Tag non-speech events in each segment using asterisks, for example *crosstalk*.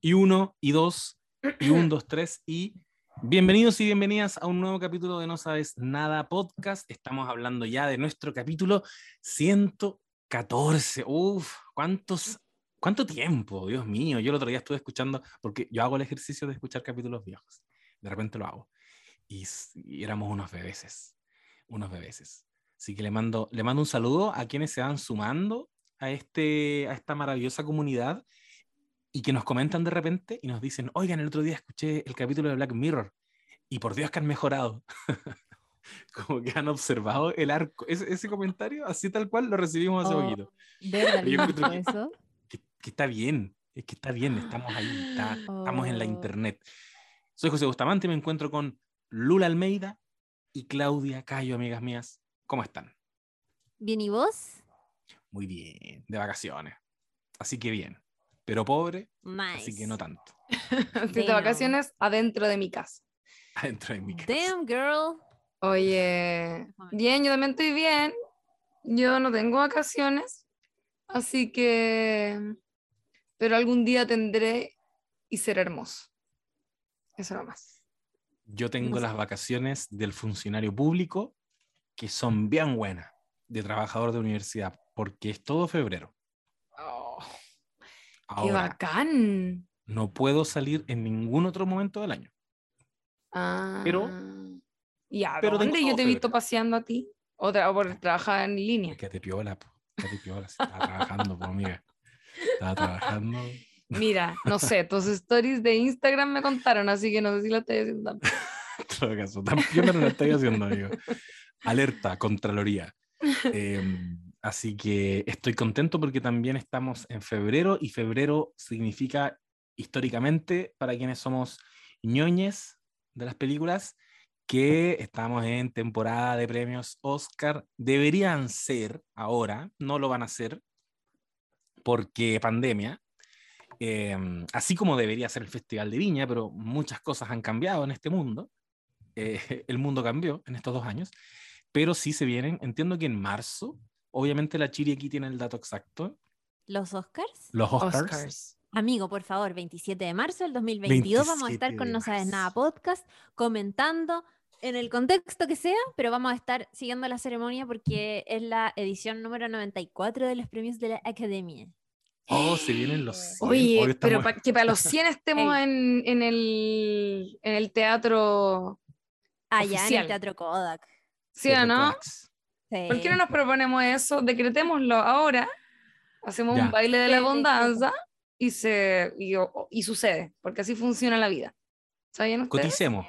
y uno, y dos, y un, *clears throat* dos, tres, y bienvenidos y bienvenidas a un nuevo capítulo de No Sabes Nada Podcast. Estamos hablando ya de nuestro capítulo 114. Uf, ¿cuántos, cuánto tiempo, Dios mío. Yo el otro día estuve escuchando, porque yo hago el ejercicio de escuchar capítulos viejos. De repente lo hago. Y, y éramos unos bebeses, unos bebeses. Así que le mando, le mando un saludo a quienes se van sumando a, este, a esta maravillosa comunidad y que nos comentan de repente y nos dicen, oigan, el otro día escuché el capítulo de Black Mirror y por Dios que han mejorado. *laughs* Como que han observado el arco. Ese, ese comentario, así tal cual, lo recibimos hace Oh, poquito. ¿Verdad? Yo creo que- eso? Que, que está bien, es que está bien, estamos ahí, está- estamos en la Oh. internet. Soy José Bustamante y me encuentro con Lula Almeida y Claudia Cayo, amigas mías. ¿Cómo están? Bien, ¿y vos? Muy bien, de vacaciones. Así que bien, pero pobre, Nice. así que no tanto. *laughs* Estoy de Damn. vacaciones adentro de mi casa. Adentro de mi casa. Damn, girl. Oye, bien, yo también estoy bien. Yo no tengo vacaciones, así que... Pero algún día tendré y será hermoso. Eso nomás. Yo tengo No las vacaciones del funcionario público que son bien buenas, de trabajador de universidad, porque es todo febrero. Oh, ¡Qué Ahora, bacán! no puedo salir en ningún otro momento del año. Ah, Pero- ¿Y a pero dónde yo te he visto paseando a ti? ¿O, tra- por trabajar en línea? Que te piola, que te piola, estaba trabajando, pues, amiga. Estaba trabajando. Mira, no sé, tus stories de Instagram me contaron, así que no sé si lo estoy haciendo *laughs* todo caso, tan piola no lo estoy haciendo, amigo. Alerta, Contraloría. Em, así que estoy contento porque también estamos en febrero y febrero significa históricamente para quienes somos ñoñes de las películas que estamos en temporada de premios Oscar. Deberían ser ahora, no lo van a hacer porque pandemia. Em, así como debería ser el Festival de Viña, pero muchas cosas han cambiado en este mundo. Eh, *laughs* el mundo cambió en estos dos años pero sí se vienen, entiendo que en marzo, obviamente la Chiri aquí tiene el dato exacto, ¿Los Oscars? los Oscars, Oscars. Amigo, por favor, 27 de marzo del 2022 vamos a 27 estar con de No Sabes Nada. Podcast comentando en el contexto que sea, pero vamos a estar siguiendo la ceremonia porque es la edición número 94 de los premios de la Academia. Oh, se vienen los 100. Oye, Hoy pero pa- que para los 100 *laughs* estemos en, en el, en el teatro, Allá en el Teatro Kodak. ¿sí o no? Kodax. ¿Por qué no nos proponemos eso? Decretémoslo ahora, hacemos Ya. un baile de la Sí, sí, sí. abundancia y, se, y, y sucede, porque así funciona la vida. ¿Sabían ustedes? Coticemos.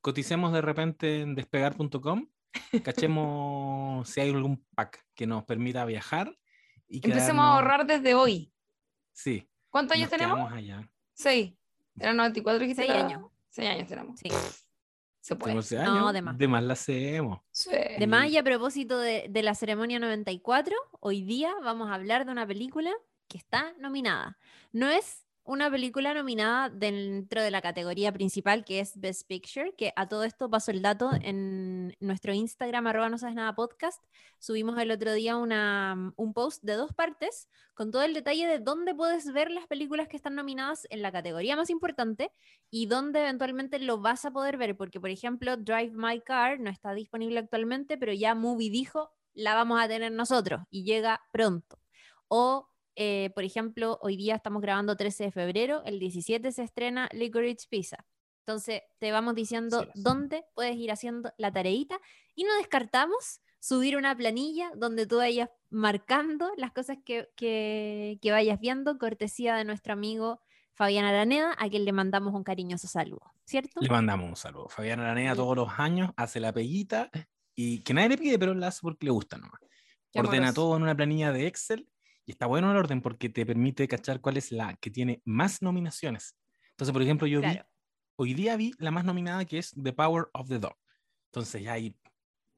Coticemos de repente en despegar.com, *laughs* cachemos si hay algún pack que nos permita viajar y Empecemos a quedarnos- ahorrar desde hoy. Sí. ¿Cuántos años tenemos? allá. Seis. Eran 94 dijiste Seis la- años. Seis años tenemos. Sí. Se puede. No, de más. de más la hacemos. Sí. De más, y a propósito de, de la ceremonia 94, hoy día vamos a hablar de una película que está nominada. No es una película nominada dentro de la categoría principal que es Best Picture, que a todo esto paso el dato en nuestro Instagram, arroba no sabes nada podcast. Subimos el otro día una, un post de dos partes con todo el detalle de dónde puedes ver las películas que están nominadas en la categoría más importante y dónde eventualmente lo vas a poder ver, porque por ejemplo Drive My Car no está disponible actualmente, pero ya Movie dijo la vamos a tener nosotros y llega pronto. O eh, por ejemplo, hoy día estamos grabando 13 de febrero, el 17 se estrena Licorice Pizza. Entonces te vamos diciendo es. dónde puedes ir haciendo la tareita y no descartamos subir una planilla donde tú vayas marcando las cosas que, que- que vayas viendo, cortesía de nuestro amigo Fabián Araneda, a quien le mandamos un cariñoso saludo, ¿cierto? Le mandamos un saludo. Fabián Aranea todos los años hace la peguita y que nadie le pide, pero la hace porque le gusta nomás. Qué Ordena amoroso. todo en una planilla de Excel y está bueno el orden porque te permite cachar cuál es la que tiene más nominaciones. Entonces, por ejemplo, yo vi, Claro. hoy día vi la más nominada que es The Power of the Dog. Entonces ya ahí,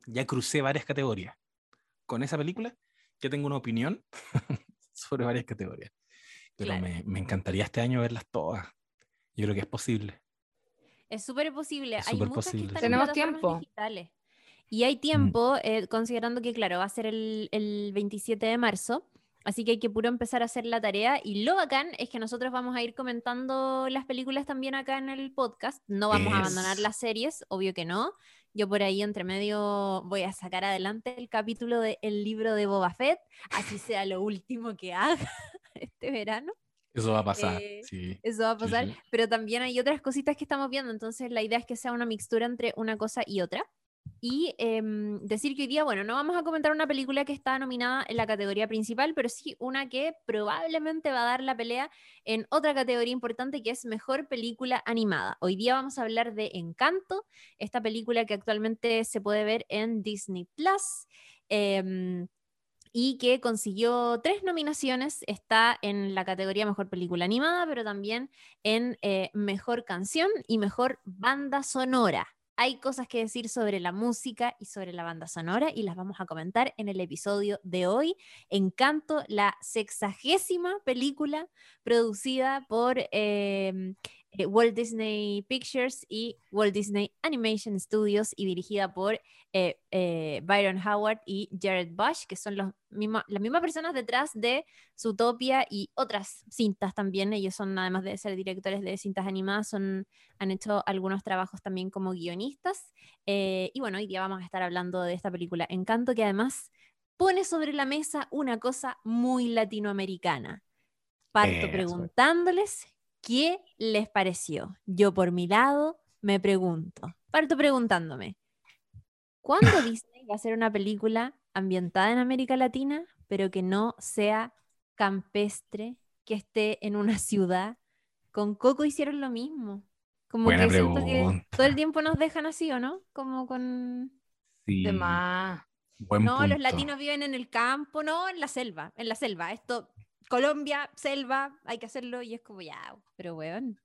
ya crucé varias categorías. Con esa película ya tengo una opinión *laughs* sobre varias categorías. Pero Claro. me, me encantaría este año verlas todas. Yo creo que es posible. Es súper posible. Es Hay muchas posible, que están en Tenemos tiempo. digitales. Y hay tiempo, eh, considerando que, claro, va a ser el, el 27 de marzo. Así que hay que puro empezar a hacer la tarea. Y lo bacán es que nosotros vamos a ir comentando las películas también acá en el podcast. No vamos a abandonar las series, obvio que no. Yo por ahí entre medio voy a sacar adelante el capítulo del libro de Boba Fett, así sea lo último que haga *laughs* este verano. Eso va a pasar, Eh, sí. Eso va a Sí, pasar. sí. Pero también hay otras cositas que estamos viendo. Entonces la idea es que sea una mixtura entre una cosa y otra. Y em, decir que hoy día, bueno, no vamos a comentar una película que está nominada en la categoría principal, pero sí una que probablemente va a dar la pelea en otra categoría importante que es Mejor Película Animada. Hoy día vamos a hablar de Encanto, esta película que actualmente se puede ver en Disney Plus. em, y que consiguió tres nominaciones. Está en la categoría Mejor Película Animada, pero también en eh, Mejor Canción y Mejor Banda Sonora. Hay cosas que decir sobre la música y sobre la banda sonora y las vamos a comentar en el episodio de hoy. Encanto, la sexagésima película producida por eh, eh, Walt Disney Pictures y Walt Disney Animation Studios y dirigida por eh, eh, Byron Howard y Jared Bush, que son los misma- las mismas personas detrás de Zootopia y otras cintas también. Ellos son, además de ser directores de cintas animadas, son, han hecho algunos trabajos también como guionistas. Y bueno, hoy día vamos a estar hablando de esta película Encanto, que además pone sobre la mesa una cosa muy latinoamericana. Parto preguntándoles qué les pareció. Yo por mi lado me pregunto, parto preguntándome, ¿cuándo *laughs* Disney va a hacer una película ambientada en América Latina, pero que no sea campestre, que esté en una *laughs* ciudad? Con Coco hicieron lo mismo. Como Buena que siento que todo el tiempo nos dejan así, ¿o no? Como con... Sí, De más. buen No, los latinos viven en el campo, no, en la selva, en la selva. Esto, Colombia, selva, hay que hacerlo y es como ya, pero weón.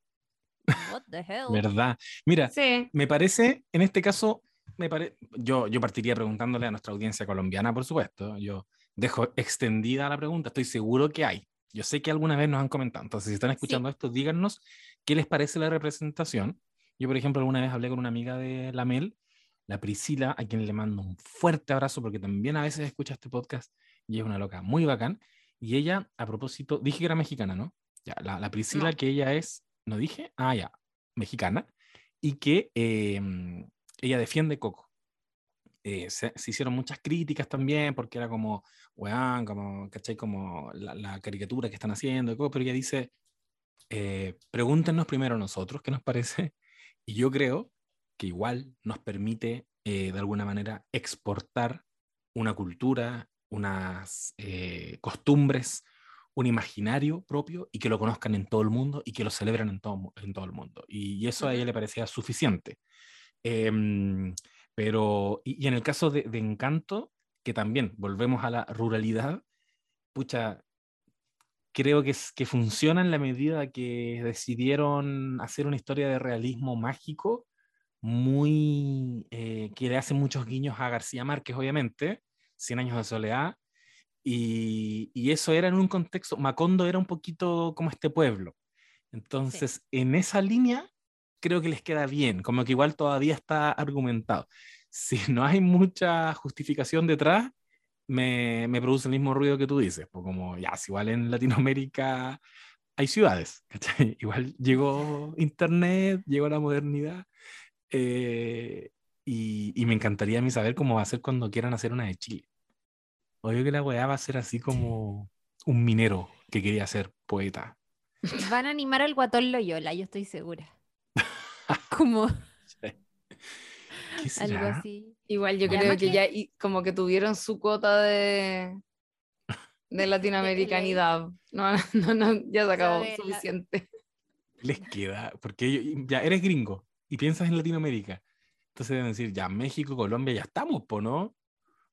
What the hell? ¿Verdad? Mira, Sí. me parece, en este caso, me pare... yo, yo partiría preguntándole a nuestra audiencia colombiana, por supuesto. Yo dejo extendida la pregunta, estoy seguro que hay. Yo sé que alguna vez nos han comentado, entonces si están escuchando esto, díganos qué les parece la representación. Yo, por ejemplo, alguna vez hablé con una amiga de la Mel, la Priscila, a quien le mando un fuerte abrazo porque también a veces escucha este podcast y es una loca muy bacán. Y ella, a propósito, dije que era mexicana, ¿no? Ya, la, la Priscila, No. que ella es, ¿no dije? Ah, ya, mexicana, y que eh, ella defiende Coco. Eh, se, se hicieron muchas críticas también porque era como, weón, como, ¿cachai? Como la, la caricatura que están haciendo, Coco, pero ella dice, eh, pregúntenos primero a nosotros qué nos parece, *laughs* y yo creo que igual nos permite eh, de alguna manera exportar una cultura, unas eh, costumbres, un imaginario propio y que lo conozcan en todo el mundo y que lo celebren en todo, en todo el mundo. Y, eso a ella le parecía suficiente. Em, pero, y, y en el caso de, de Encanto, que también volvemos a la ruralidad, pucha, creo que, es, que funciona en la medida que decidieron hacer una historia de realismo mágico muy, eh, que le hace muchos guiños a García Márquez, obviamente, Cien años de soledad, y, y eso era en un contexto, Macondo era un poquito como este pueblo. Entonces, en esa línea, creo que les queda bien, como que igual todavía está argumentado. Si no hay mucha justificación detrás, me, me produce el mismo ruido que tú dices, pues como ya, si igual en Latinoamérica hay ciudades, *laughs* ¿cachai? Igual llegó Internet, llegó la modernidad, eh, y, y me encantaría a mí saber cómo va a ser cuando quieran hacer una de Chile. Obvio que la weá va a ser así como un minero que quería ser poeta. Van a animar al guatón Loyola, yo estoy segura. *laughs* Como ¿Qué algo así. Igual yo creo que que- ya y como que tuvieron su cuota de, de *laughs* latinoamericanidad. No, *laughs* no, no, ya se acabó, de la- suficiente. les queda, porque ellos- ya eres gringo y piensas en Latinoamérica. Entonces deben decir, ya México, Colombia, ya estamos, po, ¿no?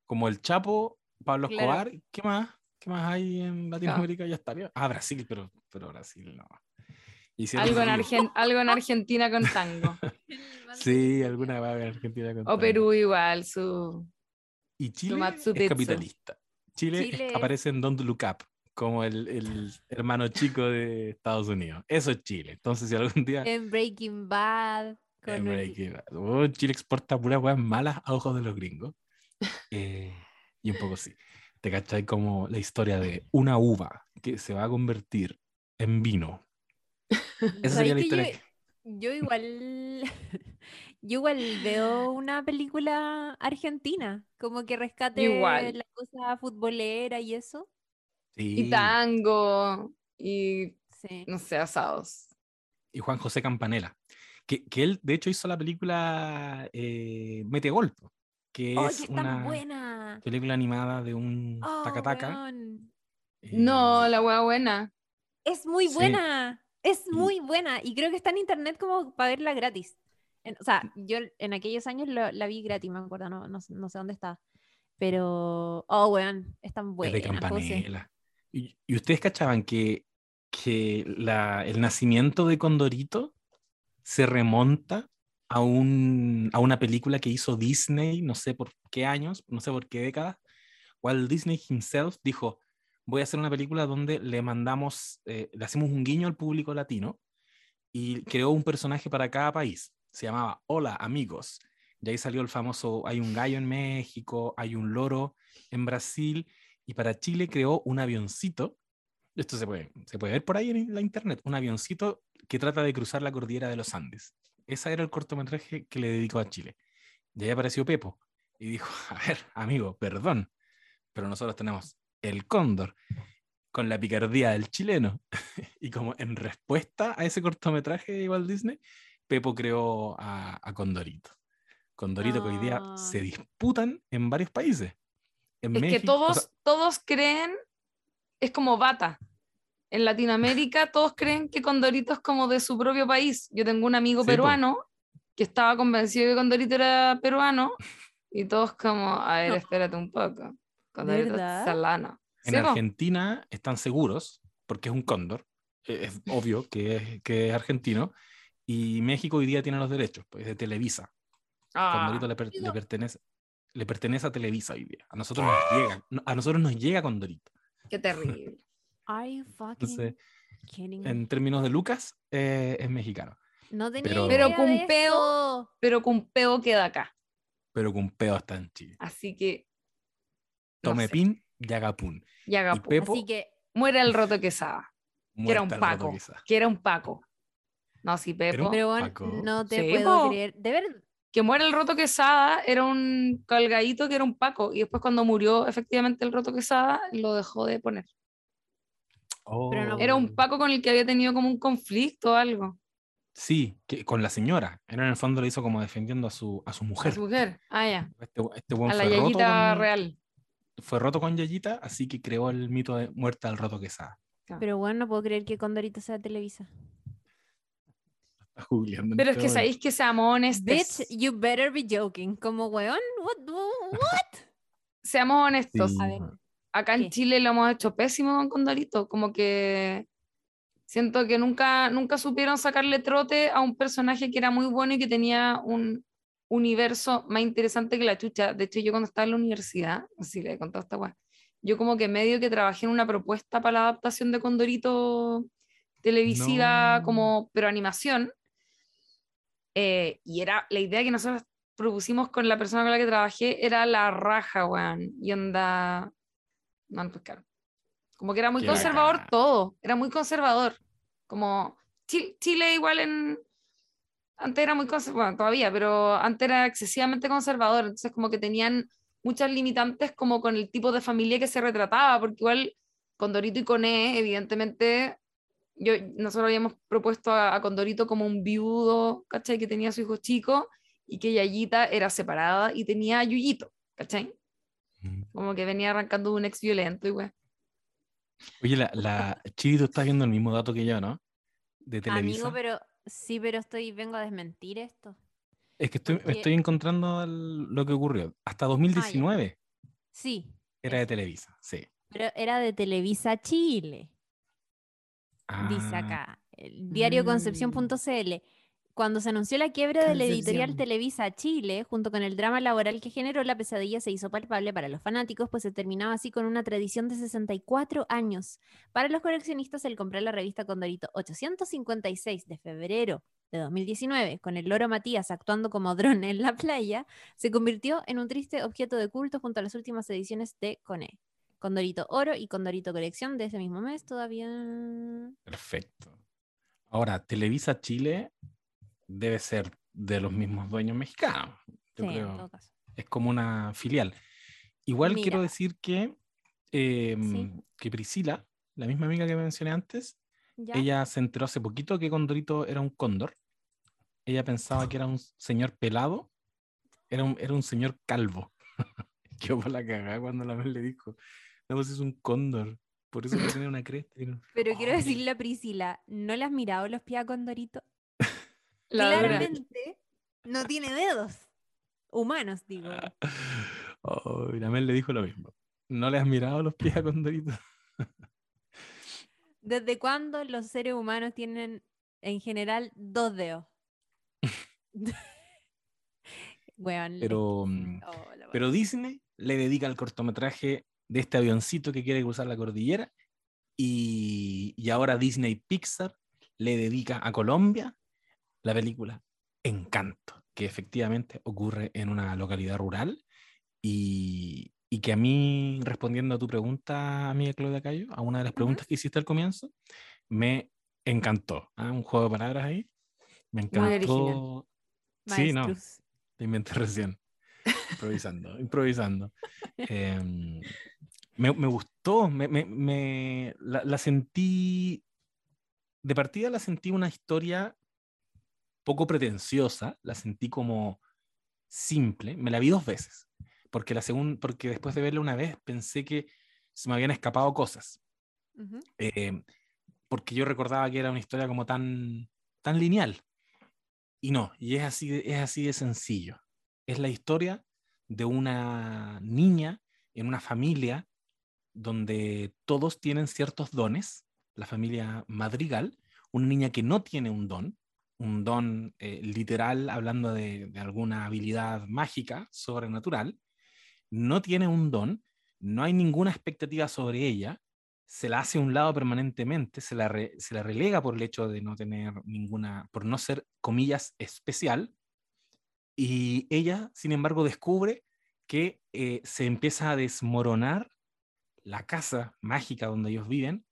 Como el Chapo, Pablo Claro. Escobar, ¿qué más? ¿Qué más hay en Latinoamérica? Ya estaría. Ah, Brasil, pero, pero Brasil no. Algo en, su- Argen- algo en Argentina con tango. *laughs* Sí, alguna va a haber Argentina con O tango. Perú igual, su... Y Chile Matsu es capitalista. Chile, Chile es- aparece en Don't Look Up, como el, el hermano chico de Estados Unidos. Eso es Chile. Entonces, si algún día En Breaking Bad. con el- Breaking Bad. Oh, Chile exporta puras weas malas a ojos de los gringos. *laughs* Eh, y un poco sí. ¿Te cachai? Como la historia de una uva que se va a convertir en vino. *laughs* Esa sería la ¿Sabes que historia. yo, que- yo igual, *laughs* yo igual veo una película argentina, como que rescate Igual. la cosa futbolera y eso. Sí. Y tango, y Sí. no sé, asados. y Juan José Campanella, que, que él de hecho hizo la película eh, Mete Gol, po, que ¡Oh, es que es tan una buena! película animada de un ¡Oh, taca-taca. weón! eh, No, la hueá buena. Es muy Sí. buena, es Y- muy buena. Y creo que está en internet como para verla gratis. En- o sea, yo en aquellos años lo- la vi gratis, me acuerdo, no, no, sé- no sé dónde está. Pero, oh, weón, es tan es buena. de José. Campanella. Y, y ustedes cachaban que, que la- el nacimiento de Condorito se remonta a, un, a una película que hizo Disney, no sé por qué años, no sé por qué décadas. Walt Disney himself dijo, voy a hacer una película donde le mandamos, eh, le hacemos un guiño al público latino y creó un personaje para cada país. Se llamaba Hola amigos. Y ahí salió el famoso, hay un gallo en México, hay un loro en Brasil, y para Chile creó un avioncito. Esto se puede, se puede ver por ahí en la internet, un avioncito que trata de cruzar la cordillera de los Andes. Ese era el cortometraje que le dedicó a Chile. Y ahí apareció Pepo y dijo, *laughs* a ver, amigo, perdón, pero nosotros tenemos el cóndor con la picardía del chileno. *laughs* y como en respuesta a ese cortometraje de Walt Disney, Pepo creó a, a Condorito. Condorito que hoy día Ah. se disputan en varios países. En Es que México, o todos, sea, todos creen, es como bata. En Latinoamérica todos creen que Condorito es como de su propio país. Yo tengo un amigo Sí, peruano que estaba convencido que Condorito era peruano y todos como, a ver, No. espérate un poco. Condorito es salano. en Sí, po. Argentina están seguros, porque es un cóndor, eh, es obvio que es, que es argentino, y México hoy día tiene los derechos, pues es de Televisa. Ah, Condorito le, per- le pertenece, le pertenece a Televisa hoy día. A nosotros nos llega, a nosotros nos llega Condorito. qué terrible. Are you fucking Entonces, kidding me? en términos de Lucas, eh, es mexicano, No tenía pero- idea Pero de con peo- esto. Pero Cumpeo queda acá. pero con peo está en Chile. Así que. no Tome sé. pin, Yagapun. Y haga Pepo, Así que Muere el roto quesada. Que era un Paco. Que era un Paco. No, sí, Pepo. Pero- Pero bueno, Paco. no te Sí, puedo po. creer. De verdad, que muere el Roto Quesada era un colgadito que era un Paco y después cuando murió efectivamente el Roto Quesada lo dejó de poner. Pero no- Era un Paco con el que había tenido como un conflicto o algo. Sí, que, con la señora. Él en el fondo lo hizo como defendiendo a su, a su A mujer. su mujer. Ah, ya. Este, este weón A la fue roto Yayita con- real. fue roto con Yayita, así que creó el mito de muerta al roto quesada. pero bueno, no puedo creer que Condorito sea Televisa. Pero es que sabéis que seamos honestos. Bitch, you better be joking. Como weón, what, what? Seamos honestos. Sí. A ver. Acá en ¿Qué? Chile lo hemos hecho pésimo con Condorito. Como que siento que nunca, nunca supieron sacarle trote a un personaje que era muy bueno y que tenía un universo más interesante que la chucha. De hecho, yo cuando estaba en la universidad, así le he contado esta weá, yo como que medio que trabajé en una propuesta para la adaptación de Condorito televisiva, No. como, pero animación. Eh, y era la idea que nosotros propusimos con la persona con la que trabajé era la raja, weón. Y onda. No, pues claro. Como que era muy Qué conservador todo. Era muy conservador. Como Chi- Chile, igual en. Antes era muy conservador, bueno, todavía, pero antes era excesivamente conservador. Entonces, como que tenían muchas limitantes, como con el tipo de familia que se retrataba, porque igual Condorito y Coné, evidentemente, yo, nosotros habíamos propuesto a, a Condorito como un viudo, ¿cachai? Que tenía a su hijo chico y que Yayita era separada y tenía a Yuyito, ¿cachai? Como que venía arrancando un ex violento y güey. Oye, la, la Chiri, tú estás viendo el mismo dato que yo, ¿no? De Televisa. Amigo, pero sí, pero estoy, vengo a desmentir esto. Es que estoy, porque- estoy encontrando el- lo que ocurrió. Hasta 2019 Sí, era de. Televisa, sí. pero era de Televisa Chile. Dice Ah, acá, el diario Mm. Concepción.cl. Cuando se anunció la quiebra de la editorial. Televisa Chile, junto con el drama laboral que generó, la pesadilla se hizo palpable para los fanáticos, pues se terminaba así con una tradición de 64 años. Para los coleccionistas, el comprar la revista Condorito 856 de febrero de 2019, con el loro Matías actuando como dron en la playa, se convirtió en un triste objeto de culto junto a las últimas ediciones de Coné. Condorito Oro y Condorito Colección de ese mismo mes todavía. Perfecto. Ahora, Televisa Chile debe ser de los mismos dueños mexicanos. Yo Sí, en creo. todo caso. Es como una filial. Igual quiero decir que, em, que Priscila, la misma amiga que mencioné antes, ¿Ya? ella se enteró hace poquito que Condorito era un cóndor. Ella pensaba que era un señor pelado, era un, era un señor calvo. *laughs* Quedó por la cagada cuando la vez le dijo, no, pues es un cóndor, por eso tiene una cresta. tiene un-". Pero quiero decirle a Priscila, ¿no le has mirado los pies a Condorito? La dura. Claramente no tiene dedos. Humanos, digo. Oh, y Mel le dijo lo mismo. ¿No le has mirado los pies a Condorito? *laughs* ¿Desde cuándo los seres humanos tienen en general dos dedos? *laughs* Weón, Pero, mm, oh, pero. Disney le dedica el cortometraje de este avioncito que quiere cruzar la cordillera y, y ahora Disney Pixar le dedica a Colombia la película Encanto, que efectivamente ocurre en una localidad rural y, y que a mí, respondiendo a tu pregunta, amiga Claudia Cayo, a una de las preguntas que hiciste al comienzo, me encantó. ¿ah? Un juego de palabras ahí. Me encantó. Sí, no, te inventé recién. Improvisando, *laughs* improvisando. Em, me, me gustó, me, me- me- la, la sentí, de partida la sentí una historia poco pretenciosa, la sentí como simple, me la vi dos veces, porque, la segun- porque después de verla una vez pensé que se me habían escapado cosas, eh, porque yo recordaba que era una historia como tan, tan lineal. Y no, y es así, de- es así de sencillo. Es la historia de una niña en una familia donde todos tienen ciertos dones, la familia Madrigal, una niña que no tiene un don, un don eh, literal hablando de, alguna habilidad mágica, sobrenatural, no tiene un don, no hay ninguna expectativa sobre ella, se la hace a un lado permanentemente, se la, re- se la relega por el hecho de no tener ninguna, por no ser, comillas, especial, y ella, sin embargo, descubre que eh, se empieza a desmoronar la casa mágica donde ellos viven,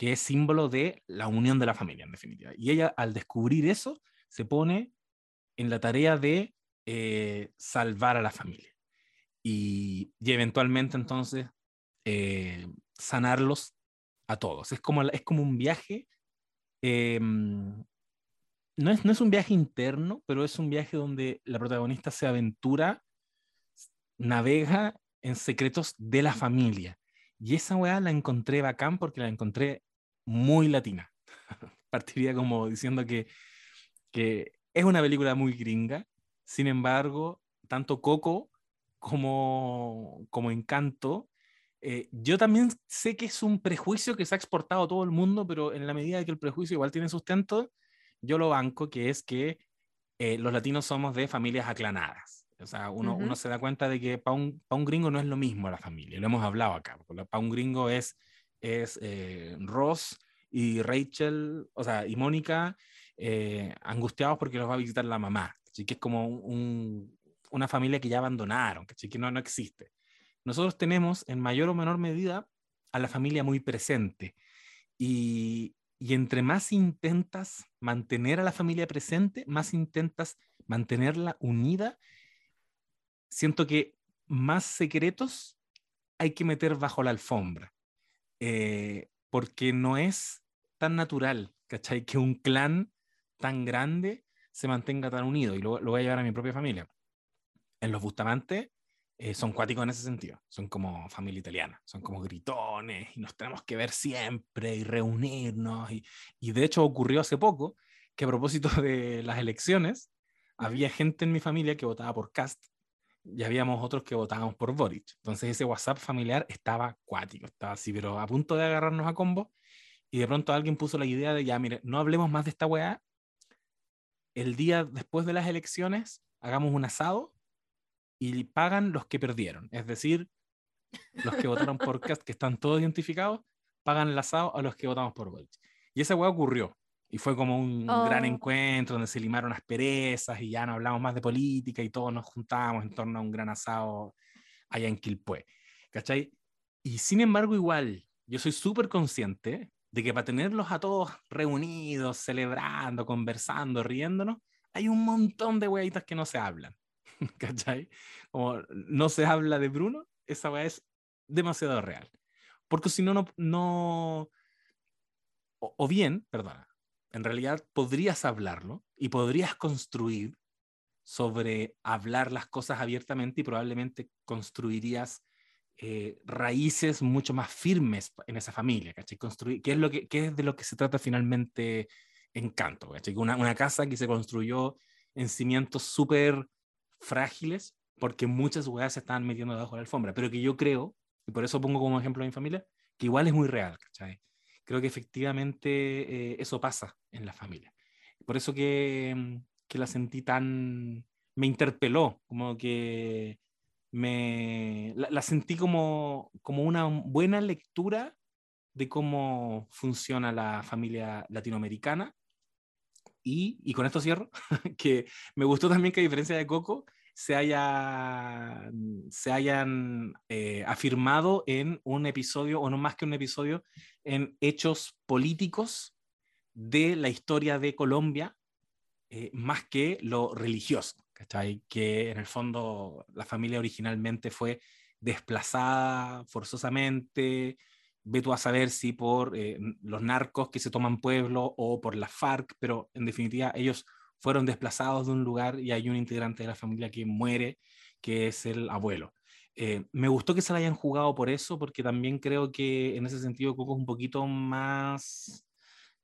que es símbolo de la unión de la familia, en definitiva. Y ella, al descubrir eso, se pone en la tarea de eh, salvar a la familia. Y, y eventualmente, entonces, eh, sanarlos a todos. Es como, es como un viaje. eh, no, es, no es un viaje interno, pero es un viaje donde la protagonista se aventura, navega en secretos de la familia. Y esa weá la encontré bacán porque la encontré muy latina. *laughs* Partiría como diciendo que, que es una película muy gringa. Sin embargo, tanto Coco como, como Encanto, eh, yo también sé que es un prejuicio que se ha exportado a todo el mundo, pero en la medida de que el prejuicio igual tiene sustento, yo lo banco, que es que eh, los latinos somos de familias aclanadas. O sea, uno, uno se da cuenta de que para un, pa un gringo no es lo mismo la familia, lo hemos hablado acá. Para un gringo es, es eh, Ross y Rachel, o sea, y Mónica eh, angustiados porque los va a visitar la mamá, ¿cachai? que es como un- una familia que ya abandonaron, ¿cachai? que no, no existe. Nosotros tenemos en mayor o menor medida a la familia muy presente y, y entre más intentas mantener a la familia presente, más intentas mantenerla unida, siento que más secretos hay que meter bajo la alfombra, eh, porque no es tan natural, ¿cachai? Que un clan tan grande se mantenga tan unido, y lo, lo voy a llevar a mi propia familia. En los Bustamante eh, son cuáticos en ese sentido, son como familia italiana, son como gritones, y nos tenemos que ver siempre y reunirnos, y, y de hecho ocurrió hace poco que a propósito *laughs* de las elecciones, había gente en mi familia que votaba por Cast y habíamos otros que votábamos por Boric. Entonces ese WhatsApp familiar estaba cuático, estaba así, pero a punto de agarrarnos a combo. Y de pronto alguien puso la idea de, ya, mire, no hablemos más de esta weá. El día después de las elecciones, hagamos un asado y pagan los que perdieron. Es decir, los que votaron por *laughs* Cast, que están todos identificados, pagan el asado a los que votamos por Boric. Y esa weá ocurrió. Y fue como un gran Oh. encuentro donde se limaron las perezas y ya no hablamos más de política y todos nos juntábamos en torno a un gran asado allá en Quilpué. ¿Cachai? Y sin embargo, igual, yo soy súper consciente de que para tenerlos a todos reunidos, celebrando, conversando, riéndonos, hay un montón de weitas que no se hablan. *laughs* ¿Cachai? Como no se habla de Bruno, esa weá es demasiado real. Porque si no, no. O, o bien, perdona, en realidad podrías hablarlo y podrías construir sobre hablar las cosas abiertamente y probablemente construirías eh, raíces mucho más firmes en esa familia, ¿cachai? Construir, ¿qué, es lo que, es de lo que se trata finalmente Encanto? ¿cachai? Una, casa que se construyó en cimientos súper frágiles porque muchas weas se estaban metiendo debajo de la alfombra, pero que yo creo, y por eso pongo como ejemplo a mi familia, que igual es muy real. Creo que efectivamente eh, eso pasa en la familia. Por eso que, que la sentí tan, me interpeló, como que me la, sentí como, como una buena lectura de cómo funciona la familia latinoamericana. Y, y con esto cierro, *laughs* que me gustó también que a diferencia de Coco, se, haya, se hayan eh, afirmado en un episodio, o no más que un episodio, en hechos políticos de la historia de Colombia, eh, más que lo religioso. Que en el fondo la familia originalmente fue desplazada forzosamente, ve tú a saber si por eh, los narcos que se toman pueblo o por la FARC, pero en definitiva ellos fueron desplazados de un lugar y hay un integrante de la familia que muere, que es el abuelo. Eh, me gustó que se la hayan jugado por eso, porque también creo que en ese sentido Coco es un poquito más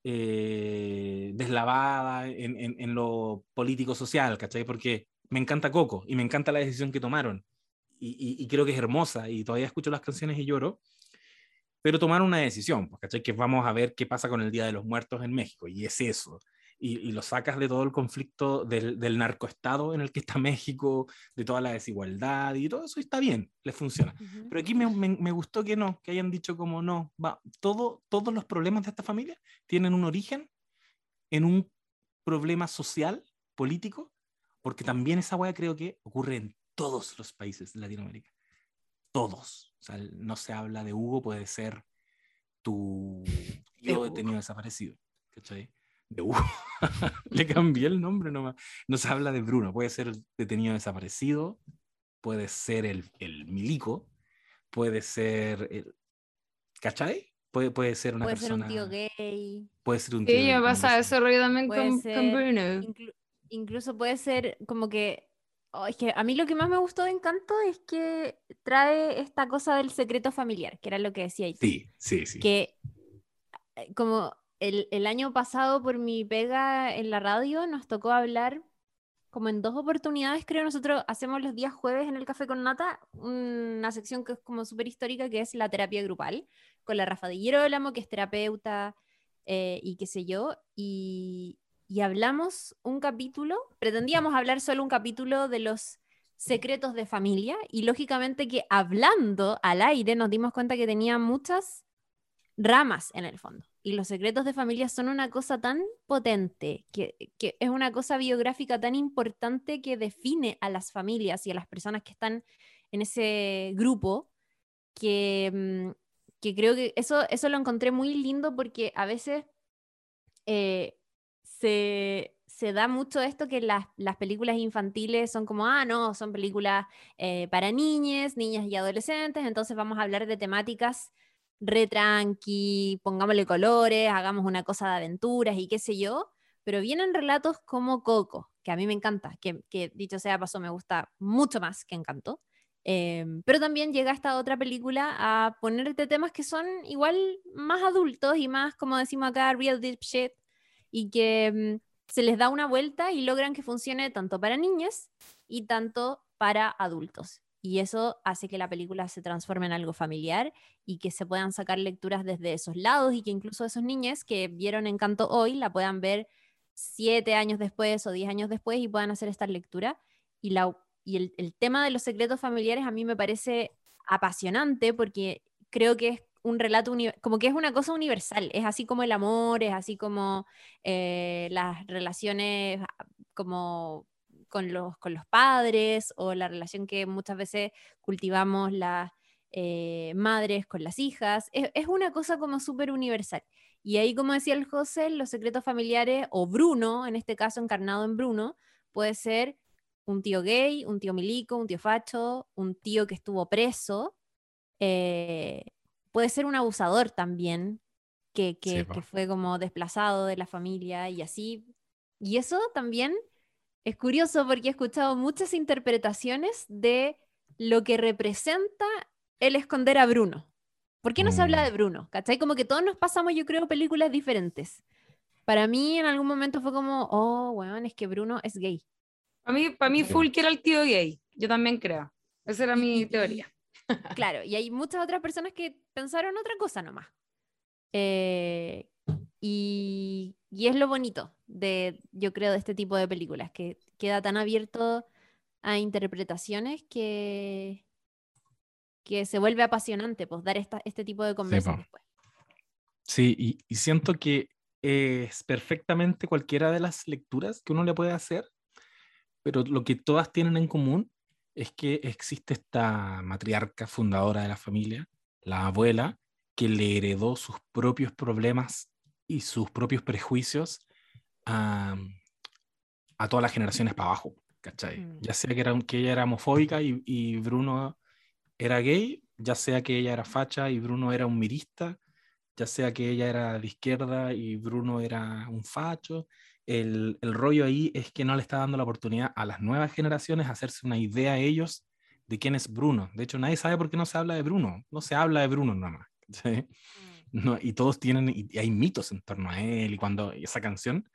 eh, deslavada en, en, lo político-social, ¿cachai? Porque me encanta Coco y me encanta la decisión que tomaron y, y, creo que es hermosa y todavía escucho las canciones y lloro, pero tomaron una decisión, pues, ¿cachai? Que vamos a ver qué pasa con el Día de los Muertos en México y es eso y, lo sacas de todo el conflicto del, del, narcoestado en el que está *laughs* México, de toda la desigualdad y todo eso, está bien, les funciona. Pero aquí me, me, gustó que no, que hayan dicho como no, va, todo, todos los problemas de esta familia tienen un origen en un problema social, político, porque también esa hueá creo que ocurre en todos los países de Latinoamérica. Todos. O sea, no se habla de Hugo, puede ser tu *laughs* tío detenido desaparecido. ¿Cachai? De Hugo. *laughs* Le cambié el nombre nomás. No se habla de Bruno, puede ser detenido desaparecido, puede ser el, el milico, puede ser el. ¿Cachai? Puede, puede ser una puede persona. Puede ser un tío gay. Puede ser un tío Sí, pasa eso también con, con, Bruno. Inclu incluso puede ser como que. Oh, es que a mí lo que más me gustó de Encanto es que trae esta cosa del secreto familiar, que era lo que decía. Sí, sí, sí. Que eh, como el, año pasado por mi pega en la radio nos tocó hablar como en dos oportunidades, creo, nosotros hacemos los días jueves en el Café con Nata una sección que es como súper histórica, que es la terapia grupal, con la Rafa de Girolamo, que es terapeuta eh, y qué sé yo, y, y hablamos un capítulo, pretendíamos hablar solo un capítulo de los secretos de familia, y lógicamente que hablando al aire nos dimos cuenta que tenía muchas ramas en el fondo. Y los secretos de familia son una cosa tan potente, que, es una cosa biográfica tan importante que define a las familias y a las personas que están en ese grupo, que, mm, que creo que eso, eso lo encontré muy lindo porque a veces eh, se, da mucho esto que las, películas infantiles son como, ah, no, son películas eh, para niñas, niñas y adolescentes, entonces vamos a hablar de temáticas re tranqui, pongámosle colores, hagamos una cosa de aventuras y qué sé yo, pero vienen relatos como Coco, que a mí me encanta, que, dicho sea paso me gusta mucho más que Encanto, em, pero también llega esta otra película a ponerte temas que son igual más adultos y más, como decimos acá, real deep shit, y que em, se les da una vuelta y logran que funcione tanto para niñas y tanto para adultos y eso hace que la película se transforme en algo familiar y que se puedan sacar lecturas desde esos lados y que incluso esos niños que vieron Encanto hoy la puedan ver siete años después o diez años después y puedan hacer esta lectura. Y, la, y el, tema de los secretos familiares a mí me parece apasionante porque creo que es un relato, como que es una cosa universal, es así como el amor, es así como eh, las relaciones como con los, con los padres o la relación que muchas veces cultivamos las eh, madres con las hijas. Es, es una cosa como súper universal. Y ahí, como decía el José, los secretos familiares, o Bruno, en este caso encarnado en Bruno, puede ser un tío gay, un tío milico, un tío facho, un tío que estuvo preso. eh, puede ser un abusador también, que, que- Sí, po. que fue como desplazado de la familia y así. Y eso también es curioso porque he escuchado muchas interpretaciones de lo que representa el esconder a Bruno. ¿Por qué no se habla Mm. de Bruno? ¿Cachai? Como que todos nos pasamos, yo creo, películas diferentes. Para mí en algún momento fue como, oh, weón, es que Bruno es gay. Para mí, para mí full que era el tío gay. Yo también creo. Esa era mi *laughs* teoría. Claro, y hay muchas otras personas que pensaron otra cosa nomás. Eh, y, y es lo bonito de, yo creo, de este tipo de películas, que queda tan abierto a interpretaciones que, que se vuelve apasionante, pues, dar esta- este tipo de conversas po. después. Sí, y, y siento que es perfectamente cualquiera de las lecturas que uno le puede hacer, pero lo que todas tienen en común es que existe esta matriarca fundadora de la familia, la abuela, que le heredó sus propios problemas y sus propios prejuicios a, a todas las generaciones para abajo, ¿cachai? Mm. Ya sea que, era, que ella era homofóbica y, y Bruno era gay, ya sea que ella era facha y Bruno era un mirista, ya sea que ella era de izquierda y Bruno era un facho. El, el rollo ahí es que no le está dando la oportunidad a las nuevas generaciones hacerse una idea a ellos de quién es Bruno. De hecho, nadie sabe por qué no se habla de Bruno. No se habla de Bruno nada más. ¿sí? No, y todos tienen, y y hay mitos en torno a él. Y cuando y esa canción,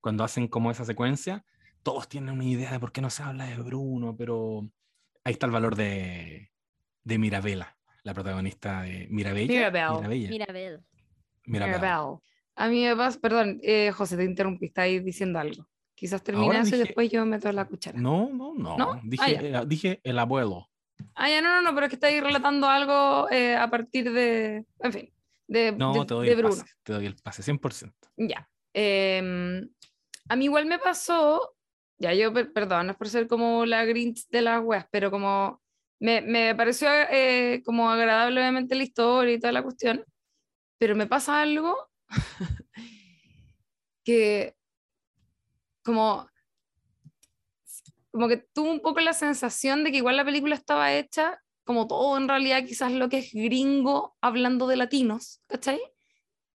cuando hacen como esa secuencia, todos tienen una idea de por qué no se habla de Bruno, pero ahí está el valor de, de Mirabella, la protagonista de Mirabella. Mirabelle. Mirabella. Mira, Bel. Mirabelle. Mirabelle. A mí me pasa, perdón, eh, José, te interrumpí, está ahí diciendo algo. Quizás termine Ahora eso y después yo meto la cuchara. No, no, no. ¿No? Dije, Ah, eh, dije el abuelo. Ah, ya, no, no, no, pero es que está ahí relatando algo eh, a partir de, en fin, de, No, de- te doy de el Bruno. pase. Te doy el pase, 100%. Ya. Em, a mí igual me pasó, ya yo, per- perdón, no es por ser como la Grinch de las weas, pero como me, me pareció eh, como agradable obviamente la historia y toda la cuestión, pero me pasa algo *laughs* que como como que tuve un poco la sensación de que igual la película estaba hecha como todo en realidad quizás lo que es gringo hablando de latinos, ¿cachai?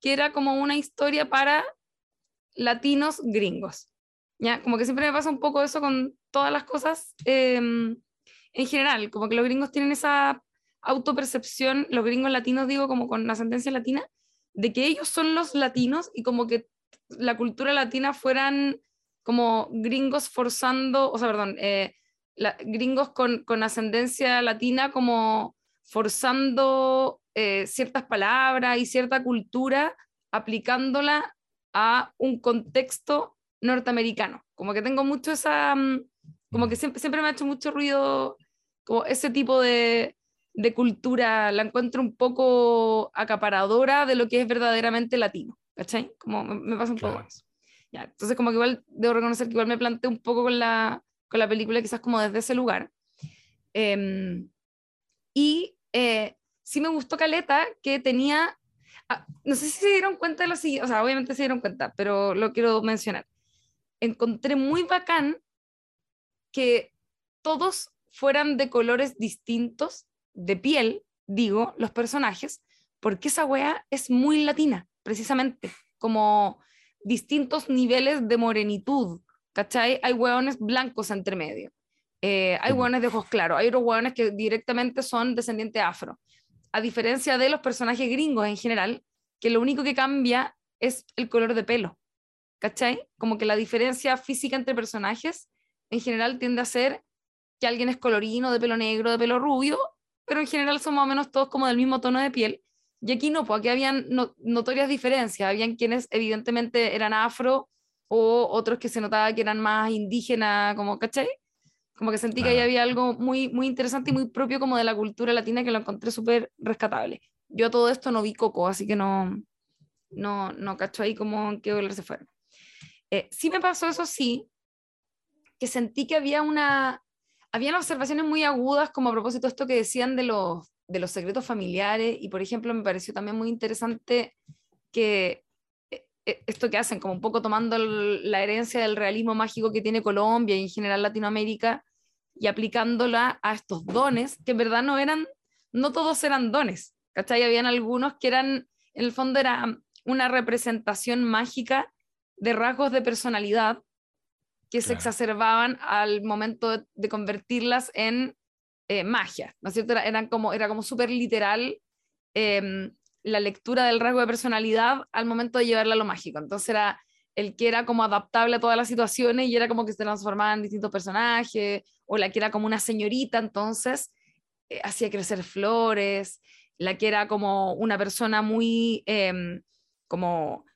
Que era como una historia para latinos gringos. ¿ya? Como que siempre me pasa un poco eso con todas las cosas em, en general, como que los gringos tienen esa autopercepción, los gringos latinos digo como con ascendencia latina, de que ellos son los latinos y como que la cultura latina fueran como gringos forzando, o sea, perdón, eh, la- gringos con, con ascendencia latina como forzando eh, ciertas palabras y cierta cultura, aplicándola a un contexto norteamericano. Como que tengo mucho esa, mm, como que Mm. siempre, siempre me ha hecho mucho ruido como ese tipo de, de cultura, la encuentro un poco acaparadora de lo que es verdaderamente latino, ¿cachai? Como me, me pasa un poco Claro. eso. Ya, entonces como que igual debo reconocer que igual me planteé un poco con la, con la película quizás como desde ese lugar. Em, y eh, sí me gustó Caleta que tenía, ah, no sé si se dieron cuenta de lo siguiente, o sea, obviamente se dieron cuenta, pero lo quiero mencionar. Encontré muy bacán que todos fueran de colores distintos de piel, digo, los personajes, porque esa wea es muy latina, precisamente, como distintos niveles de morenitud, ¿cachai? Hay hueones blancos entre medio, eh, hay hueones de ojos claros, hay otros hueones que directamente son descendientes afro, a diferencia de los personajes gringos en general, que lo único que cambia es el color de pelo, ¿cachai? Como que la diferencia física entre personajes en general tiende a ser que alguien es colorino, de pelo negro, de pelo rubio, pero en general son más o menos todos como del mismo tono de piel. Y aquí no, pues aquí habían no- notorias diferencias, habían quienes evidentemente eran afro o otros que se notaba que eran más indígenas, como, ¿cachai? Como que sentí que ahí había algo muy, muy interesante y muy propio como de la cultura latina que lo encontré súper rescatable. Yo a todo esto no vi Coco, así que no, no, no cacho ahí como en qué dólar se fueron. Eh, sí me pasó eso sí, que sentí que había una, habían observaciones muy agudas como a propósito de esto que decían de los, de los secretos familiares y, por ejemplo, me pareció también muy interesante que esto que hacen, como un poco tomando la herencia del realismo mágico que tiene Colombia y en general Latinoamérica y aplicándola a estos dones, que en verdad no eran, no todos eran dones, ¿cachai? Habían algunos que eran, en el fondo era una representación mágica de rasgos de personalidad que se exacerbaban al momento de convertirlas en eh, magia, ¿no es cierto? Era, eran como, era como súper literal em, la lectura del rasgo de personalidad al momento de llevarla a lo mágico. Entonces era el que era como adaptable a todas las situaciones y era como que se transformaba en distintos personajes, o la que era como una señorita, entonces eh, hacía crecer flores, la que era como una persona muy em, como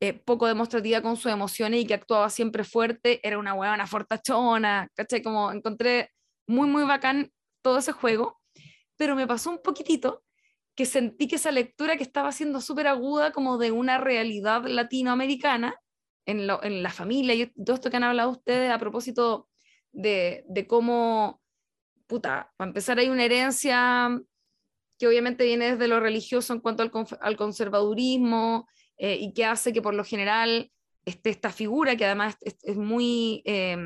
eh, poco demostrativa con sus emociones y que actuaba siempre fuerte, era una huevona fortachona, ¿cachai? Como encontré muy, muy bacán todo ese juego, pero me pasó un poquitito que sentí que esa lectura que estaba siendo súper aguda como de una realidad latinoamericana en, en, la familia y todo esto que han hablado ustedes a propósito de, de cómo, puta, para empezar hay una herencia que obviamente viene desde lo religioso en cuanto al, al conservadurismo eh, y que hace que por lo general esta figura que además es, muy... Eh,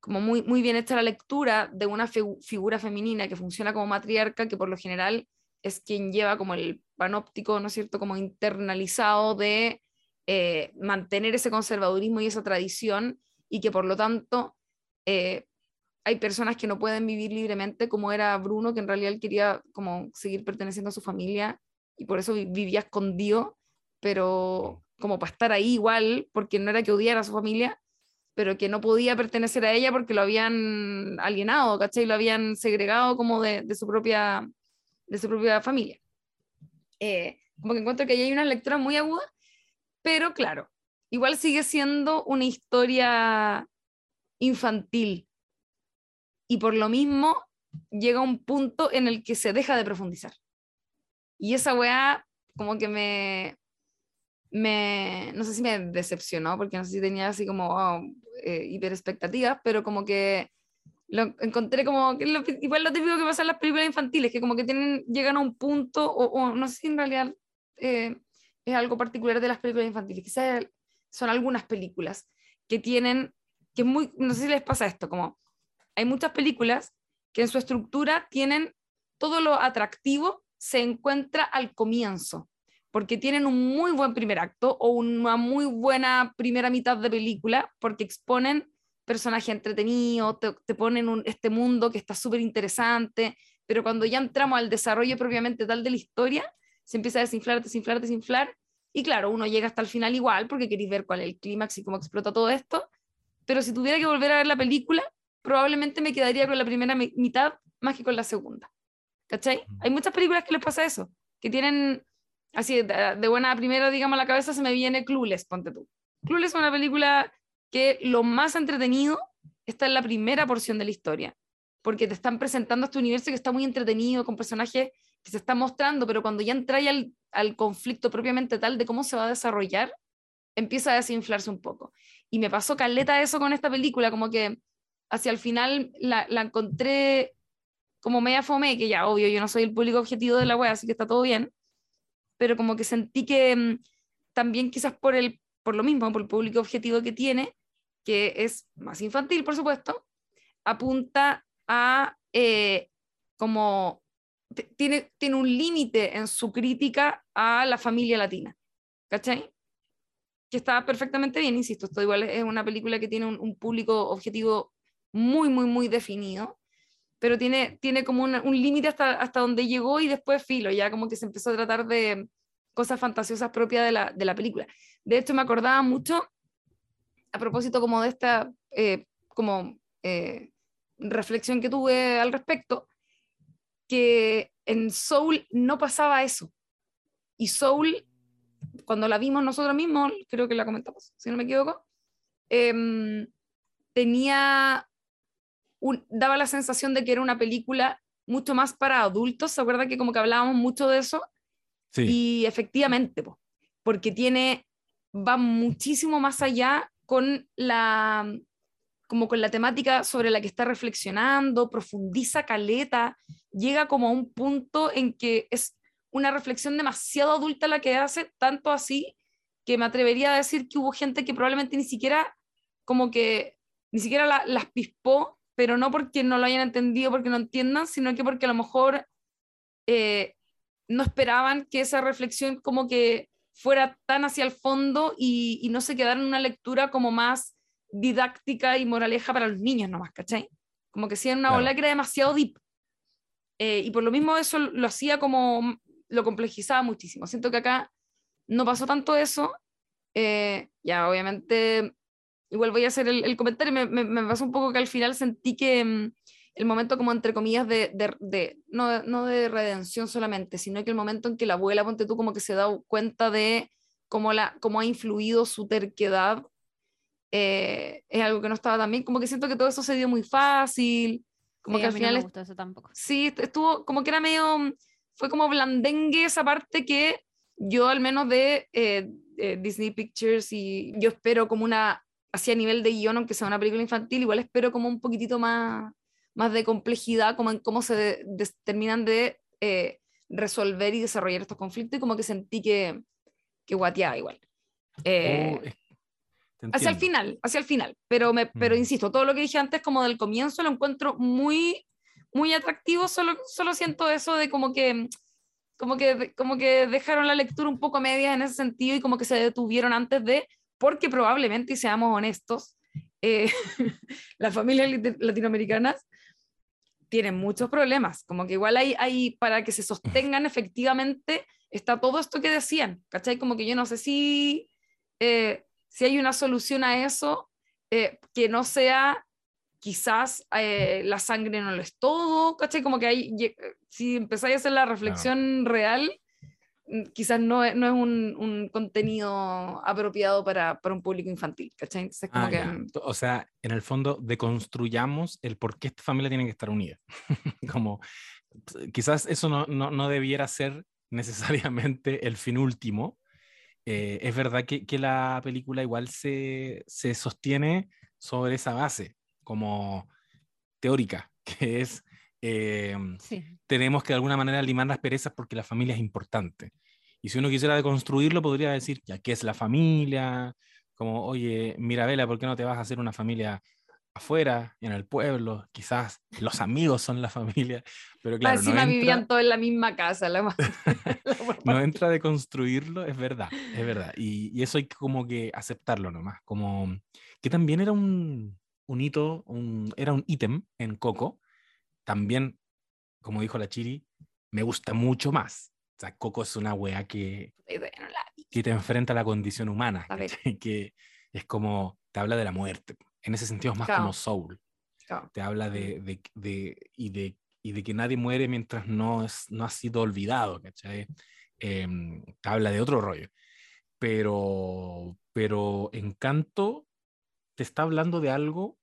como muy, muy bien hecha la lectura de una figura femenina que funciona como matriarca, que por lo general es quien lleva como el panóptico, ¿no es cierto?, como internalizado de eh, mantener ese conservadurismo y esa tradición, y que por lo tanto eh, hay personas que no pueden vivir libremente, como era Bruno, que en realidad quería como seguir perteneciendo a su familia, y por eso vivía escondido, pero como para estar ahí igual, porque no era que odiara a su familia, pero que no podía pertenecer a ella porque lo habían alienado, ¿cachai? Lo habían segregado como de su, propia, de su propia familia. Eh, como que encuentro que ahí hay una lectura muy aguda, pero claro, igual sigue siendo una historia infantil. Y por lo mismo llega un punto en el que se deja de profundizar. Y esa weá como que me, me, no sé si me decepcionó, porque no sé si tenía así como, oh, eh, hiper expectativas, pero como que lo encontré como, igual lo típico que pasa en las películas infantiles, que como que tienen, llegan a un punto, o, no sé si en realidad eh, es algo particular de las películas infantiles, quizás son algunas películas que tienen, que muy, no sé si les pasa esto, como hay muchas películas que en su estructura tienen todo lo atractivo se encuentra al comienzo porque tienen un muy buen primer acto o una muy buena primera mitad de película, porque exponen personajes entretenidos, te, ponen un, este mundo que está súper interesante, pero cuando ya entramos al desarrollo propiamente tal de la historia, se empieza a desinflar, desinflar, desinflar, y claro, uno llega hasta el final igual, porque queréis ver cuál es el clímax y cómo explota todo esto, pero si tuviera que volver a ver la película, probablemente me quedaría con la primera mitad más que con la segunda. ¿Cachai? Hay muchas películas que les pasa eso, que tienen así de, buena primera, digamos, a la cabeza se me viene Clueless, ponte tú. Clueless es una película que lo más entretenido está en la primera porción de la historia, porque te están presentando este universo que está muy entretenido, con personajes que se están mostrando, pero cuando ya entra al, al conflicto propiamente tal de cómo se va a desarrollar, empieza a desinflarse un poco. Y me pasó caleta eso con esta película, como que hacia el final la, la encontré como media fome, que ya obvio, yo no soy el público objetivo de la web, así que está todo bien, pero como que sentí que mm, también quizás por, el, por lo mismo, por el público objetivo que tiene, que es más infantil, por supuesto, apunta a eh, como tiene, tiene un límite en su crítica a la familia latina, ¿cachai? Que está perfectamente bien, insisto, esto igual es una película que tiene un, público objetivo muy, muy, muy definido, pero tiene, tiene como un límite hasta, hasta donde llegó y después filo, ya como que se empezó a tratar de cosas fantasiosas propias de la, de la película. De hecho, me acordaba mucho, a propósito como de esta eh, como, eh, reflexión que tuve al respecto, que en Soul no pasaba eso. Y Soul, cuando la vimos nosotros mismos, creo que la comentamos, si no me equivoco, eh, tenía daba la sensación de que era una película mucho más para adultos, ¿se acuerda que como que hablábamos mucho de eso? Sí. Y efectivamente, porque tiene, va muchísimo más allá con la, como con la temática sobre la que está reflexionando, profundiza caleta, llega como a un punto en que es una reflexión demasiado adulta la que hace, tanto así que me atrevería a decir que hubo gente que probablemente ni siquiera como que ni siquiera las pispó, pero no porque no lo hayan entendido, porque no entiendan, sino que porque a lo mejor eh, no esperaban que esa reflexión como que fuera tan hacia el fondo y, y no se quedara en una lectura como más didáctica y moraleja para los niños nomás, ¿cachai? Como que si en una ola que era demasiado deep. Eh, y por lo mismo eso lo hacía como, lo complejizaba muchísimo. Siento que acá no pasó tanto eso. Eh, ya, obviamente, igual voy a hacer el, comentario, me, me, pasó un poco que al final sentí que mm, el momento como entre comillas de, de, de no, no, de redención solamente, sino que el momento en que la abuela, ponte tú, como que se da cuenta de cómo, la, cómo ha influido su terquedad eh, es algo que no estaba tan bien, como que siento que todo eso se dio muy fácil, como que al final... No me gustó eso tampoco. Sí, estuvo como que era medio, fue como blandengue esa parte que yo al menos de eh, Disney Pictures y yo espero como una, así a nivel de guion, aunque sea una película infantil, igual espero como un poquitito más, más de complejidad, como en cómo se terminan de eh, resolver y desarrollar estos conflictos y como que sentí que, que guateaba igual. Oh, hacia el final, hacia el final. Pero, me, pero Mm. insisto, todo lo que dije antes, como del comienzo, lo encuentro muy, muy atractivo. Solo, solo siento eso de como que, como que, como que dejaron la lectura un poco a medias en ese sentido y como que se detuvieron antes de, porque probablemente, y seamos honestos, eh, *laughs* las familias latinoamericanas tienen muchos problemas. Como que igual hay, hay para que se sostengan efectivamente, está todo esto que decían, ¿cachai? Como que yo no sé si, eh, si hay una solución a eso eh, que no sea quizás eh, la sangre no lo es todo, ¿cachai? Como que hay, si empezáis a hacer la reflexión real, quizás no es, no es un, un contenido apropiado para, para un público infantil, ¿cachai? Entonces, como Ah, que, ya. O sea, en el fondo, deconstruyamos el por qué esta familia tiene que estar unida. *laughs* Como quizás eso no, no, no debiera ser *laughs* necesariamente el fin último. Eh, es verdad que, que la película igual se, se sostiene sobre esa base, como teórica, *laughs* que es eh, Sí. tenemos que de alguna manera limar las perezas porque la familia es importante. Y si uno quisiera deconstruirlo, podría decir, ya, ¿qué es la familia? Como, oye, Mirabela, ¿por qué no te vas a hacer una familia afuera, en el pueblo? Quizás los amigos son la familia, pero claro, no encima vivían entra, todos en la misma casa. La, *laughs* no entra de construirlo, es verdad, es verdad. Y, y eso hay que como que aceptarlo nomás, como que también era un, un hito, un, era un ítem en Coco, también, como dijo la Chiri, me gusta mucho más. O sea, Coco es una wea que, que te enfrenta a la condición humana, *laughs* que es como, te habla de la muerte. En ese sentido es más Claro. como Soul. Claro. Te habla de, de, de- y, de, y de que nadie muere mientras no, es, no ha sido olvidado, ¿cachai? Em, te habla de otro rollo. Pero, pero Encanto te está hablando de algo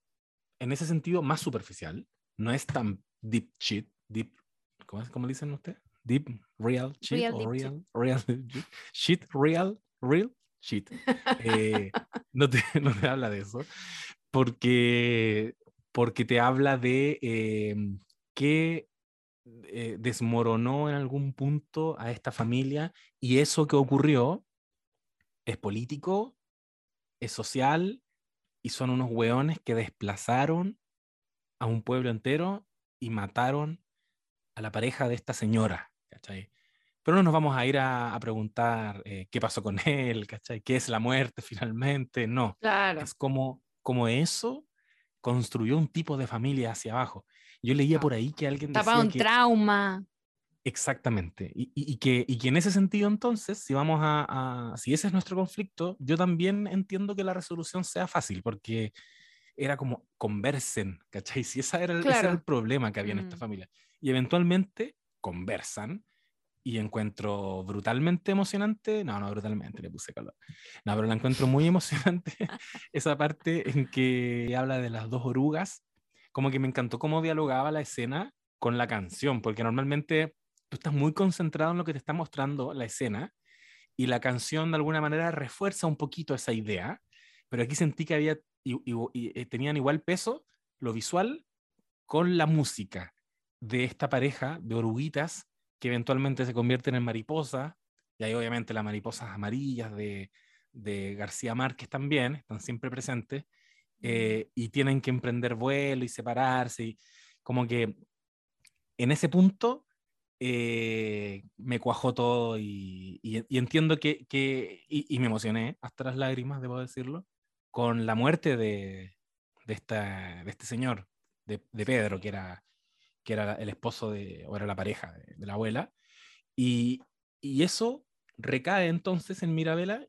en ese sentido más superficial. No es tan deep shit, deep, ¿cómo, es, cómo dicen ustedes? Deep, real shit Real o deep shit. *laughs* real, real shit. real, real shit. Eh, *laughs* no, te, *laughs* no te habla de eso porque, porque te habla de eh, que eh, desmoronó en algún punto a esta familia y eso que ocurrió es político, es social y son unos hueones que desplazaron a un pueblo entero y mataron a la pareja de esta señora, ¿cachai? Pero no nos vamos a ir a, a preguntar eh, qué pasó con *laughs* él, ¿cachai? ¿Qué es la muerte finalmente? No, Claro. es como, como eso construyó un tipo de familia hacia abajo. Yo leía Ah. por ahí que alguien decía un que, trauma. Exactamente. Y, y- y que, y que en ese sentido, entonces, si vamos a, a- si ese es nuestro conflicto, yo también entiendo que la resolución sea fácil, porque era como conversen, ¿cachai? Si esa era el, ese era Claro. el problema que había en esta Mm. familia. Y eventualmente conversan y encuentro brutalmente emocionante, no, no brutalmente, le puse color. No, pero la encuentro muy emocionante *laughs* esa parte en que habla de las dos orugas, como que me encantó cómo dialogaba la escena con la canción, porque normalmente tú estás muy concentrado en lo que te está mostrando la escena y la canción de alguna manera refuerza un poquito esa idea, pero aquí sentí que había, y, eh, tenían igual peso lo visual con la música de esta pareja de oruguitas que eventualmente se convierten en mariposas, y hay obviamente las mariposas amarillas de, de García Márquez también, están siempre presentes, eh, y tienen que emprender vuelo y separarse, y como que en ese punto eh, me cuajó todo y, y, entiendo que, que y, me emocioné hasta las lágrimas, debo decirlo, con la muerte de, este señor, de, Pedro, que era, el esposo de, o era la pareja de, la abuela. Y, eso recae entonces en Mirabela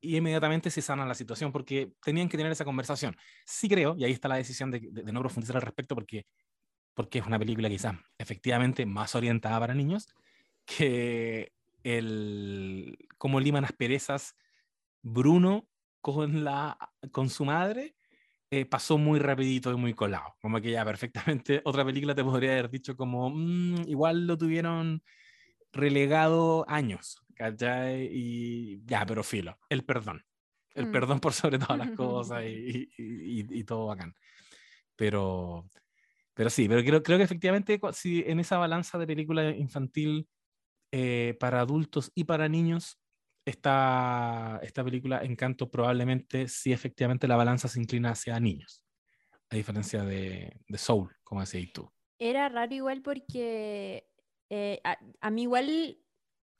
y inmediatamente se sana la situación porque tenían que tener esa conversación. Sí creo, y ahí está la decisión de, de, no profundizar al respecto porque, porque es una película quizás efectivamente más orientada para niños, que el cómo liman asperezas Bruno con, la, con su madre eh, pasó muy rapidito y muy colado. Como que ya perfectamente *laughs* otra película te podría haber dicho como, mm, igual lo tuvieron relegado años, ¿cachai? Y ya, pero filo, el perdón. El mm. perdón por sobre todas las cosas *laughs* y, y, y, todo bacán. Pero, pero sí, pero creo, creo que efectivamente si en esa balanza de película infantil eh, para adultos y para niños, esta, esta película Encanto probablemente sí efectivamente la balanza se inclina hacia niños, a diferencia de, de Soul, como decías tú. Era raro igual porque eh, a, mí igual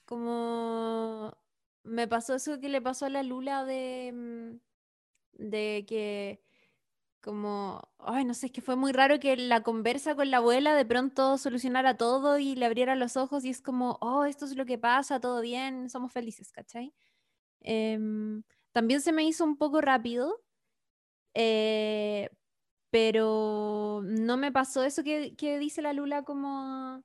como me pasó eso que le pasó a la Lula de, mm, de que como, ay, no sé, es que fue muy raro que la conversa con la abuela de pronto solucionara todo y le abriera los ojos y es como, oh, esto es lo que pasa, todo bien, somos felices, ¿cachai? Em, también se me hizo un poco rápido, eh, pero no me pasó eso que, que dice la Lula como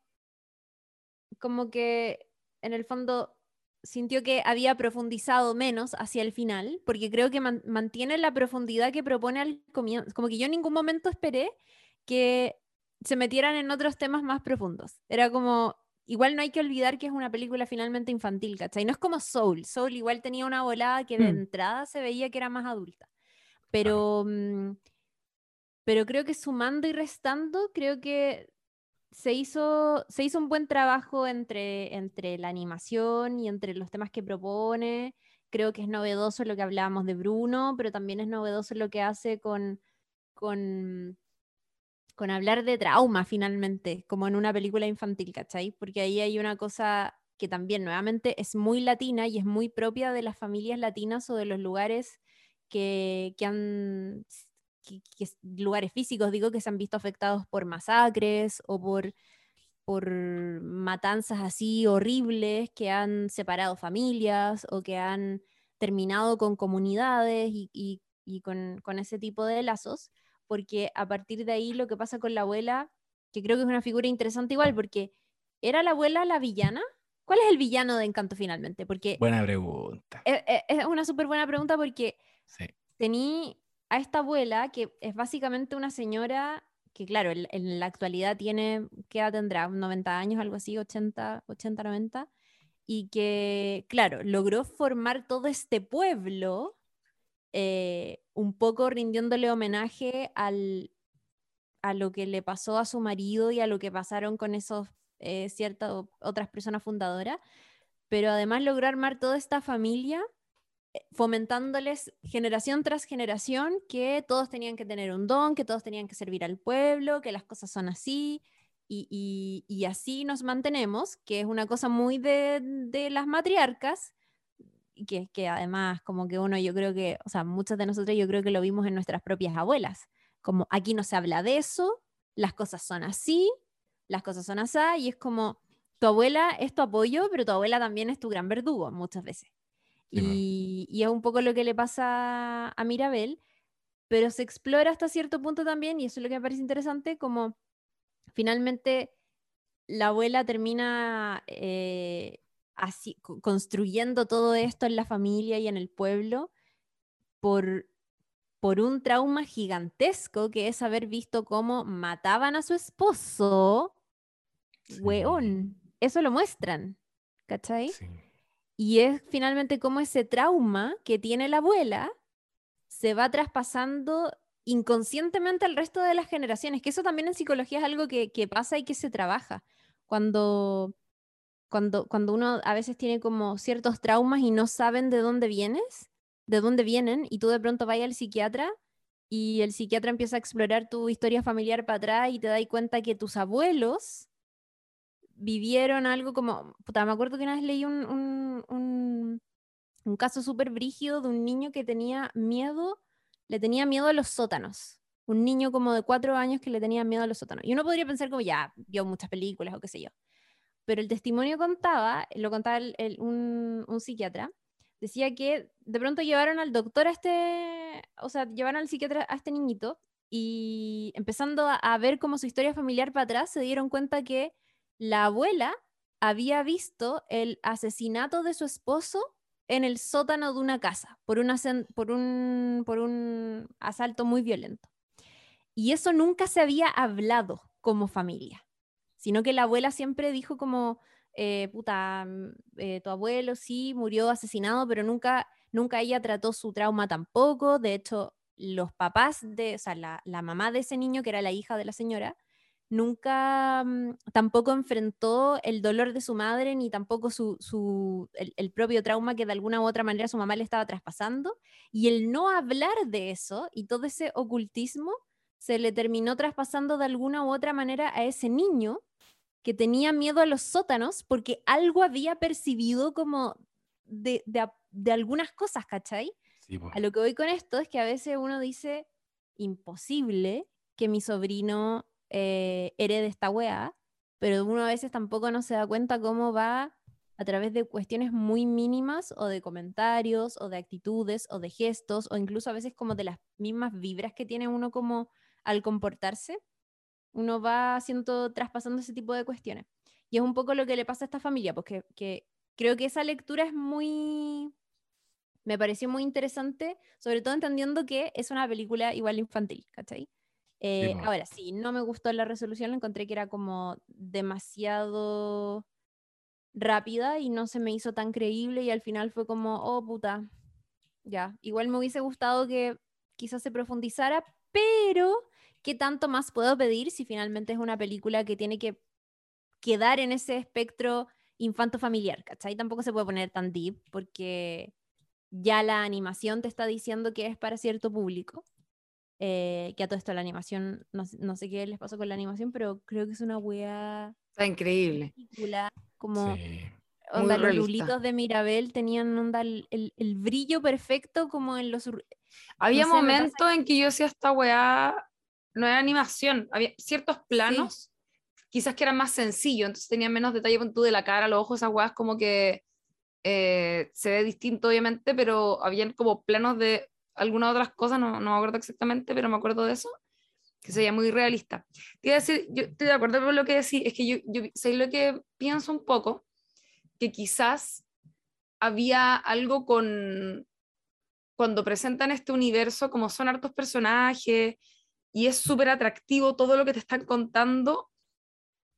como que en el fondo sintió que había profundizado menos hacia el final, porque creo que mantiene la profundidad que propone al comienzo. Como que yo en ningún momento esperé que se metieran en otros temas más profundos. Era como, igual no hay que olvidar que es una película finalmente infantil, ¿cachai? No es como Soul. Soul igual tenía una volada que de hmm. entrada se veía que era más adulta. Pero, mm, pero creo que sumando y restando, creo que se hizo, se hizo un buen trabajo entre, entre la animación y entre los temas que propone. Creo que es novedoso lo que hablábamos de Bruno, pero también es novedoso lo que hace con, con, con hablar de trauma finalmente, como en una película infantil, ¿cachai? Porque ahí hay una cosa que también nuevamente es muy latina y es muy propia de las familias latinas o de los lugares que, que han que, lugares físicos, digo, que se han visto afectados por masacres o por, por matanzas así horribles que han separado familias o que han terminado con comunidades y, con, con, ese tipo de lazos, porque a partir de ahí lo que pasa con la abuela, que creo que es una figura interesante igual, porque ¿era la abuela la villana? ¿Cuál es el villano de Encanto finalmente? Porque buena pregunta. Es, es una súper buena pregunta porque sí. tení a esta abuela, que es básicamente una señora que, claro, en, la actualidad tiene, ¿qué edad tendrá? 90 años, algo así, 80, 80, 90, y que, claro, logró formar todo este pueblo, eh, un poco rindiéndole homenaje al, a lo que le pasó a su marido y a lo que pasaron con esos eh, ciertas otras personas fundadoras, pero además logró armar toda esta familia fomentándoles generación tras generación que todos tenían que tener un don, que todos tenían que servir al pueblo, que las cosas son así, y, así nos mantenemos, que es una cosa muy de, las matriarcas, que, que además como que uno yo creo que, o sea, muchas de nosotros yo creo que lo vimos en nuestras propias abuelas, como aquí no se habla de eso, las cosas son así, las cosas son así, y es como, tu abuela es tu apoyo, pero tu abuela también es tu gran verdugo muchas veces. Y, es un poco lo que le pasa a Mirabel, pero se explora hasta cierto punto también, y eso es lo que me parece interesante, como finalmente la abuela termina eh, así, construyendo todo esto en la familia y en el pueblo por, por un trauma gigantesco que es haber visto cómo mataban a su esposo. Weón, eso lo muestran, ¿cachai? Sí. Y es finalmente como ese trauma que tiene la abuela se va traspasando inconscientemente al resto de las generaciones, que eso también en psicología es algo que, que pasa y que se trabaja. Cuando, cuando, cuando uno a veces tiene como ciertos traumas y no saben de dónde vienes, de dónde vienen, y tú de pronto vas al psiquiatra y el psiquiatra empieza a explorar tu historia familiar para atrás y te das cuenta que tus abuelos vivieron algo como, puta, me acuerdo que una vez leí un, un, un, caso súper brígido de un niño que tenía miedo, le tenía miedo a los sótanos. Un niño como de cuatro años que le tenía miedo a los sótanos. Y uno podría pensar como, ya, vio muchas películas o qué sé yo. Pero el testimonio contaba, lo contaba el, un, un psiquiatra, decía que de pronto llevaron al doctor a este, o sea, llevaron al psiquiatra a este niñito y empezando a, a ver como su historia familiar para atrás, se dieron cuenta que la abuela había visto el asesinato de su esposo en el sótano de una casa por, un, asalto muy violento. Y eso nunca se había hablado como familia, sino que la abuela siempre dijo como, eh, puta, mm, eh, tu abuelo sí murió asesinado, pero nunca, nunca ella trató su trauma tampoco. De hecho, los papás de, o sea, la mamá de ese niño, que era la hija de la señora, nunca mm, tampoco enfrentó el dolor de su madre ni tampoco su, su el, el, propio trauma que de alguna u otra manera su mamá le estaba traspasando. Y el no hablar de eso y todo ese ocultismo se le terminó traspasando de alguna u otra manera a ese niño que tenía miedo a los sótanos porque algo había percibido como de, de, de algunas cosas, ¿cachai? Sí. A lo que voy con esto es que a veces uno dice, imposible que mi sobrino eh, herede esta weá, pero uno a veces tampoco no se da cuenta cómo va a través de cuestiones muy mínimas o de comentarios o de actitudes o de gestos o incluso a veces como de las mismas vibras que tiene uno como al comportarse, uno va haciendo, traspasando ese tipo de cuestiones. Y es un poco lo que le pasa a esta familia, porque que creo que esa lectura es muy, me pareció muy interesante, sobre todo entendiendo que es una película igual infantil, ¿cachai? Eh, Sí, ahora, sí, no me gustó la resolución, la encontré que era como demasiado rápida y no se me hizo tan creíble y al final fue como, oh puta, ya, igual me hubiese gustado que quizás se profundizara, pero ¿qué tanto más puedo pedir si finalmente es una película que tiene que quedar en ese espectro infanto-familiar, ¿cachai? Tampoco se puede poner tan deep porque ya la animación te está diciendo que es para cierto público. Eh, que a todo esto la animación, no, sé- no sé qué les pasó con la animación, pero creo que es una wea Está increíble. película, como Sí. onda, los rulitos de Mirabel tenían onda el, el- el brillo perfecto como en los... Había sé, momentos en que yo decía esta weá no era animación, había ciertos planos quizás que eran más sencillos, entonces tenían menos detalle con tú de la cara, los ojos, esas weas como que eh, se ve distinto obviamente, pero habían como planos de algunas otras cosas, no, no me acuerdo exactamente, pero me acuerdo de eso, que se veía muy realista. Te iba a decir, yo estoy de acuerdo con lo que decís, es que yo, yo sé lo que pienso un poco, que quizás había algo con cuando presentan este universo, como son hartos personajes y es súper atractivo todo lo que te están contando,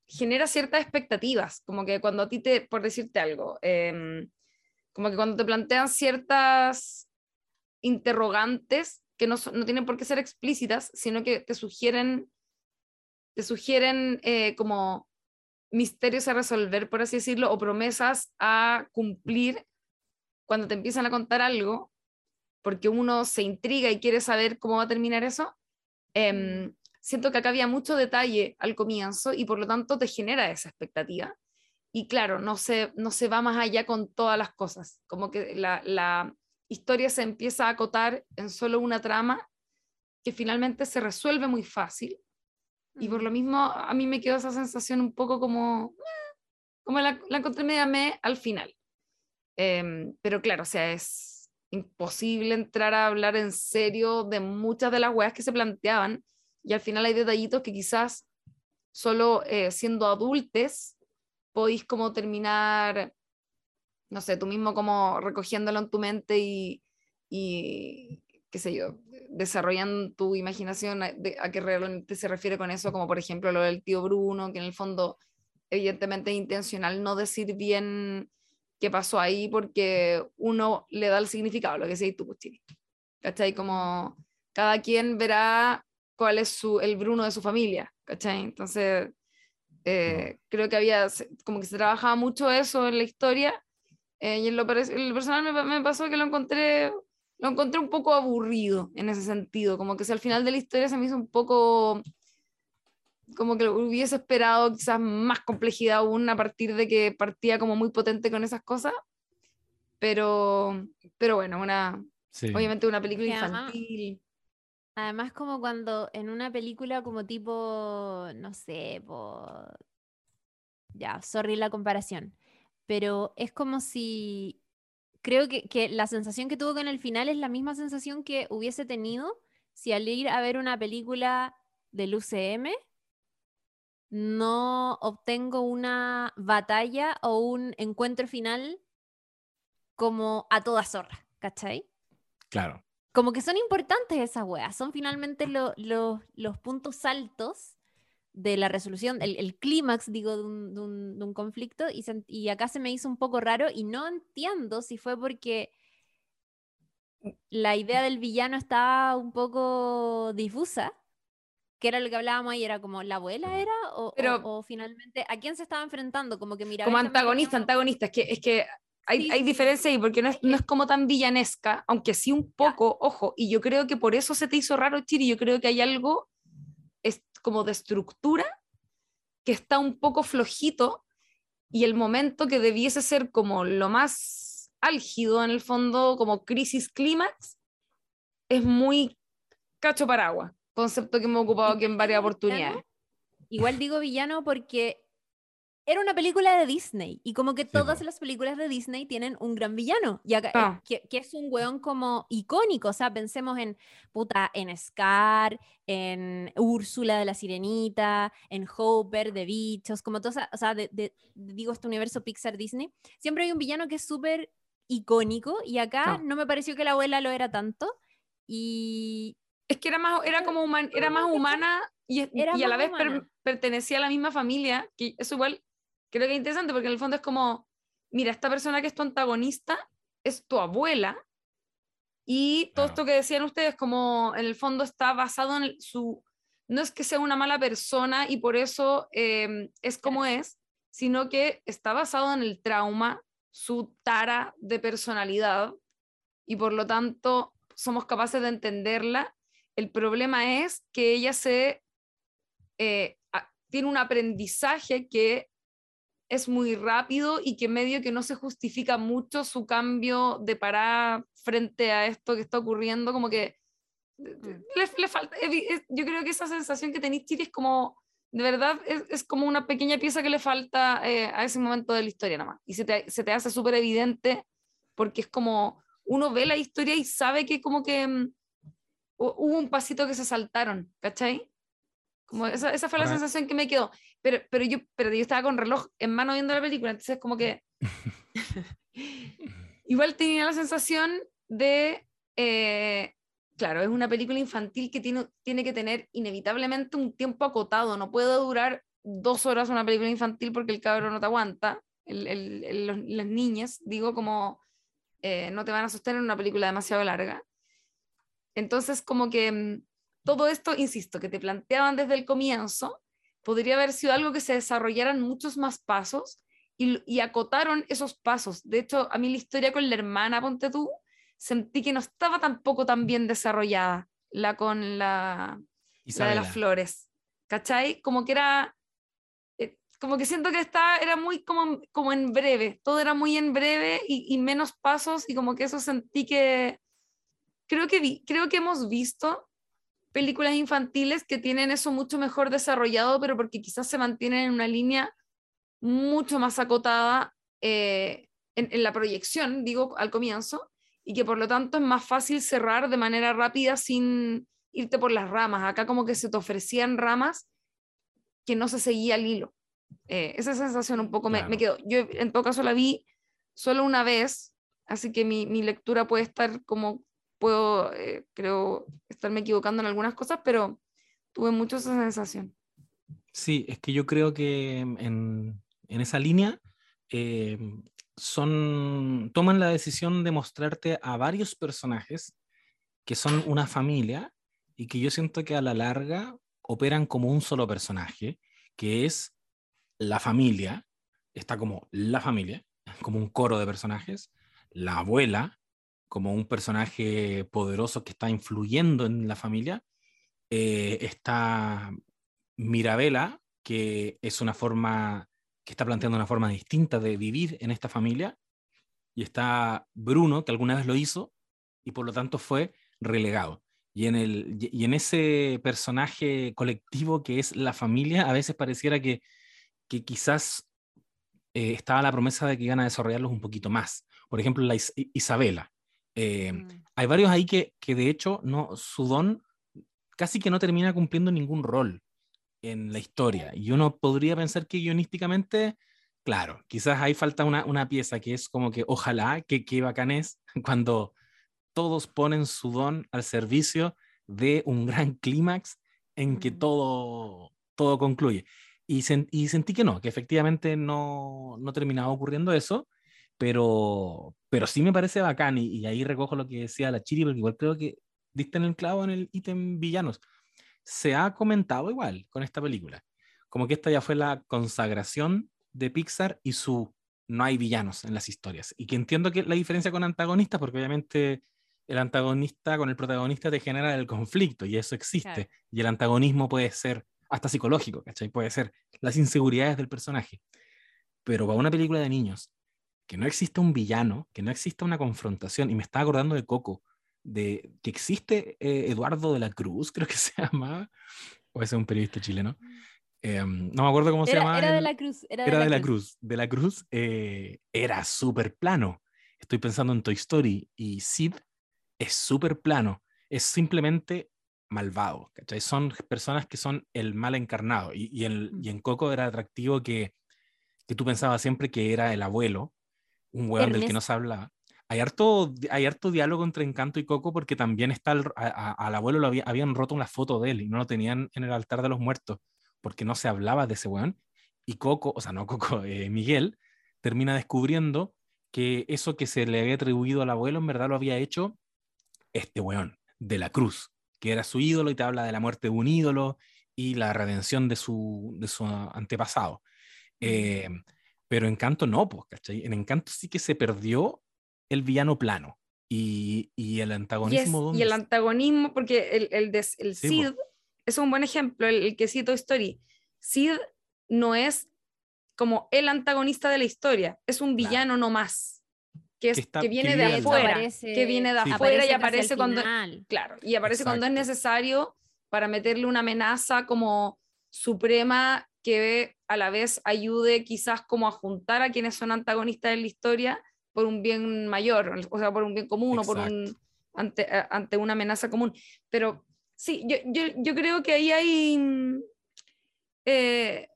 genera ciertas expectativas, como que cuando a ti te, por decirte algo, em, como que cuando te plantean ciertas interrogantes que no, no tienen por qué ser explícitas, sino que te sugieren, te sugieren eh, como misterios a resolver, por así decirlo, o promesas a cumplir cuando te empiezan a contar algo, porque uno se intriga y quiere saber cómo va a terminar eso. em, siento que acá había mucho detalle al comienzo y por lo tanto te genera esa expectativa. Y claro, no se, no se va más allá con todas las cosas, como que la historia se empieza a acotar en solo una trama que finalmente se resuelve muy fácil. Y por lo mismo a mí me quedó esa sensación un poco como, eh, como la, la encontré media me al final. Em, pero claro, o sea, es imposible entrar a hablar en serio de muchas de las weas que se planteaban y al final hay detallitos que quizás solo eh, siendo adultos podéis como terminar, no sé, tú mismo como recogiéndolo en tu mente y, y qué sé yo, desarrollando tu imaginación a, de- a qué realmente se refiere con eso, como por ejemplo lo del tío Bruno, que en el fondo evidentemente es intencional no decir bien qué pasó ahí porque uno le da el significado, lo que decís tú, Puchini. ¿cachai? Como cada quien verá cuál es su, el Bruno de su familia, ¿cachai? Entonces, eh, creo que había, como que se trabajaba mucho eso en la historia, eh, y en lo, en lo personal me, me, pasó que lo encontré, lo encontré un poco aburrido en ese sentido, como que si al final de la historia se me hizo un poco como que hubiese esperado quizás más complejidad aún a partir de que partía como muy potente con esas cosas, pero, pero bueno, una, obviamente una película infantil. Además, como cuando en una película como tipo, no sé, ya, sorry la comparación, pero es como si, creo que, que la sensación que tuvo con el final es la misma sensación que hubiese tenido si al ir a ver una película del UCM no obtengo una batalla o un encuentro final como a toda zorra, ¿cachai? Claro. Como que son importantes esas weas, son finalmente los puntos altos de la resolución, el, clímax, digo, de un, conflicto, y, y, acá se me hizo un poco raro y no entiendo si fue porque la idea del villano estaba un poco difusa, que era lo que hablábamos ahí, era como la abuela era o, o, finalmente a quién se estaba enfrentando, como que mira Como antagonista, antagonista, es que, es que hay, hay diferencia ahí porque no es, no es, como tan villanesca, aunque sí un poco, ojo, y yo creo que por eso se te hizo raro Chiri, yo creo que hay algo como de estructura que está un poco flojito y el momento que debiese ser como lo más álgido en el fondo, como crisis clímax, es muy cacho paraguas concepto que me he ocupado aquí en varias oportunidades. Igual digo villano porque era una película de Disney y como que todas las películas de Disney tienen un gran villano y acá, ah. que, es un weón como icónico, o sea, pensemos en puta, en Scar, en Úrsula de la Sirenita, en Hopper de Bichos, como todas, o sea, digo este universo Pixar Disney, siempre hay un villano que es súper icónico y acá no me pareció que la abuela lo era tanto y, es que era más, era como era más humana y, y a la vez pertenecía a la misma familia, que eso igual creo que es interesante porque en el fondo es como, mira, esta persona que es tu antagonista es tu abuela y todo esto que decían ustedes como en el fondo está basado en su, no es que sea una mala persona y por eso em, es como es, sino que está basado en el trauma, su tara de personalidad y por lo tanto somos capaces de entenderla. El problema es que ella se eh, tiene un aprendizaje que es muy rápido y que medio que no se justifica mucho su cambio de parada frente a esto que está ocurriendo, como que mm. le, falta, yo creo que esa sensación que tenéis, Chile, es como, de verdad, es, como una pequeña pieza que le falta eh, a ese momento de la historia nada más. Y se te, se te hace súper evidente porque es como, uno ve la historia y sabe que como que mm, hubo un pasito que se saltaron, ¿cachai? Como esa, esa fue la sensación que me quedó. Pero, pero, yo, pero yo estaba con reloj en mano viendo la película, entonces como que... *laughs* Igual tenía la sensación de... Eh, claro, es una película infantil que tiene, tiene que tener inevitablemente un tiempo acotado, no puede durar dos horas una película infantil porque el cabrón no te aguanta, el, el, los, las niñas, digo, como eh, no te van a sostener en una película demasiado larga. Entonces, como que mm, todo esto, insisto, que te planteaban desde el comienzo, podría haber sido algo que se desarrollaran muchos más pasos y, acotaron esos pasos. De hecho, a mí la historia con la hermana, ponte tú, sentí que no estaba tampoco tan bien desarrollada, la con la, la de las flores. ¿Cachai? Como que era, eh, como que siento que está, era muy como, como en breve, todo era muy en breve y, y menos pasos y como que eso sentí que, creo que, creo que hemos visto películas infantiles que tienen eso mucho mejor desarrollado, pero porque quizás se mantienen en una línea mucho más acotada eh, en, la proyección, digo, al comienzo, y que por lo tanto es más fácil cerrar de manera rápida sin irte por las ramas. Acá como que se te ofrecían ramas que no se seguía el hilo. Eh, esa sensación un poco me, me, quedó. Yo en todo caso la vi solo una vez, así que mi, mi lectura puede estar como puedo, eh, creo, estarme equivocando en algunas cosas, pero tuve mucho esa sensación. Sí, es que yo creo que en, en esa línea eh, son, toman la decisión de mostrarte a varios personajes que son una familia y que yo siento que a la larga operan como un solo personaje, que es la familia, está como la familia, como un coro de personajes, la abuela, como un personaje poderoso que está influyendo en la familia, eh, está Mirabela, que es una forma, que está planteando una forma distinta de vivir en esta familia, y está Bruno, que alguna vez lo hizo, y por lo tanto fue relegado. Y en, el, y en ese personaje colectivo que es la familia, a veces pareciera que, quizás eh, estaba la promesa de que iban a desarrollarlos un poquito más. Por ejemplo, la Isabela. Eh, mm. Hay varios ahí que, que de hecho no, su don casi que no termina cumpliendo ningún rol en la historia. Y uno podría pensar que guionísticamente, claro, quizás ahí falta una, una pieza que es como que ojalá, que qué bacán es *laughs* cuando todos ponen su don al servicio de un gran clímax en que mm. todo, todo concluye. Y, y, sentí que no, que efectivamente no, no terminaba ocurriendo eso, pero, pero sí me parece bacán y, y, ahí recojo lo que decía la Chiri, porque igual creo que diste en el clavo en el ítem villanos. Se ha comentado igual con esta película, como que esta ya fue la consagración de Pixar y su no hay villanos en las historias. Y que entiendo que la diferencia con antagonistas, porque obviamente el antagonista con el protagonista te genera el conflicto y eso existe. Y el antagonismo puede ser hasta psicológico, ¿cachai? Puede ser las inseguridades del personaje. Pero para una película de niños, que no existe un villano, que no existe una confrontación, y me estaba acordando de Coco, de que existe eh, Eduardo de la Cruz, *laughs* creo que se llama, o ese es un periodista chileno. Em, no me acuerdo cómo se llama. Era de la Cruz. Era de, la, Cruz. De la Cruz eh, era súper plano. Estoy pensando en Toy Story y Sid es súper plano, es simplemente malvado, ¿cachai? Son personas que son el mal encarnado. Y, y, mm. y en Coco era atractivo que, que, tú pensabas siempre que era el abuelo, un hueón del que no se hablaba. Hay harto, hay harto diálogo entre Encanto y Coco porque también está al abuelo lo habían roto una foto de él y no lo tenían en el altar de los muertos porque no se hablaba de ese hueón. Y Coco, o sea, no Coco, *laughs* eh, Miguel, termina descubriendo que eso que se le había atribuido al abuelo en verdad lo había hecho este weón, de la cruz, que era su ídolo y te habla de la muerte de un ídolo y la redención de su, de su antepasado. Eh, pero Encanto no, pues, ¿cachai? En Encanto sí que se perdió el villano plano y, y el antagonismo. Y, el antagonismo, porque el, el, el Sid es un buen ejemplo, el, que cito Story. Sid no es como el antagonista de la historia, es un villano no más que, viene de afuera, que viene de afuera y aparece cuando, claro, y aparece cuando es necesario para meterle una amenaza como suprema que a la vez ayude quizás como a juntar a quienes son antagonistas en la historia por un bien mayor, o sea, por un bien común o por un, ante, ante una amenaza común. Pero sí, yo, yo, yo creo que ahí hay, eh,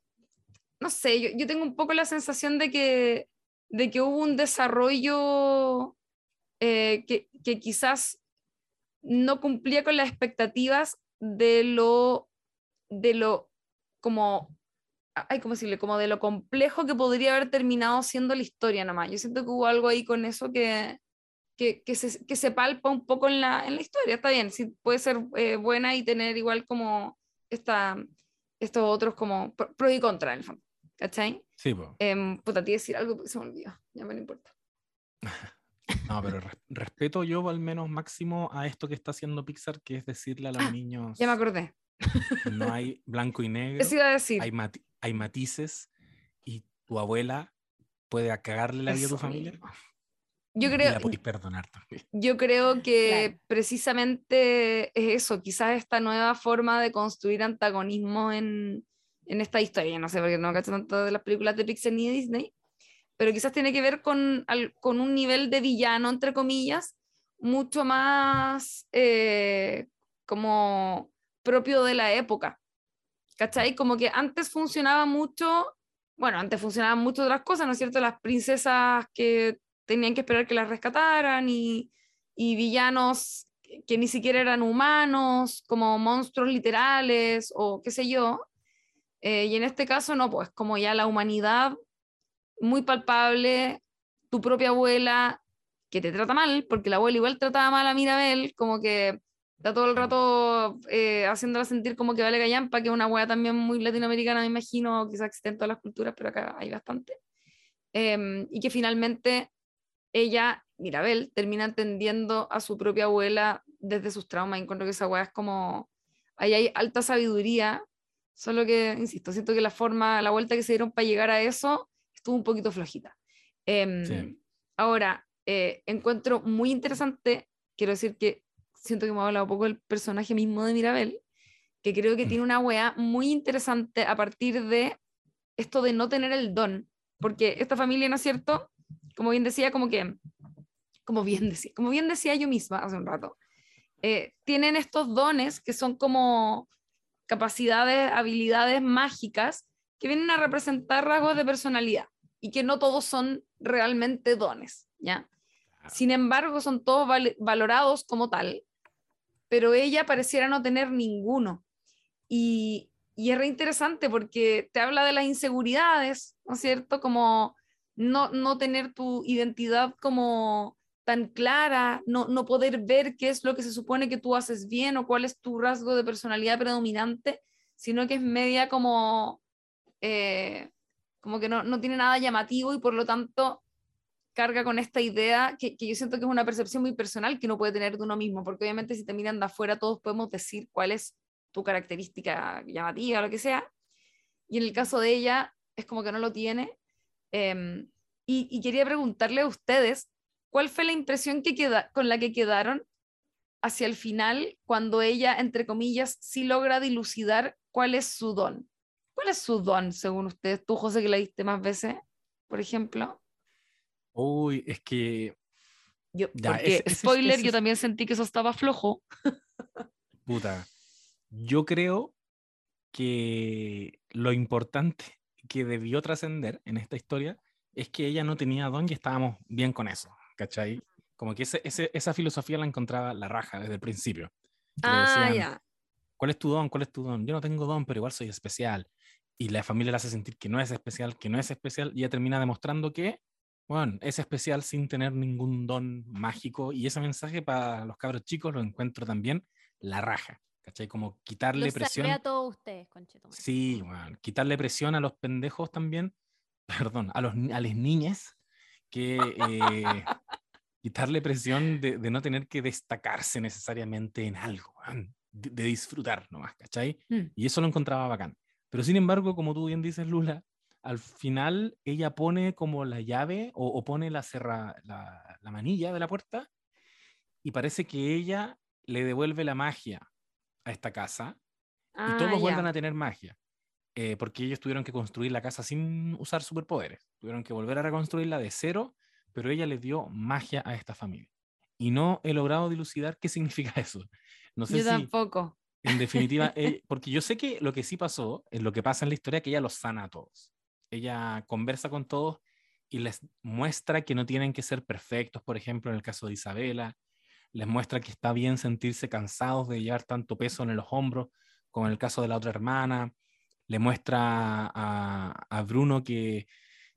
no sé, yo, yo tengo un poco la sensación de que de que hubo un desarrollo eh, que, que, quizás no cumplía con las expectativas de lo, de lo como, ay, ¿cómo decirle? Como de lo complejo que podría haber terminado siendo la historia nada más. Yo siento que hubo algo ahí con eso que, que, que, se, que se, palpa un poco en la, en la historia. Está bien, sí puede ser eh, buena y tener igual como esta, estos otros como pro, y contra en el fondo. ¿Cachai? Sí, pues. puta, te decir algo porque se me olvidó. Ya me no importa. *laughs* No, pero respeto yo al menos máximo a esto que está haciendo Pixar, que es decirle a los ah, niños. Ya me acordé. *laughs* No hay blanco y negro. Eso iba a decir. Hay, hay matices y tu abuela puede cagarle la vida a tu familia. Yo creo, la perdonar también. Yo creo que precisamente es eso, quizás esta nueva forma de construir antagonismo en, en esta historia. No sé, porque no cacho tanto de las películas de Pixar ni de Disney, pero quizás tiene que ver con, con un nivel de villano, entre comillas, mucho más eh, como propio de la época. ¿Cachai? Como que antes funcionaba mucho, bueno, antes funcionaban mucho otras cosas, ¿no es cierto? Las princesas que tenían que esperar que las rescataran y, y villanos que ni siquiera eran humanos, como monstruos literales o qué sé yo. Eh, y en este caso no, pues como ya la humanidad muy palpable, tu propia abuela que te trata mal, porque la abuela igual trataba mal a Mirabel, como que está todo el rato eh, haciéndola sentir como que vale gallampa, que es una wea también muy latinoamericana, me imagino, quizás existe en todas las culturas, pero acá hay bastante. Em, y que finalmente ella, Mirabel, termina entendiendo a su propia abuela desde sus traumas. Y encuentro que esa wea es como. Ahí hay alta sabiduría, solo que, insisto, siento que la forma, la vuelta que se dieron para llegar a eso estuvo un poquito flojita. Em, ahora, eh, encuentro muy interesante, quiero decir que siento que ha hablado poco del personaje mismo de Mirabel, que creo que mm. tiene una wea muy interesante a partir de esto de no tener el don, porque esta familia, ¿no es cierto? Como bien decía, como que, como bien decía, como bien decía yo misma hace un rato, eh, tienen estos dones que son como capacidades, habilidades mágicas que vienen a representar rasgos de personalidad y que no todos son realmente dones, ¿ya? Sin embargo, son todos valorados como tal, pero ella pareciera no tener ninguno. Y, y es re interesante porque te habla de las inseguridades, ¿no es cierto? Como no, no tener tu identidad como tan clara, no, no poder ver qué es lo que se supone que tú haces bien o cuál es tu rasgo de personalidad predominante, sino que es media como, eh, como que no, no, tiene nada llamativo y por lo tanto carga con esta idea que, yo siento que es una percepción muy personal que uno puede tener de uno mismo, porque obviamente si te miran de afuera todos podemos decir cuál es tu característica llamativa, lo que sea, y en el caso de ella es como que no lo tiene. Em, y, y, quería preguntarle a ustedes ¿Cuál fue la impresión que queda, con la que quedaron hacia el final cuando ella, entre comillas, sí logra dilucidar cuál es su don? ¿Cuál es su don, según ustedes? Tú, José, que la diste más veces, por ejemplo. Uy, es que... Yo, porque, spoiler, yo también sentí que eso estaba flojo. *laughs* Puta, yo creo que lo importante que debió trascender en esta historia es que ella no tenía don y estábamos bien con eso. ¿cachai? Como que ese, esa filosofía la encontraba la raja desde el principio. Ah, ya. ¿Cuál es tu don? ¿Cuál es tu don? Yo no tengo don, pero igual soy especial. Y la familia le hace sentir que no es especial, que no es especial, y ella termina demostrando que, bueno, es especial sin tener ningún don mágico. Y ese mensaje para los cabros chicos lo encuentro también la raja. ¿Cachai? Como quitarle Lo presión. a todos ustedes, Sí, bueno, quitarle presión a los pendejos también, *laughs* perdón, a, los, a las niñas que eh, *laughs* quitarle presión de, no tener que destacarse necesariamente en algo, de, disfrutar nomás, ¿cachai? Mm. Y eso lo encontraba bacán. Pero sin embargo, como tú bien dices, Lula, al final ella pone como la llave o, pone la, cerra, la, manilla de la puerta y parece que ella le devuelve la magia a esta casa y todos ah, vuelven a tener magia. Eh, porque ellos tuvieron que construir la casa sin usar superpoderes. Tuvieron que volver a reconstruirla de cero, pero ella le dio magia a esta familia. Y no he logrado dilucidar qué *laughs* significa eso. No sé yo tampoco. En definitiva, *laughs* eh, porque yo sé que lo que sí pasó, es lo que pasa en la historia, que ella los sana a todos. Ella conversa con todos y les muestra que no tienen que ser perfectos, por ejemplo, en el caso de Isabela, les muestra que está bien sentirse cansados de llevar tanto peso en los hombros, como en el caso de la otra hermana, le muestra a, Bruno que,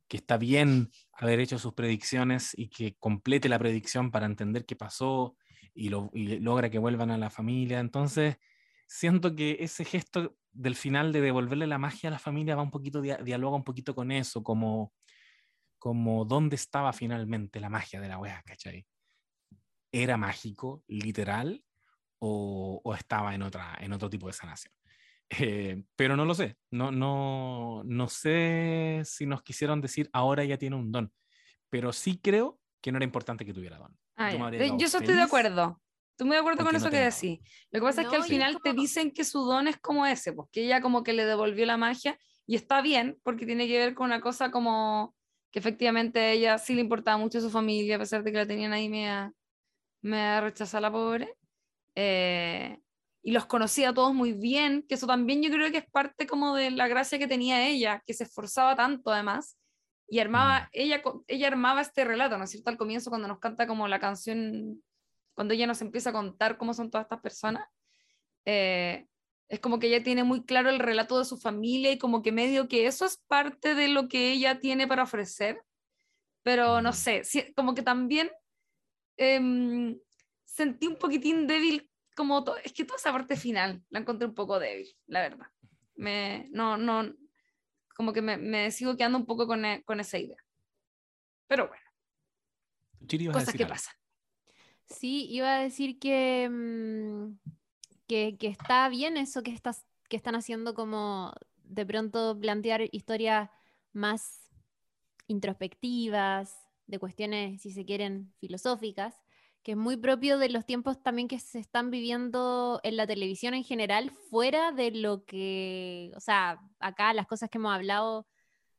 está bien haber hecho sus predicciones y que complete la predicción para entender qué pasó y, logra que vuelvan a la familia. Entonces, siento que ese gesto del final de devolverle la magia a la familia va un poquito, dialoga un poquito con eso, como, como dónde estaba finalmente la magia de la wea, ¿cachai? ¿Era mágico, literal, o, o estaba en, otra, en otro tipo de sanación? Eh, pero no lo sé, no, no, no sé si nos quisieron decir ahora ya tiene un don, pero sí creo que no era importante que tuviera don. Ah, yo, yo estoy de acuerdo. Estoy muy de acuerdo con eso que decís. Lo que pasa es que al final te dicen que su don es como ese, porque pues, ella como que le devolvió la magia y está bien porque tiene que ver con una cosa como que efectivamente a ella sí le importaba mucho su familia, a pesar de que la tenían ahí me me rechazado la pobre. Eh, y los conocía a todos muy bien, que eso también yo creo que es parte como de la gracia que tenía ella, que se esforzaba tanto además, y armaba, mm. ella, ella armaba este relato, ¿no es cierto? Al comienzo cuando nos canta como la canción, cuando ella nos empieza a contar cómo son todas estas personas, eh, es como que ella tiene muy claro el relato de su familia y como que medio que eso es parte de lo que ella tiene para ofrecer, pero no sé, como que también em, sentí un poquitín débil, como es que toda esa parte final la encontré un poco débil, la verdad. Me, no, no, como que me, me sigo quedando un poco con, e, con esa idea. Pero bueno, cosas que pasan. Sí, iba a decir que, mm, que, que, está bien eso que, estás, que están haciendo como de pronto plantear historias más introspectivas, de cuestiones, si se quieren, filosóficas, que es muy propio de los tiempos también que se están viviendo en la televisión en general, fuera de lo que, o sea, acá las cosas que hemos hablado,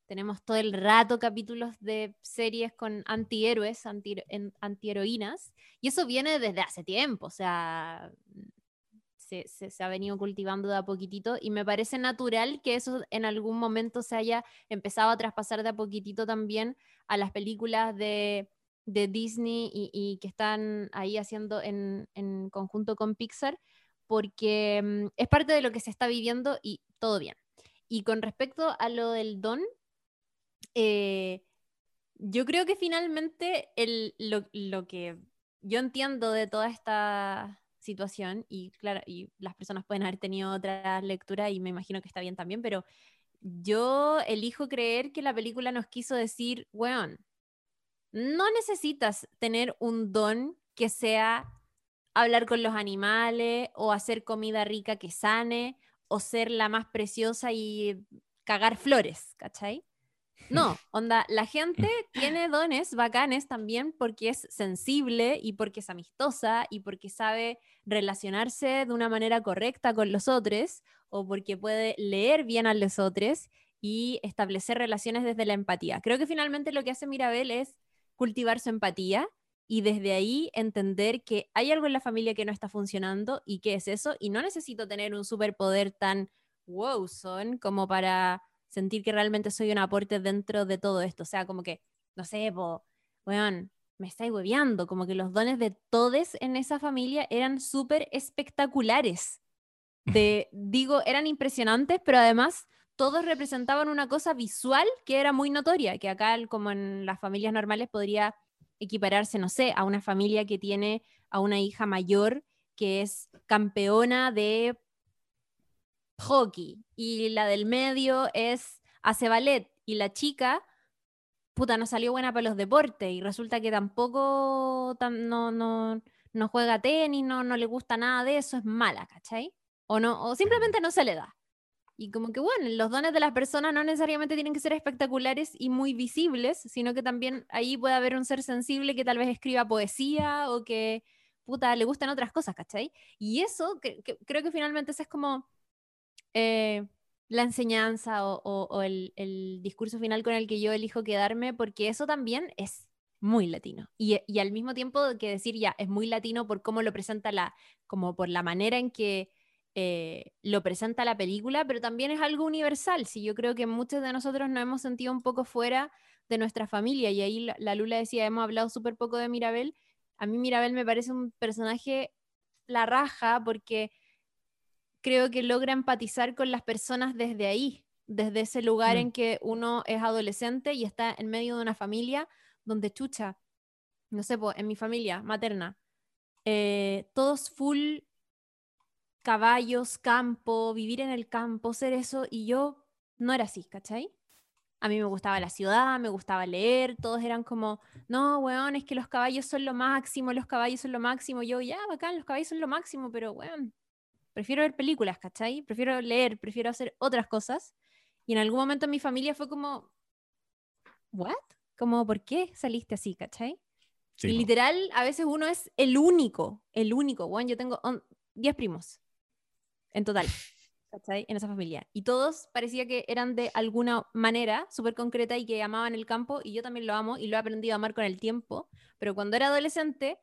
tenemos todo el rato capítulos de series con antihéroes, anti, antiheroínas, y eso viene desde hace tiempo, o sea, se, se, ha venido cultivando de a poquitito y me parece natural que eso en algún momento se haya empezado a traspasar de a poquitito también a las películas de, de Disney y, que están ahí haciendo en, en conjunto con Pixar, porque mm, es parte de lo que se está viviendo y todo bien. Y con respecto a lo del don, eh, yo creo que finalmente el, lo, lo, que yo entiendo de toda esta situación, y claro, y las personas pueden haber tenido otra lectura y me imagino que está bien también, pero yo elijo creer que la película nos quiso decir, weón, no necesitas tener un don que sea hablar con los animales o hacer comida rica que sane o ser la más preciosa y cagar flores, ¿cachai? No, *laughs* onda, la gente *laughs* tiene dones bacanes también porque es sensible y porque es amistosa y porque sabe relacionarse de una manera correcta con los otros o porque puede leer bien a los otros y establecer relaciones desde la empatía. Creo que finalmente lo que hace Mirabel es cultivar su empatía y desde ahí entender que hay algo en la familia que no está funcionando y qué es eso y no necesito tener un superpoder tan wow son como para sentir que realmente soy un aporte dentro de todo esto. O sea, como que, no sé, po, weón, me estáis hueveando, como que los dones de todos en esa familia eran súper espectaculares. *laughs* De, digo, eran impresionantes, pero además todos representaban una cosa visual que era muy notoria, que acá, como en las familias normales, podría equipararse, no sé, a una familia que tiene a una hija mayor que es campeona de hockey y la del medio es hace ballet y la chica puta no salió buena para los deportes y resulta que tampoco no, no, no juega tenis, no, no le gusta nada de eso, es mala, ¿cachai? O no, o simplemente no se le da. Y como que bueno, los dones de las personas no necesariamente tienen que ser espectaculares y muy visibles, sino que también ahí puede haber un ser sensible que tal vez escriba poesía o que puta le gustan otras cosas, ¿cachai? Y eso creo que finalmente ese es como eh, la enseñanza o, el, discurso final con el que yo elijo quedarme, porque eso también es muy latino. Y, al mismo tiempo que decir ya, es muy latino por cómo lo presenta la, como por la manera en que eh, lo presenta la película, pero también es algo universal. Si yo creo que muchos de nosotros nos hemos sentido un poco fuera de nuestra familia, y ahí la, la Lula decía, hemos hablado súper poco de Mirabel. A mí Mirabel me parece un personaje la raja porque creo que logra empatizar con las personas desde ahí, desde ese lugar en mm. que uno es adolescente y está en medio de una familia donde chucha, no sé, en mi familia materna, eh, todos full caballos, campo, vivir en el campo, ser eso, y yo no era así, ¿cachai? A mí me gustaba la ciudad, me gustaba leer, todos eran como, no, weón, es que los caballos son lo máximo, los caballos son lo máximo. Yo, ya, bacán, los caballos son lo máximo, pero weón, prefiero ver películas, ¿cachai? Prefiero leer, prefiero hacer otras cosas. Y en algún momento en mi familia fue como, ¿what? Como, ¿por qué saliste así, cachai? y literal, a veces uno es el único, el único. Bueno, yo tengo 10 primos en total, *laughs* ¿cachai? En esa familia. Y todos parecía que eran de alguna manera súper concreta y que amaban el campo. Y yo también lo amo y lo he aprendido a amar con el tiempo. Pero cuando era adolescente,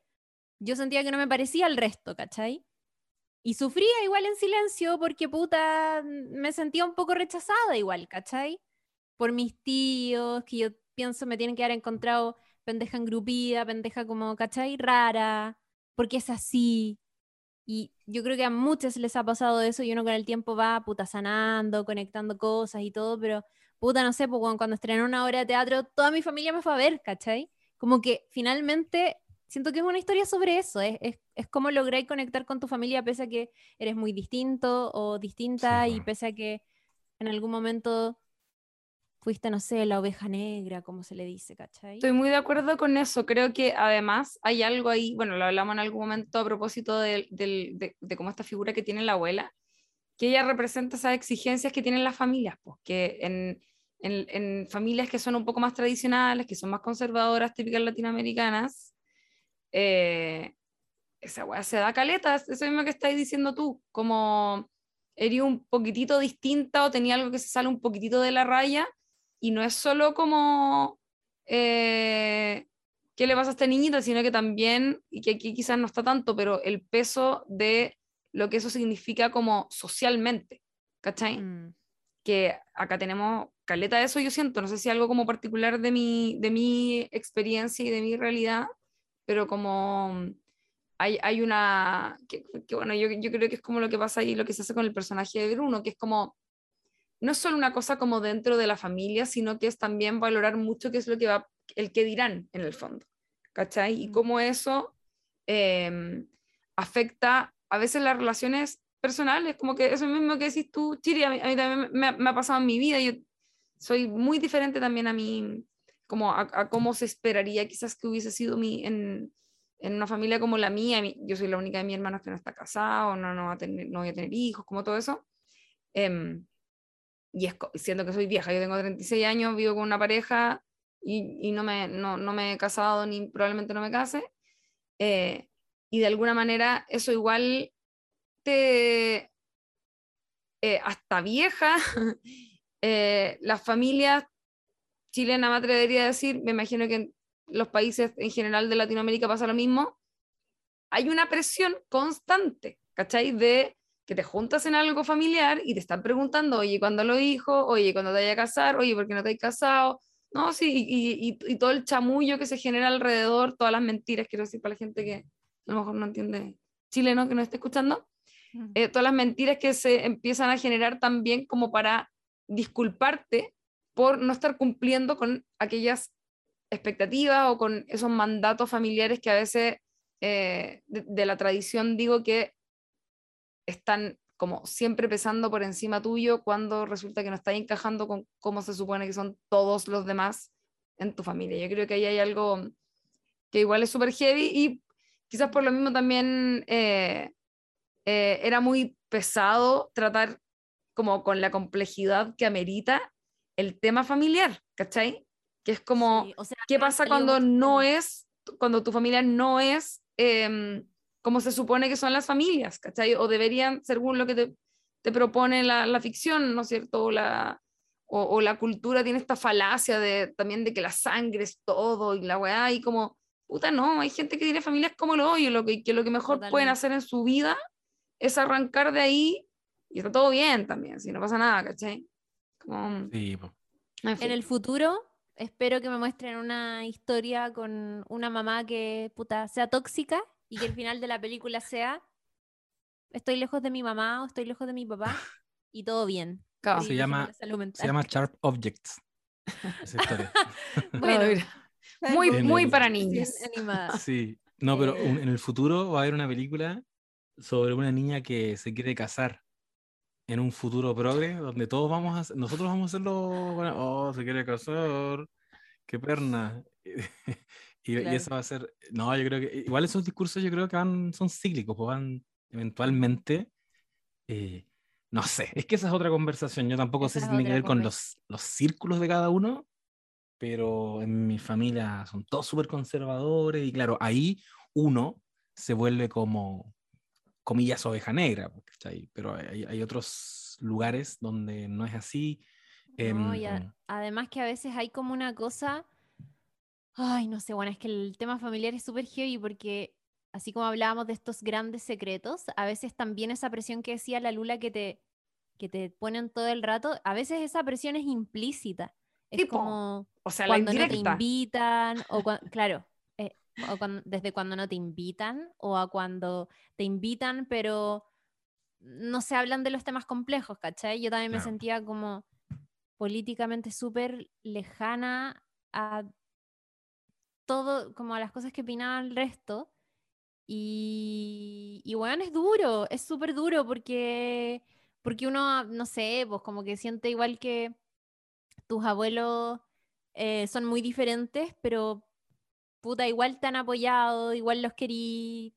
yo sentía que no me parecía al resto, ¿cachai? Y sufría igual en silencio porque puta, me sentía un poco rechazada igual, ¿cachai? Por mis tíos, que yo pienso me tienen que haber encontrado pendeja engrupida, pendeja como, ¿cachai? Rara, porque es así. Y yo creo que a muchos les ha pasado eso y uno con el tiempo va puta sanando, conectando cosas y todo, pero puta, no sé, pues cuando estrené una obra de teatro, toda mi familia me fue a ver, ¿cachai? Como que finalmente siento que es una historia sobre eso, es, es, es cómo lograr conectar con tu familia pese a que eres muy distinto o distinta y pese a que en algún momento fuiste, no sé, la oveja negra, como se le dice, ¿cachai? Estoy muy de acuerdo con eso. Creo que además hay algo ahí, bueno, lo hablamos en algún momento a propósito de, de, cómo esta figura que tiene la abuela, que ella representa esas exigencias que tienen las familias, pues, que en, en, en, familias que son un poco más tradicionales, que son más conservadoras, típicas latinoamericanas, eh, esa weá se da caletas, eso mismo que estáis diciendo tú, como eres un poquitito distinta o tenía algo que se sale un poquitito de la raya, y no es solo como, eh, ¿qué le pasa a esta niñita? Sino que también, y que aquí quizás no está tanto, pero el peso de lo que eso significa como socialmente, ¿cachai? Mm. Que acá tenemos caleta de eso, yo siento, no sé si algo como particular de mi, de mi experiencia y de mi realidad, pero como hay, hay una, que, bueno, yo, yo, creo que es como lo que pasa ahí, lo que se hace con el personaje de Bruno, que es como no es solo una cosa como dentro de la familia, sino que es también valorar mucho qué es lo que va, el que dirán en el fondo, ¿cachai? Y mm. cómo eso em, afecta a veces las relaciones personales, como que eso mismo que decís tú, Chiri, a mí, también me, ha pasado en mi vida, yo soy muy diferente también a mí, como a, cómo se esperaría quizás que hubiese sido mi, en, en una familia como la mía, yo soy la única de mis hermanos que no está casado, no, no, va a tener, no voy a tener hijos, como todo eso. Eh, y es, siendo que soy vieja, yo tengo 36 años, vivo con una pareja y, y no, me, no, no, me he casado ni probablemente no me case, eh, y de alguna manera eso igual te, eh, hasta vieja, *laughs* eh, las familias chilenas, me atrevería a decir, me imagino que en los países en general de Latinoamérica pasa lo mismo, hay una presión constante, ¿cachai? De que te juntas en algo familiar y te están preguntando, oye, ¿cuándo lo hijo? Oye, ¿cuándo te vayas a casar? Oye, ¿por qué no te has casado? No, sí, y, y, todo el chamullo que se genera alrededor, todas las mentiras, quiero decir para la gente que a lo mejor no entiende chileno, que no esté escuchando, eh, todas las mentiras que se empiezan a generar también como para disculparte por no estar cumpliendo con aquellas expectativas o con esos mandatos familiares que a veces eh, de, la tradición digo que están como siempre pesando por encima tuyo cuando resulta que no está encajando con cómo se supone que son todos los demás en tu familia. Yo creo que ahí hay algo que igual es súper heavy y quizás por lo mismo también eh, eh, era muy pesado tratar como con la complejidad que amerita el tema familiar, ¿cachai? Que es como, ¿qué pasa cuando no es, cuando tu familia no es em, como se supone que son las familias, ¿cachai? O deberían, según lo que te, te propone la, la, ficción, ¿no es cierto? O la, o, la cultura tiene esta falacia de, también de que la sangre es todo y la weá, y como, puta, no, hay gente que tiene familias como lo hoyo, lo que, que lo que mejor pueden hacer en su vida es arrancar de ahí y está todo bien también, si no pasa nada, ¿cachai? Como, sí, en, el futuro espero que me muestren una historia con una mamá que puta sea tóxica y que el final de la película sea estoy lejos de mi mamá o estoy lejos de mi papá *laughs* y todo bien. Se, llama, se llama Sharp Objects. *laughs* bueno, muy, muy para *laughs* niñas. Sí, no, pero en el futuro va a haber una película sobre una niña que se quiere casar en un futuro progre donde todos vamos a nosotros vamos a hacerlo oh se quiere casar. Qué perna. *laughs* Y, eso va a ser, no, yo creo que igual esos discursos yo creo que van, son cíclicos, pues van eventualmente, eh, no sé, es que esa es otra conversación, yo tampoco sé si tiene que ver con los, los círculos de cada uno, pero en mi familia son todos súper conservadores y claro, ahí uno se vuelve como, comillas, oveja negra, pero hay, hay otros lugares donde no es así. No, y em, además que a veces hay como una cosa Ay, no sé, bueno, es que el tema familiar es súper heavy porque así como hablábamos de estos grandes secretos, a veces también esa presión que decía la Lula que te, que te ponen todo el rato, a veces esa presión es implícita. Es como o sea, cuando no te invitan, o claro, o desde cuando no te invitan, o a cuando te invitan, pero no se hablan de los temas complejos, ¿cachai? Yo también me sentía como políticamente súper lejana a todo, como a las cosas que opinaba el resto. Y, y bueno, es duro, es súper duro porque, porque uno, no sé, pues como que siente igual que tus abuelos eh, son muy diferentes, pero puta, igual te han apoyado, igual los querí.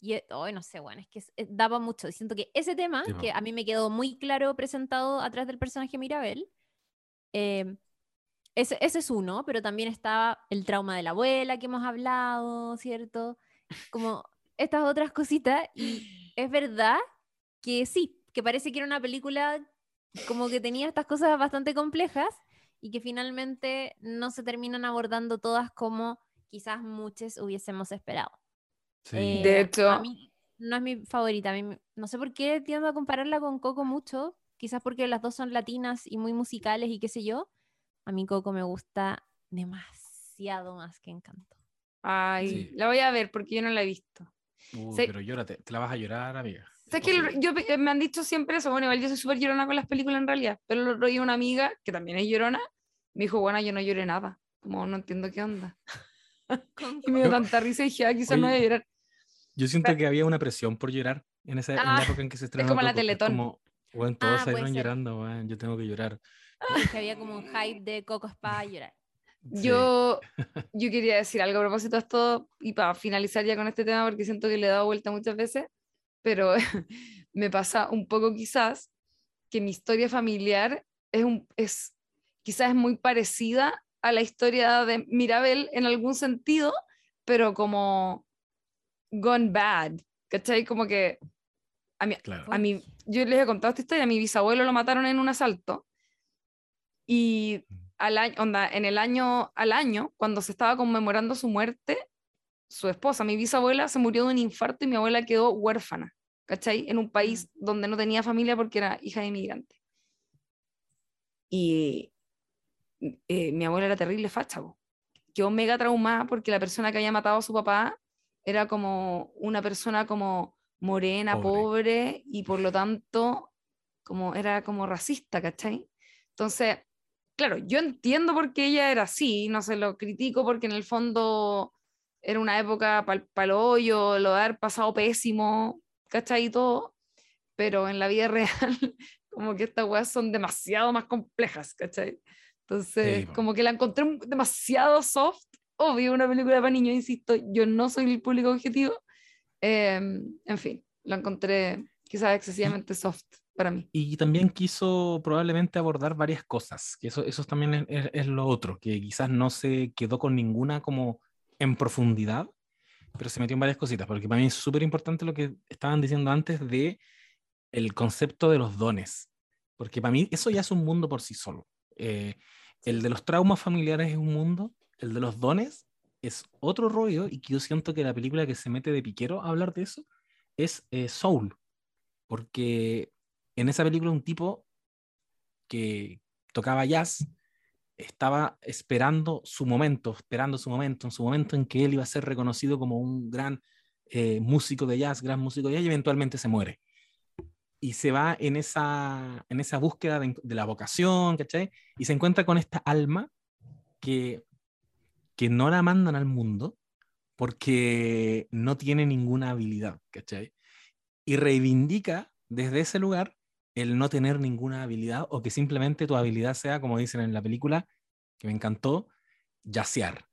Y, hoy no sé, bueno, es que eh, daba mucho. Siento que ese tema, que a mí me quedó muy claro presentado atrás del personaje Mirabel, eh, ese, ese, es uno, pero también estaba el trauma de la abuela que hemos hablado, ¿cierto? Como estas otras cositas. Y *laughs* es verdad que sí, que parece que era una película como que tenía estas cosas bastante complejas y que finalmente no se terminan abordando todas como quizás muchos hubiésemos esperado. Eh, de hecho, a mí no es mi favorita. no sé por qué tiendo a compararla con Coco mucho. Quizás porque las dos son latinas y muy musicales y qué sé yo. A mí Coco me gusta demasiado más que Encanto. Ay, la voy a ver porque yo no la he visto. pero llórate, te la vas a llorar, amiga. ¿Sabes que yo, me han dicho siempre eso? Bueno, igual yo soy súper llorona con las películas en realidad, pero lo oí una amiga que también es llorona, me dijo, bueno, yo no lloré nada, como no entiendo qué onda. *laughs* y me dio tanta risa y dije, ah, quizás no voy a llorar. Yo siento que había una presión por llorar en esa ah, época en que se estrenó. Es como la Teletón. Como, bueno, todos ah, salieron llorando, bueno, yo tengo que llorar. que había como un hype de Coco para llorar. Yo, *laughs* yo quería decir algo a propósito de esto y para finalizar ya con este tema porque siento que le he dado vuelta muchas veces pero *laughs* me pasa un poco quizás que mi historia familiar es, un, es quizás es muy parecida a la historia de Mirabel en algún sentido, pero como gone bad, ¿cachai? Como que a mí, a mí, yo les he contado esta historia, a mi bisabuelo lo mataron en un asalto y mm. al año, onda, en el año al año, cuando se estaba conmemorando su muerte, su esposa, mi bisabuela, se murió de un infarto y mi abuela quedó huérfana, ¿cachai? En un país mm. donde no tenía familia porque era hija de inmigrante. Y eh, mi abuela era terrible facha, quedó mega traumada porque la persona que había matado a su papá era como una persona como morena, pobre, y por lo tanto como era como racista, ¿cachai? Entonces, claro, yo entiendo por qué ella era así, no se lo critico porque en el fondo era una época para el hoyo, lo de haber pasado pésimo, ¿cachai? Y todo, pero en la vida *laughs* real, como que estas weas son demasiado más complejas, ¿cachai? Entonces, como que la encontré demasiado soft. Obvio, una película para niños, insisto, yo no soy el público objetivo. Em, en fin, la encontré quizás excesivamente soft para mí. Y también quiso probablemente abordar varias cosas, que eso, eso también es, es, lo otro, que quizás no se quedó con ninguna como en profundidad, pero se metió en varias cositas, porque para mí es súper importante lo que estaban diciendo antes de el concepto de los dones, porque para mí eso ya es un mundo por sí solo. Eh, el de los traumas familiares es un mundo, el de los dones es otro rollo, y yo siento que la película que se mete de piquero a hablar de eso es eh, Soul, porque en esa película un tipo que tocaba jazz estaba esperando su momento, esperando su momento, en su momento en que él iba a ser reconocido como un gran eh, músico de jazz, gran músico de jazz, y eventualmente se muere. Y se va en esa, en esa búsqueda de, la vocación, ¿cachai? Y se encuentra con esta alma que, que no la mandan al mundo porque no tiene ninguna habilidad, ¿cachai? Y reivindica desde ese lugar el no tener ninguna habilidad o que simplemente tu habilidad sea, como dicen en la película, que me encantó, yacear.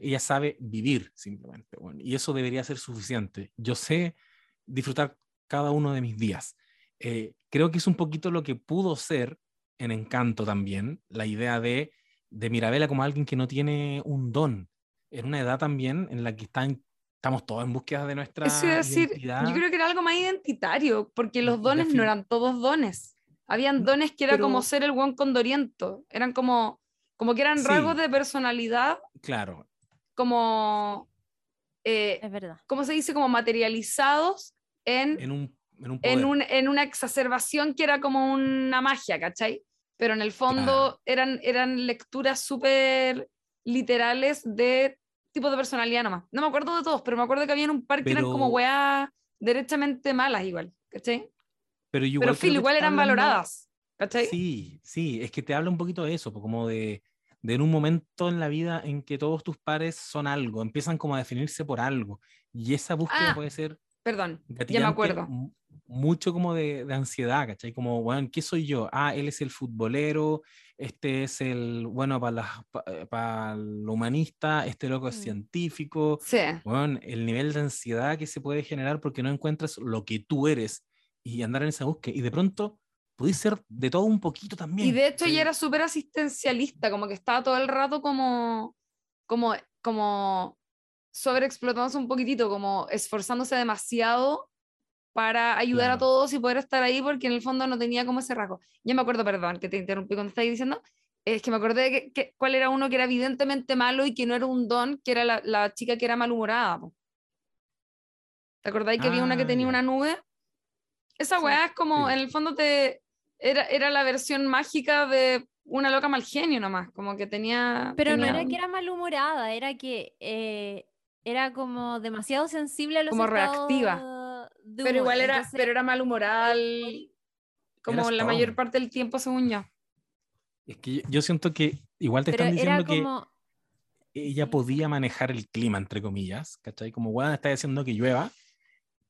Ella sabe vivir simplemente. y eso debería ser suficiente. Yo sé disfrutar cada uno de mis días. Eh, creo que es un poquito lo que pudo ser en Encanto también, la idea de, de Mirabela como alguien que no tiene un don. En una edad también en la que están estamos todos en búsqueda de nuestra Eso decir, yo creo que era algo más identitario, porque los dones no eran todos dones. Habían dones que era como ser el buen condoriento, eran como, como que eran rasgos de personalidad. Claro. Como... Eh, es verdad. ¿Cómo se dice? Como materializados en, en, un, en, un en, un, en, una exacerbación que era como una magia, ¿cachai? Pero en el fondo eran, eran lecturas súper literales de tipos de personalidad nomás. No me acuerdo de todos, pero me acuerdo que había un par que eran como weas derechamente malas igual, ¿cachai? Pero igual, pero igual eran valoradas, ¿cachai? Sí, sí, es que te habla un poquito de eso, como de, de en un momento en la vida en que todos tus pares son algo, empiezan como a definirse por algo. Y esa búsqueda Ah, puede ser Perdón, ya me acuerdo. Mu- mucho como de, de ansiedad, ¿cachai? Como, bueno, ¿qué soy yo? Ah, él es el futbolero, este es el, bueno, para el humanista, este loco es Mm. científico. Sí. Bueno, el nivel de ansiedad que se puede generar porque no encuentras lo que tú eres y andar en esa búsqueda. Y de pronto pudiste ser de todo un poquito también. Y de hecho ¿cachai? ella era súper asistencialista, como que estaba todo el rato como, como, como sobreexplotándose un poquitito, como esforzándose demasiado para ayudar a Claro. todos y poder estar ahí porque en el fondo no tenía como ese rasgo. Ya me acuerdo, perdón, que te interrumpí cuando estabas diciendo, es que me acordé de que, que- cuál era uno que era evidentemente malo y que no era un don, que era la, la chica que era malhumorada. po. ¿Te acordáis que había una que Ah, tenía ya. una nube? Esa Sí. weá es como, Sí. en el fondo te era, era la versión mágica de una loca mal genio nomás, como que tenía... Pero no tenía- era que era malhumorada, era que eh, era como demasiado sensible a los Como reactiva. De Pero humor. igual era, Entonces, pero era malhumorada al- como Era la mayor parte del tiempo, según yo. Es que yo, siento que igual te pero están diciendo que como... ella Sí. podía manejar el clima, entre comillas, ¿cachai? Como, bueno, está diciendo que llueva,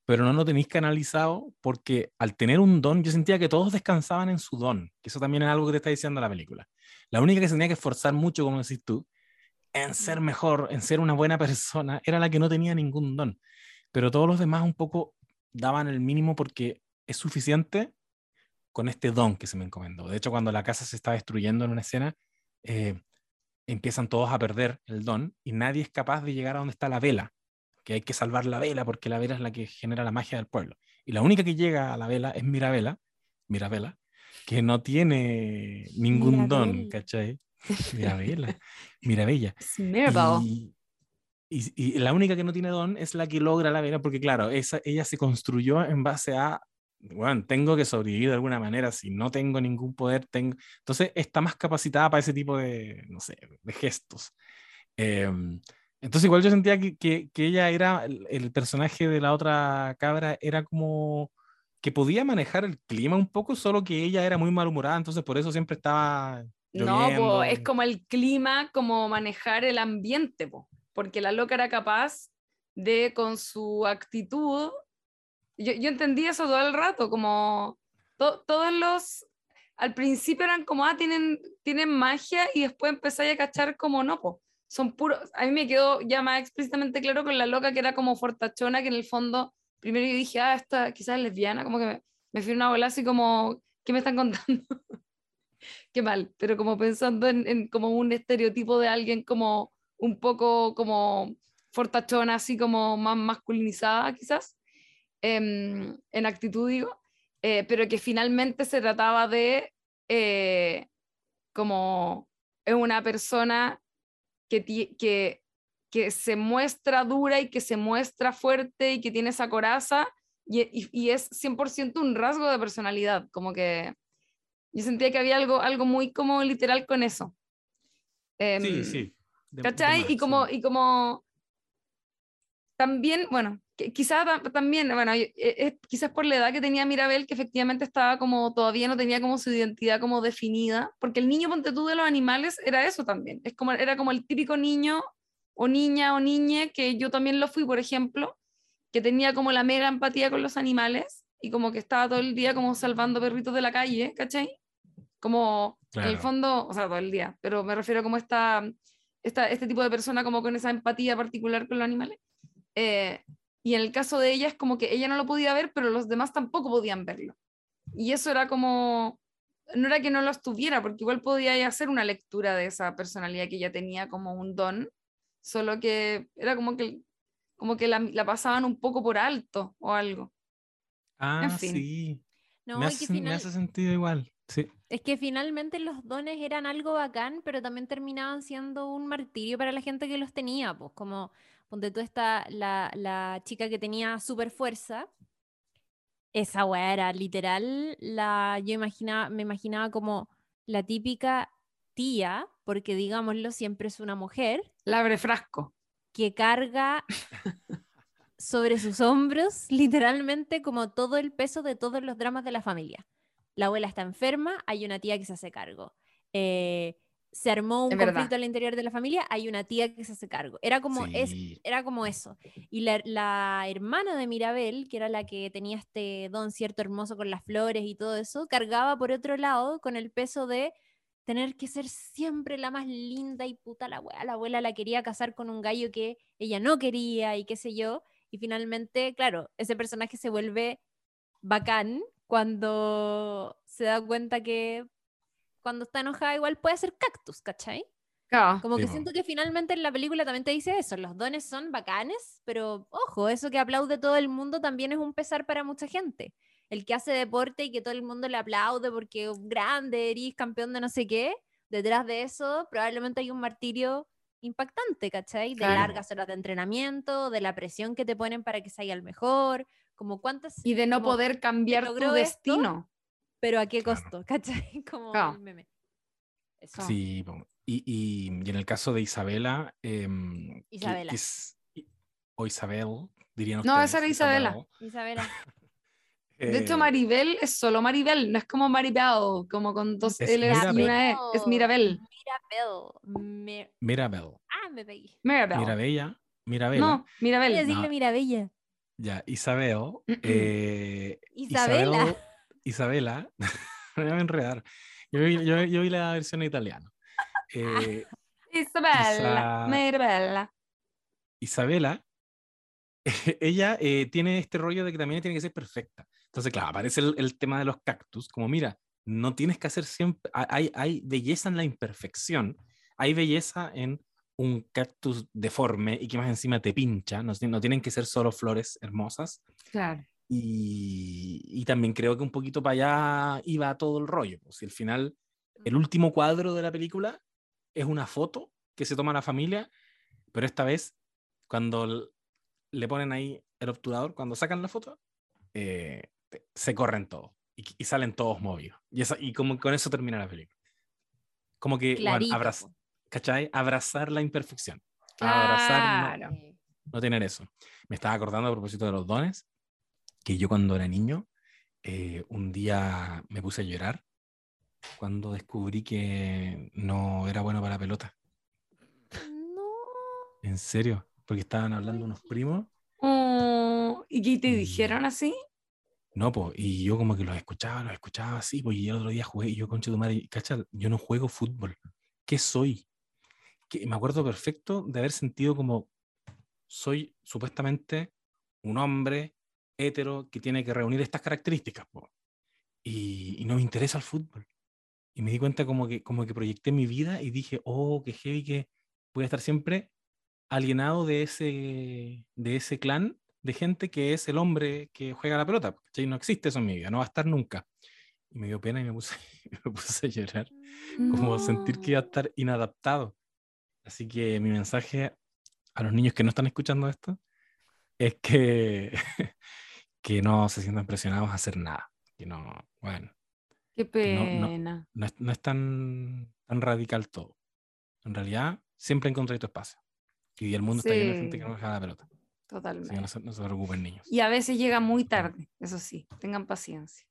pero no lo tenéis canalizado porque al tener un don, yo sentía que todos descansaban en su don, que eso también es algo que te está diciendo la película. La única que se tenía que esforzar mucho, como decís tú, en ser mejor, en ser una buena persona, era la que no tenía ningún don. Pero todos los demás un poco daban el mínimo porque es suficiente con este don que se me encomendó. De hecho, cuando la casa se está destruyendo en una escena, eh, empiezan todos a perder el don y nadie es capaz de llegar a donde está la vela, que hay que salvar la vela porque la vela es la que genera la magia del pueblo. Y la única que llega a la vela es Mirabela, Mirabela, que no tiene ningún don. ¿cachai? Mirabela, Mirabella. Es *laughs* Mirabel. Y, y- y la única que no tiene don es la que logra la vela, porque claro, esa, ella se construyó en base a, bueno, tengo que sobrevivir de alguna manera, si no tengo ningún poder, tengo... Entonces está más capacitada para ese tipo de, no sé, de gestos. Em, entonces igual yo sentía que, que- que ella era, el, el personaje de la otra cabra era como que podía manejar el clima un poco, solo que ella era muy malhumorada, entonces por eso siempre estaba... No, po, es como el clima, como manejar el ambiente, po, porque la loca era capaz de, con su actitud, yo, yo entendí eso todo el rato, como to- todos los, al principio eran como, ah, tienen, tienen magia y después empezáis a cachar como no, po. Son puros, a mí me quedó ya más explícitamente claro con la loca que era como fortachona, que en el fondo, primero yo dije, ah, esta quizás es lesbiana, como que me, me fui una bola así como, ¿qué me están contando? *laughs* qué mal, pero como pensando en, en como un estereotipo de alguien como un poco como fortachona, así como más masculinizada quizás, em, en actitud digo, eh, pero que finalmente se trataba de eh, como es una persona que, que, que se muestra dura y que se muestra fuerte y que tiene esa coraza y, y- y es 100% un rasgo de personalidad, como que yo sentía que había algo, algo muy como literal con eso. Sí, Em, sí. De- de ¿Cachai? más, Y sí. como, y como también, bueno, quizás ta- también, bueno, eh, quizás por la edad que tenía Mirabel, que efectivamente estaba como, todavía no tenía como su identidad como definida, porque el niño ponte tú de los animales era eso también, es como, era como el típico niño o niña o niñe, que yo también lo fui, por ejemplo, que tenía como la mega empatía con los animales y como que estaba todo el día como salvando perritos de la calle, ¿cachai? Como en el Claro. fondo, o sea, todo el día, pero me refiero como esta, esta, este tipo de persona como con esa empatía particular con los animales. Eh, y en el caso de ella es como que ella no lo podía ver, pero los demás tampoco podían verlo. Y eso era como, no era que no los tuviera, porque igual podía ella hacer una lectura de esa personalidad que ella tenía como un don, solo que era como que, como que la, la pasaban un poco por alto o algo. Ah, fin. sí. No, me, hace, que sen- me final- hace sentido igual. Sí. Es que finalmente los dones eran algo bacán, pero también terminaban siendo un martirio para la gente que los tenía, pues como, ponte tú esta, la, la chica que tenía super fuerza, esa weá era literal, la, yo imaginaba, me imaginaba como la típica tía, porque digámoslo, siempre es una mujer, La abre frasco. que carga *laughs* sobre sus hombros literalmente como todo el peso de todos los dramas de la familia. La abuela está enferma, hay una tía que se hace cargo. Eh, se armó un Es verdad. conflicto al interior de la familia, hay una tía que se hace cargo. Era como, es, era como eso. Y la, la hermana de Mirabel, que era la que tenía este don cierto hermoso con las flores y todo eso, cargaba por otro lado con el peso de tener que ser siempre la más linda y puta la abuela. La abuela la quería casar con un gallo que ella no quería y qué sé yo. Y finalmente, claro, ese personaje se vuelve bacán cuando se da cuenta que cuando está enojada igual puede ser cactus, ¿cachai? Claro. Como Sí, que siento que finalmente en la película también te dice eso, los dones son bacanes, pero ojo, eso que aplaude todo el mundo también es un pesar para mucha gente. El que hace deporte y que todo el mundo le aplaude porque "Oh, grande, eres campeón de no sé qué, detrás de eso probablemente hay un martirio impactante, ¿cachai? De Claro. largas horas de entrenamiento, de la presión que te ponen para que salga el mejor, como cuántas... Y de no como, poder cambiar tu esto? destino. Pero a qué Claro. costo, *laughs* ¿cachai? Como Claro. el meme. Eso. Sí, y, y- y en el caso de Isabela, em, Isabela. o Isabel, dirían No, ustedes. esa era Isabela. Isabela. *laughs* De hecho, Eh, Maribel es solo Maribel, no es como Maribel, como con dos Es L's y Mirabel. una E. Es Mirabel. Mirabel. Mi- Mirabel. Ah, me pegué. Mirabel. Mirabella. Mirabela. No, Voy a Mirabel. decirle No. Mirabella. Ya, Isabel. *clears throat* Eh, Isabela. Isabel- Isabela. *laughs* me voy a enredar. Yo vi, yo, yo vi la versión italiana. Eh, *laughs* Isabella. Isa- Mirabella. Isabela, *laughs* ella eh, tiene este rollo de que también tiene que ser perfecta. Entonces, claro, aparece el, el tema de los cactus, como mira, no tienes que hacer siempre, ha- hay, hay belleza en la imperfección, hay belleza en un cactus deforme y que más encima te pincha, no, no tienen que ser solo flores hermosas. Claro. Y, y también creo que un poquito para allá iba todo el rollo. Pues, si al final, el último cuadro de la película es una foto que se toma la familia, pero esta vez, cuando le ponen ahí el obturador, cuando sacan la foto, eh, se corren todos y, y salen todos movidos. Y, esa- y como con eso termina la película. Como que, bueno, abraz- po. ¿Cachai? Abrazar la imperfección. Abrazar, no- Claro. No tener eso. Me estaba acordando a propósito de los dones, que yo cuando era niño, eh, un día me puse a llorar cuando descubrí que no era bueno para la pelota. No. En serio, porque estaban hablando unos primos. Oh, ¿Y qué te Y- dijeron así? No, pues, y yo como que los escuchaba, los escuchaba así, pues, y el otro día jugué, y yo, concha de tu madre, cacha, yo no juego fútbol. ¿Qué soy? Que me acuerdo perfecto de haber sentido como soy supuestamente un hombre hetero que tiene que reunir estas características, po, y, y no me interesa el fútbol. Y me di cuenta como que, como que proyecté mi vida y dije, oh, qué heavy que voy a estar siempre alienado de ese, de ese clan de gente que es el hombre que juega la pelota. ¿cachai? No existe eso en mi vida, no va a estar nunca. Y me dio pena y me puse, *laughs* me puse a llorar, como sentir que iba a estar inadaptado. Así que mi mensaje a los niños que no están escuchando esto es que, *laughs* que no se sientan presionados a hacer nada. Que no, bueno, Qué que no- no- pena. no es, no es tan, tan radical todo. En realidad, siempre encontré tu espacio. Y el mundo está lleno de gente que Sí. no juega la pelota. Así que Totalmente. no se, no se preocupen, niños. Y a veces llega muy tarde, eso sí, tengan paciencia.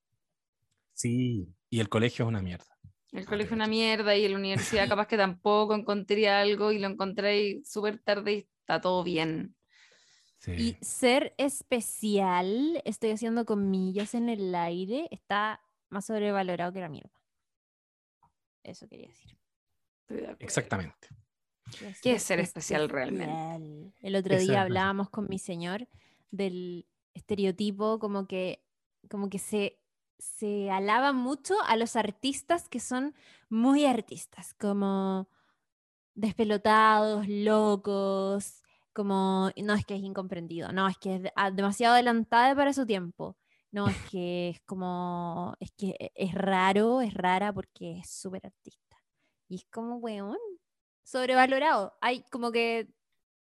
Sí, y el colegio es una mierda. El colegio es una mierda y en la universidad capaz que tampoco encontré algo y lo encontré súper tarde y está todo bien. Sí. Y ser especial, estoy haciendo comillas en el aire, está más sobrevalorado que la mierda. Eso quería decir. Exactamente. ¿Qué es ser especial realmente? especial. El otro ¿Qué es ser día hablábamos con mi señor del estereotipo como que, como que se, se alaba mucho a los artistas que son muy artistas, como despelotados, locos, como, no es que es incomprendido, no, es que es ah, demasiado adelantada para su tiempo. No, es que es como, es que e- es raro, es rara porque es súper artista. Y es como, weón, sobrevalorado. Hay como que,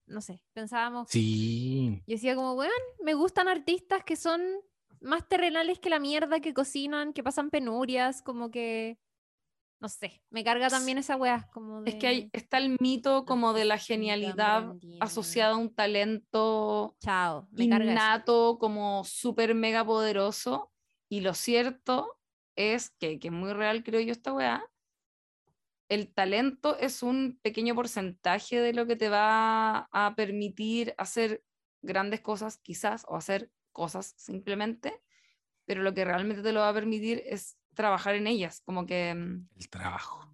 no sé, pensábamos, Sí, yo decía como, weón, me gustan artistas que son más terrenales que la mierda, que cocinan, que pasan penurias, como que, no sé, me carga también esa weá, como de... Es que hay, está el mito como de la genialidad asociada a un talento Chao, me innato, como súper mega poderoso. Y lo cierto es que, que es muy real, creo yo, esta weá, el talento es un pequeño porcentaje de lo que te va a permitir hacer grandes cosas, quizás, o hacer cosas simplemente, pero lo que realmente te lo va a permitir es trabajar en ellas, como que... mm, El trabajo.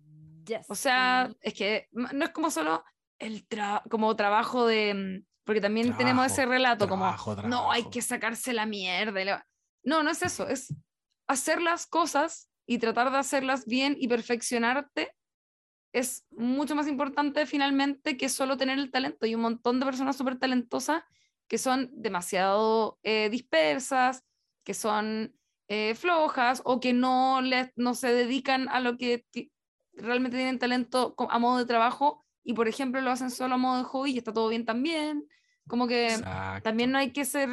O sea, es que no es como solo el tra- como trabajo de... mm, Porque también tenemos ese relato trabajo, como, no, hay trabajo". que sacarse la mierda. y la-". No, no es eso, es hacer las cosas y tratar de hacerlas bien y perfeccionarte es mucho más importante finalmente que solo tener el talento. Hay un montón de personas súper talentosas que son demasiado eh, dispersas, que son eh, flojas o que no, le, no se dedican a lo que realmente tienen talento a modo de trabajo y, por ejemplo, lo hacen solo a modo de hobby y está todo bien también. Como que Exacto. también no hay que ser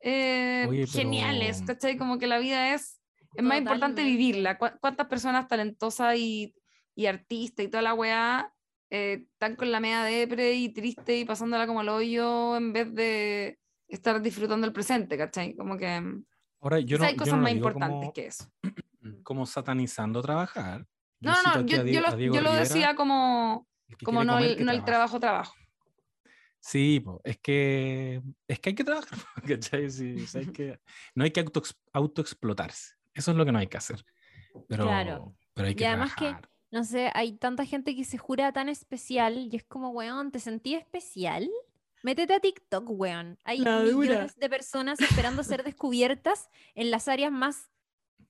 eh, Oye, geniales, ¿cachai? Como que la vida es, es más importante vivirla. ¿Cu- ¿Cuántas personas talentosas y, y artistas y toda la weá eh, están con la media depre y triste y pasándola como el hoyo en vez de estar disfrutando el presente, ¿cachai? Como que mm, Ahora, yo no, hay yo cosas no lo más digo importantes como, que eso. *clears throat* como satanizando trabajar. Yo No, no, no, yo, a yo lo, yo lo decía como, que como no, comer, el, que no el trabajo, trabajo. Sí, po, es que es que hay que trabajar, *laughs* ¿cachai? Sí, sí, hay que, no hay que auto, autoexplotarse. Eso es lo que no hay que hacer. Pero, Claro. pero hay que Y además que- trabajar. No sé, hay tanta gente que se jura tan especial y es como, weón, ¿te sentí especial? Métete a TikTok, weón. Hay millones de personas esperando ser descubiertas en las áreas más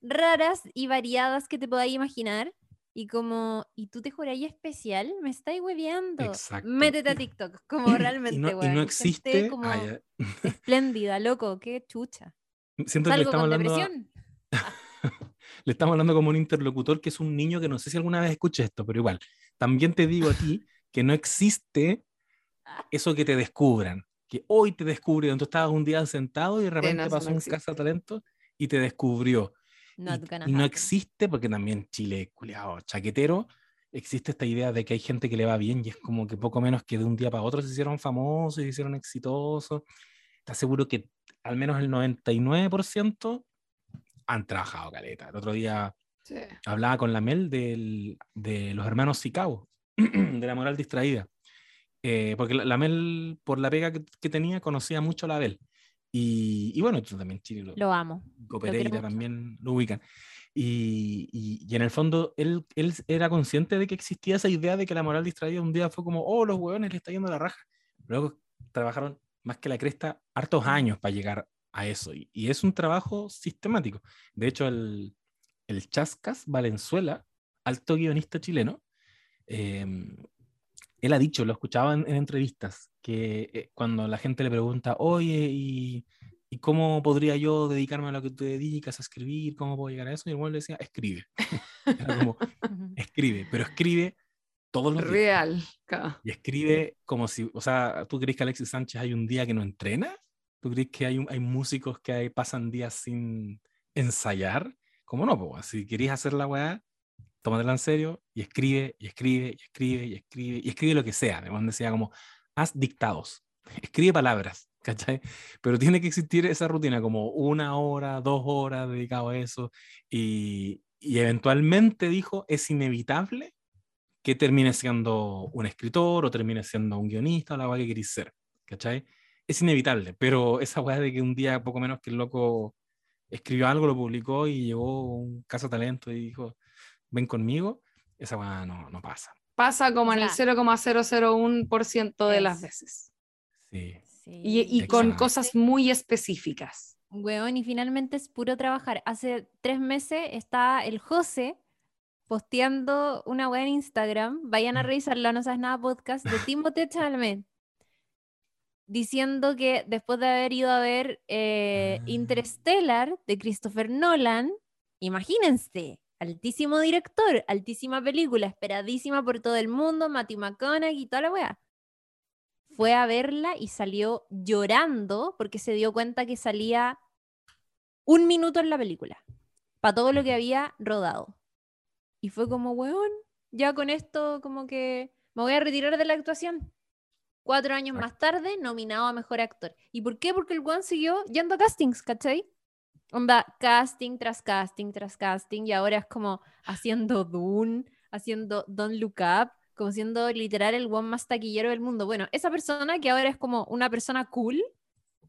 raras y variadas que te podáis imaginar. Y como, ¿y tú te juráis especial? Me estáis hueveando. Exacto. Métete a TikTok, como realmente, *laughs* y no, y no gente existe. como ah, ya. *laughs* espléndida, loco, qué chucha. Siento que le estamos hablando. Le estamos hablando como un interlocutor que es un niño que no sé si alguna vez escuché esto, pero igual. También te digo a ti que no existe eso que te descubran. Que hoy te descubrieron. Tú estabas un día sentado y de repente no, eso pasó no un cazatalento y te descubrió. Not y, y no existe, porque también Chile, culiado, chaquetero, existe esta idea de que hay gente que le va bien y es como que poco menos que de un día para otro se hicieron famosos, se hicieron exitosos. Te aseguro que al menos el 99% han trabajado caleta. El otro día Sí. hablaba con la Mel del- de los hermanos Sicao, *clears throat* de la moral distraída. Eh, porque la, la Mel, por la pega que, que tenía, conocía mucho a la Bel. Y, y bueno, tú también, Chile, lo, Lo amo. Nico quiero Pereira mucho. también lo ubican. Y, y- y en el fondo él, él era consciente de que existía esa idea de que la moral distraída un día fue como, oh, los hueones le está yendo la raja. Luego trabajaron más que la cresta hartos años para llegar a eso. Y, y es un trabajo sistemático. De hecho, el, el Chascas Valenzuela, alto guionista chileno, eh, él ha dicho, lo escuchaba en, en entrevistas, que eh, cuando la gente le pregunta, oye, ¿y, ¿y cómo podría yo dedicarme a lo que tú dedicas, a escribir? ¿Cómo puedo llegar a eso? Y el le decía, escribe. *laughs* Era como, escribe, pero escribe todos los días. Real. Y escribe como si, o sea, ¿tú crees que Alexis Sánchez hay un día que no entrena? ¿Tú crees que hay, un- hay músicos que hay- pasan días sin ensayar? ¿Cómo no? Pues, si querías hacer la weá, tómatela en serio y escribe, y escribe, y escribe, y escribe, y escribe lo que sea. Además decía como, haz dictados, *laughs* escribe palabras, *laughs* ¿cachai? Pero tiene que existir esa rutina, como una hora, dos horas dedicado a eso, y, y eventualmente dijo, es inevitable que termine siendo un escritor o termine siendo un guionista o la weá que querís ser, ¿cachai? Es inevitable, pero esa weá de que un día poco menos que el loco escribió algo, lo publicó y llegó un caso talento y dijo, ven conmigo, esa weá no, no pasa. Pasa como en el sea, 0,001% de las es- veces. Sí. Y, con cosas muy específicas. Weón, y finalmente es puro trabajar. Hace tres meses está el José posteando una weá en Instagram. Vayan a Mm. revisarlo, no sabes nada podcast de *laughs* Timothée Chalamet. Diciendo que después de haber ido a ver eh, Ah. Interstellar de Christopher Nolan, imagínense, altísimo director, altísima película, esperadísima por todo el mundo, Matthew McConaughey y toda la weá fue a verla y salió llorando porque se dio cuenta que salía un minuto en la película, para todo lo que había rodado. Y fue como, weón, ya con esto como que me voy a retirar de la actuación. Cuatro años más tarde, nominado a Mejor Actor. ¿Y por qué? Porque el weón siguió yendo a castings, ¿cachai? Onda, casting tras casting tras casting, y ahora es como haciendo Dune, haciendo Don't Look Up, como siendo literal el one más taquillero del mundo. Bueno, esa persona que ahora es como una persona cool,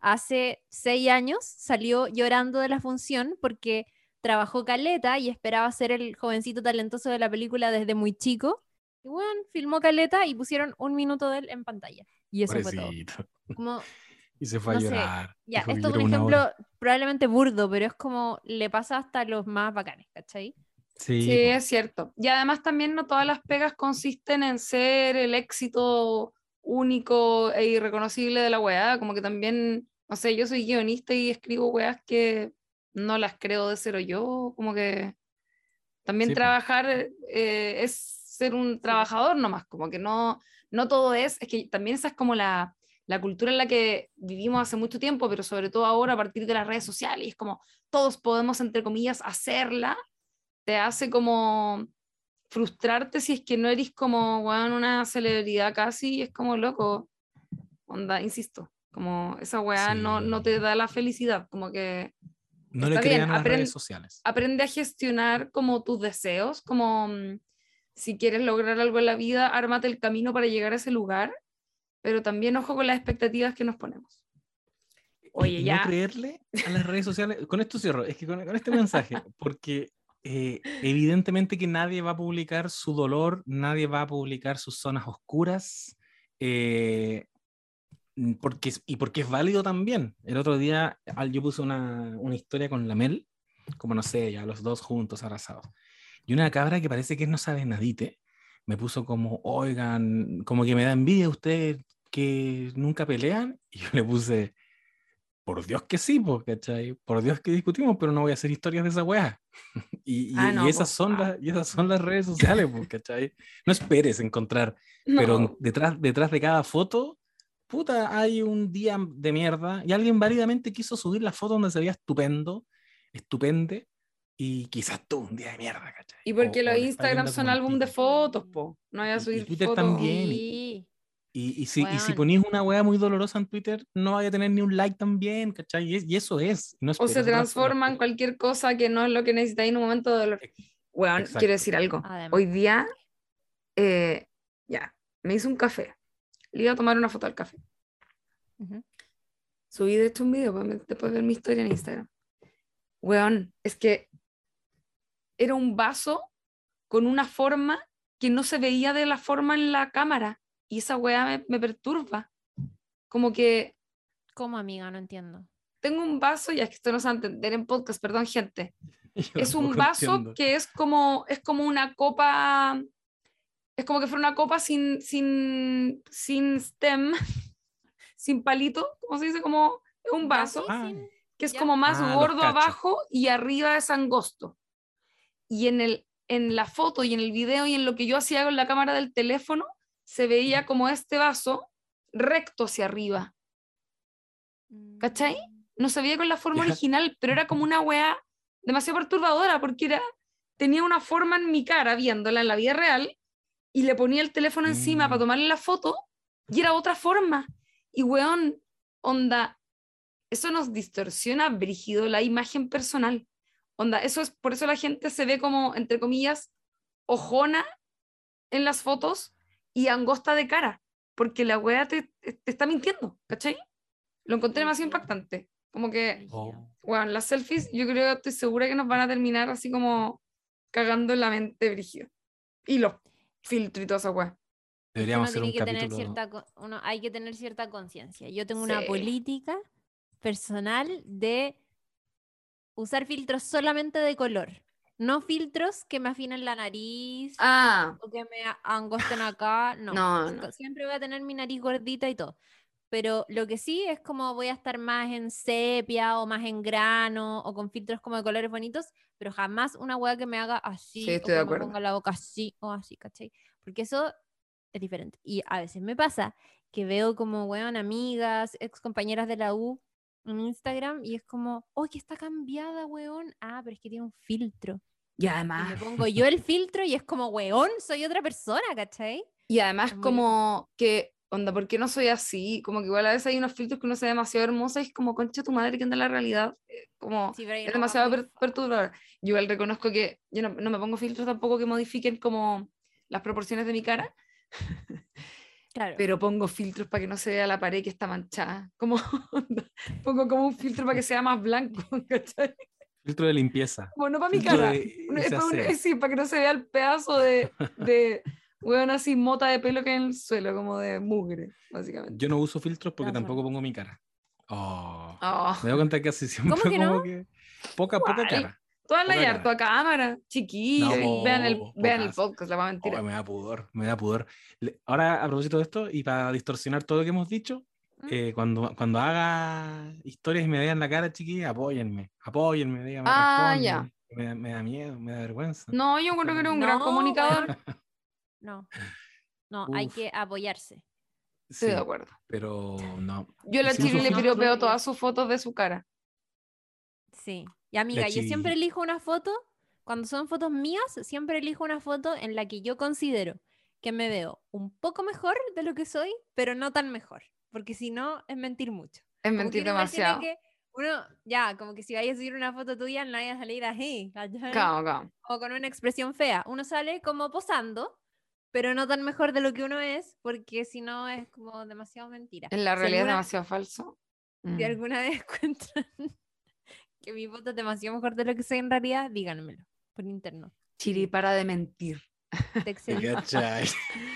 hace seis años salió llorando de la función porque trabajó caleta y esperaba ser el jovencito talentoso de la película desde muy chico. Y bueno, filmó caleta y pusieron un minuto de él en pantalla. Y eso fue todo. Pobrecito. Como, *laughs* Y se fue No a sé, llorar. ya, Dijo que esto es un ejemplo hora. probablemente burdo, pero es como le pasa hasta a los más bacanes, ¿cachai? Sí, Sí, es cierto. Y además también no todas las pegas consisten en ser el éxito único e irreconocible de la weá. Como que también, no sé, yo soy guionista y escribo weas que no las creo de cero yo. Como que también Sí, trabajar eh, es ser un trabajador nomás. Como que no, no todo es, es que también esa es como la, la cultura en la que vivimos hace mucho tiempo, pero sobre todo ahora a partir de las redes sociales. Y es como todos podemos, entre comillas, hacerla te hace como frustrarte si es que no eres como weón, una celebridad casi, es como loco. Onda, insisto, como esa weá no, no Sí. te da la felicidad, como que No le bien, crean a las redes sociales. aprende a gestionar como tus deseos, como mm, si quieres lograr algo en la vida, ármate el camino para llegar a ese lugar, pero también ojo con las expectativas que nos ponemos. Oye, y ya. no creerle a las redes sociales. Con esto cierro. Es que con, con este mensaje, *laughs* porque eh, evidentemente que nadie va a publicar su dolor, nadie va a publicar sus zonas oscuras. eh, mm, porque, y porque es válido también. El otro día yo puse una, una historia con la Mel, como no sé, ya los dos juntos abrazados. Y una cabra que parece que no sabe nadite, me puso como, oigan, como que me da envidia ustedes que nunca pelean. *laughs* Y yo le puse, por Dios que sí, po, ¿cachai? Por Dios que discutimos, pero no voy a hacer historias de esa weá. *laughs* y, y- Ah, no, y esas, po. son Ah. las, y esas son las redes sociales, po, ¿cachai? No esperes encontrar, pero No. detrás, detrás de cada foto, puta, hay un día de mierda y alguien válidamente quiso subir la foto donde se veía estupendo, estupende, y quizás tú un día de mierda, ¿cachai? Y porque O- los Instagram son álbum de fotos, po. No voy Y- a y subir Twitter fotos. también. Sí. Y, y si, y si ponís una weá muy dolorosa en Twitter, no vaya a tener ni un like también, ¿cachai? Y, es- y eso es. no o se transforma en cualquier cosa que no es lo que necesitáis en un momento de dolor. Weón, Exacto. quiero decir algo. Además. Hoy día, eh, ya, me hice un café. Le iba a tomar una foto al café. Subí de hecho un video para después ver mi historia en Instagram. Weón, es que era un vaso con una forma que no se veía de la forma en la cámara. Y esa weá me, me perturba. Como que ¿Cómo, amiga? No entiendo. tengo un vaso, ya es que esto no se va a entender en podcast, perdón, gente. *laughs* Yo Es un vaso entiendo. que es como, es como una copa, es como que fuera una copa sin, sin, sin stem, *laughs* sin palito, ¿cómo se dice? Como un vaso Ah, que es ya. como más Ah, gordo abajo y arriba es angosto. Y en, el, en la foto y en el video y en lo que yo hacía con la cámara del teléfono, se veía como este vaso recto hacia arriba. ¿Cachai? Mm. no se veía con la forma original, pero era como una weá demasiado perturbadora porque era, tenía una forma en mi cara viéndola en la vida real y le ponía el teléfono encima Mm. para tomarle la foto y era otra forma. Y weón, onda, eso nos distorsiona brígido la imagen personal. Onda, eso es, por eso la gente se ve como, entre comillas, ojona en las fotos y angosta de cara, porque la weá te, te está mintiendo, ¿cachai? Lo encontré demasiado impactante. Como que. Oh. bueno, las selfies, yo creo, estoy segura que nos van a terminar así como cagando en la mente brígido. Y los filtros y toda esa weá. Deberíamos uno hacer un que tener capítulo. cierta, co- uno, hay que tener cierta conciencia. Yo tengo una Sí. política personal de usar filtros solamente de color, no filtros que me afinen la nariz Ah, o que me angosten acá, no. No, no. Siempre voy a tener mi nariz gordita y todo. Pero lo que sí es como voy a estar más en sepia o más en grano o con filtros como de colores bonitos, pero jamás una hueá que me haga así Sí, o estoy de que acuerdo. me ponga la boca así o así, ¿cachai? Porque eso es diferente. Y a veces me pasa que veo como, weón, amigas, ex compañeras de la U en Instagram y es como, oh, que está cambiada, weón. Ah, pero es que tiene un filtro. y Y además, me pongo yo el filtro y es como, weón, soy otra persona, ¿cachai? y además muy como que onda, ¿por qué no soy así? Como que igual a veces hay unos filtros que uno se ve demasiado hermosa y es como, concha tu madre, que anda la realidad. eh, Como, Sí, es una demasiado per- perturbador. Yo igual reconozco que yo no, no me pongo filtros tampoco que modifiquen como las proporciones de mi cara, *laughs* Claro. pero pongo filtros para que no se vea la pared que está manchada. Como, *laughs* pongo como un filtro para que sea más blanco, *laughs* ¿cachai? Filtro de limpieza. Como no para mi cara. de- es para, un- aseo. sí, para que no se vea el pedazo de, *laughs* de weón así mota de pelo que hay en el suelo, como de mugre, básicamente. Yo no uso filtros porque Lázaro. tampoco pongo mi cara. Oh. Oh, Me doy cuenta que así siempre ¿Cómo que como no? que poca, poca cara. Toda la harto a cámara, chiquillos. No, vean el, vean el podcast, la va mentira. Oh, me da pudor, me da pudor. Ahora, a propósito de esto, y para distorsionar todo lo que hemos dicho, ¿Mm? eh, cuando, cuando haga historias y me vean la cara, chiquilla, apóyenme, apóyenme, díganme, Ah, respondan. ya. Me, da- me da miedo, me da vergüenza. No, yo creo que eres un gran comunicador. *laughs* No. No, hay que apoyarse. Estoy Sí, de acuerdo. pero no. Yo a la Chile le piropeo todas sus fotos de su cara. Sí. Y amiga, yo siempre elijo una foto, cuando son fotos mías, siempre elijo una foto en la que yo considero que me veo un poco mejor de lo que soy, pero no tan mejor. Porque si no, es mentir mucho. Es mentir demasiado. que- uno, ya, como que si vayas a subir una foto tuya, no vayas a salir así. Calma, calma. o con una expresión fea. Uno sale como posando, pero no tan mejor de lo que uno es, porque si no es como demasiado mentira. En la Si realidad es alguna- demasiado falso. Si Mm. alguna vez *laughs* encuentran que mi foto es demasiado mejor de lo que soy en realidad, díganmelo por interno. Chiri, para de mentir. *laughs*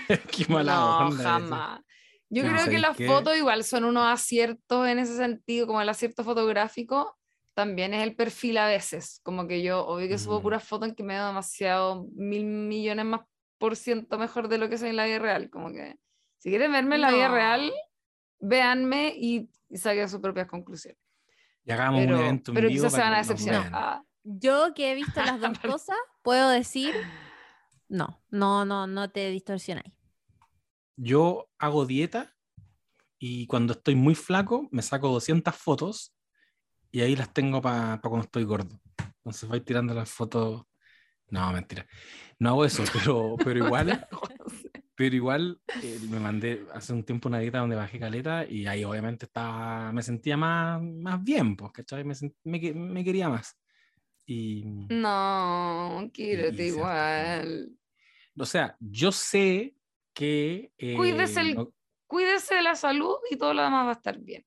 *laughs* Qué mala no, onda. eso. jamás. Yo Pero creo que ¿sabes las qué? fotos igual son unos aciertos en ese sentido, como el acierto fotográfico, también es el perfil a veces. Como que yo, obvio que subo Mm. puras fotos en que me veo demasiado mil millones más por ciento mejor de lo que soy en la vida real. Como que si quieren verme en la vida No. real, véanme y, y saquen sus propias conclusiones. Y hagamos Pero, un evento en pero vivo quizás se para van a decepcionar. Ah, Yo que he visto las dos *laughs* cosas, puedo decir, no, no, no, no te distorsionáis. Yo hago dieta y cuando estoy muy flaco me saco 200 fotos y ahí las tengo para cuando estoy gordo. Entonces voy tirando las fotos. No, mentira. No hago eso, *laughs* pero, pero igual, *laughs* pero igual eh, me mandé hace un tiempo una dieta donde bajé caleta y ahí obviamente estaba, me sentía más, más bien, pues, ¿cachai? Me, sent- me, me quería más. Y, no, quírate Sí, cierto. igual. o sea, yo sé que... eh, Cuídese el- no- Cuídese de la salud y todo lo demás va a estar bien.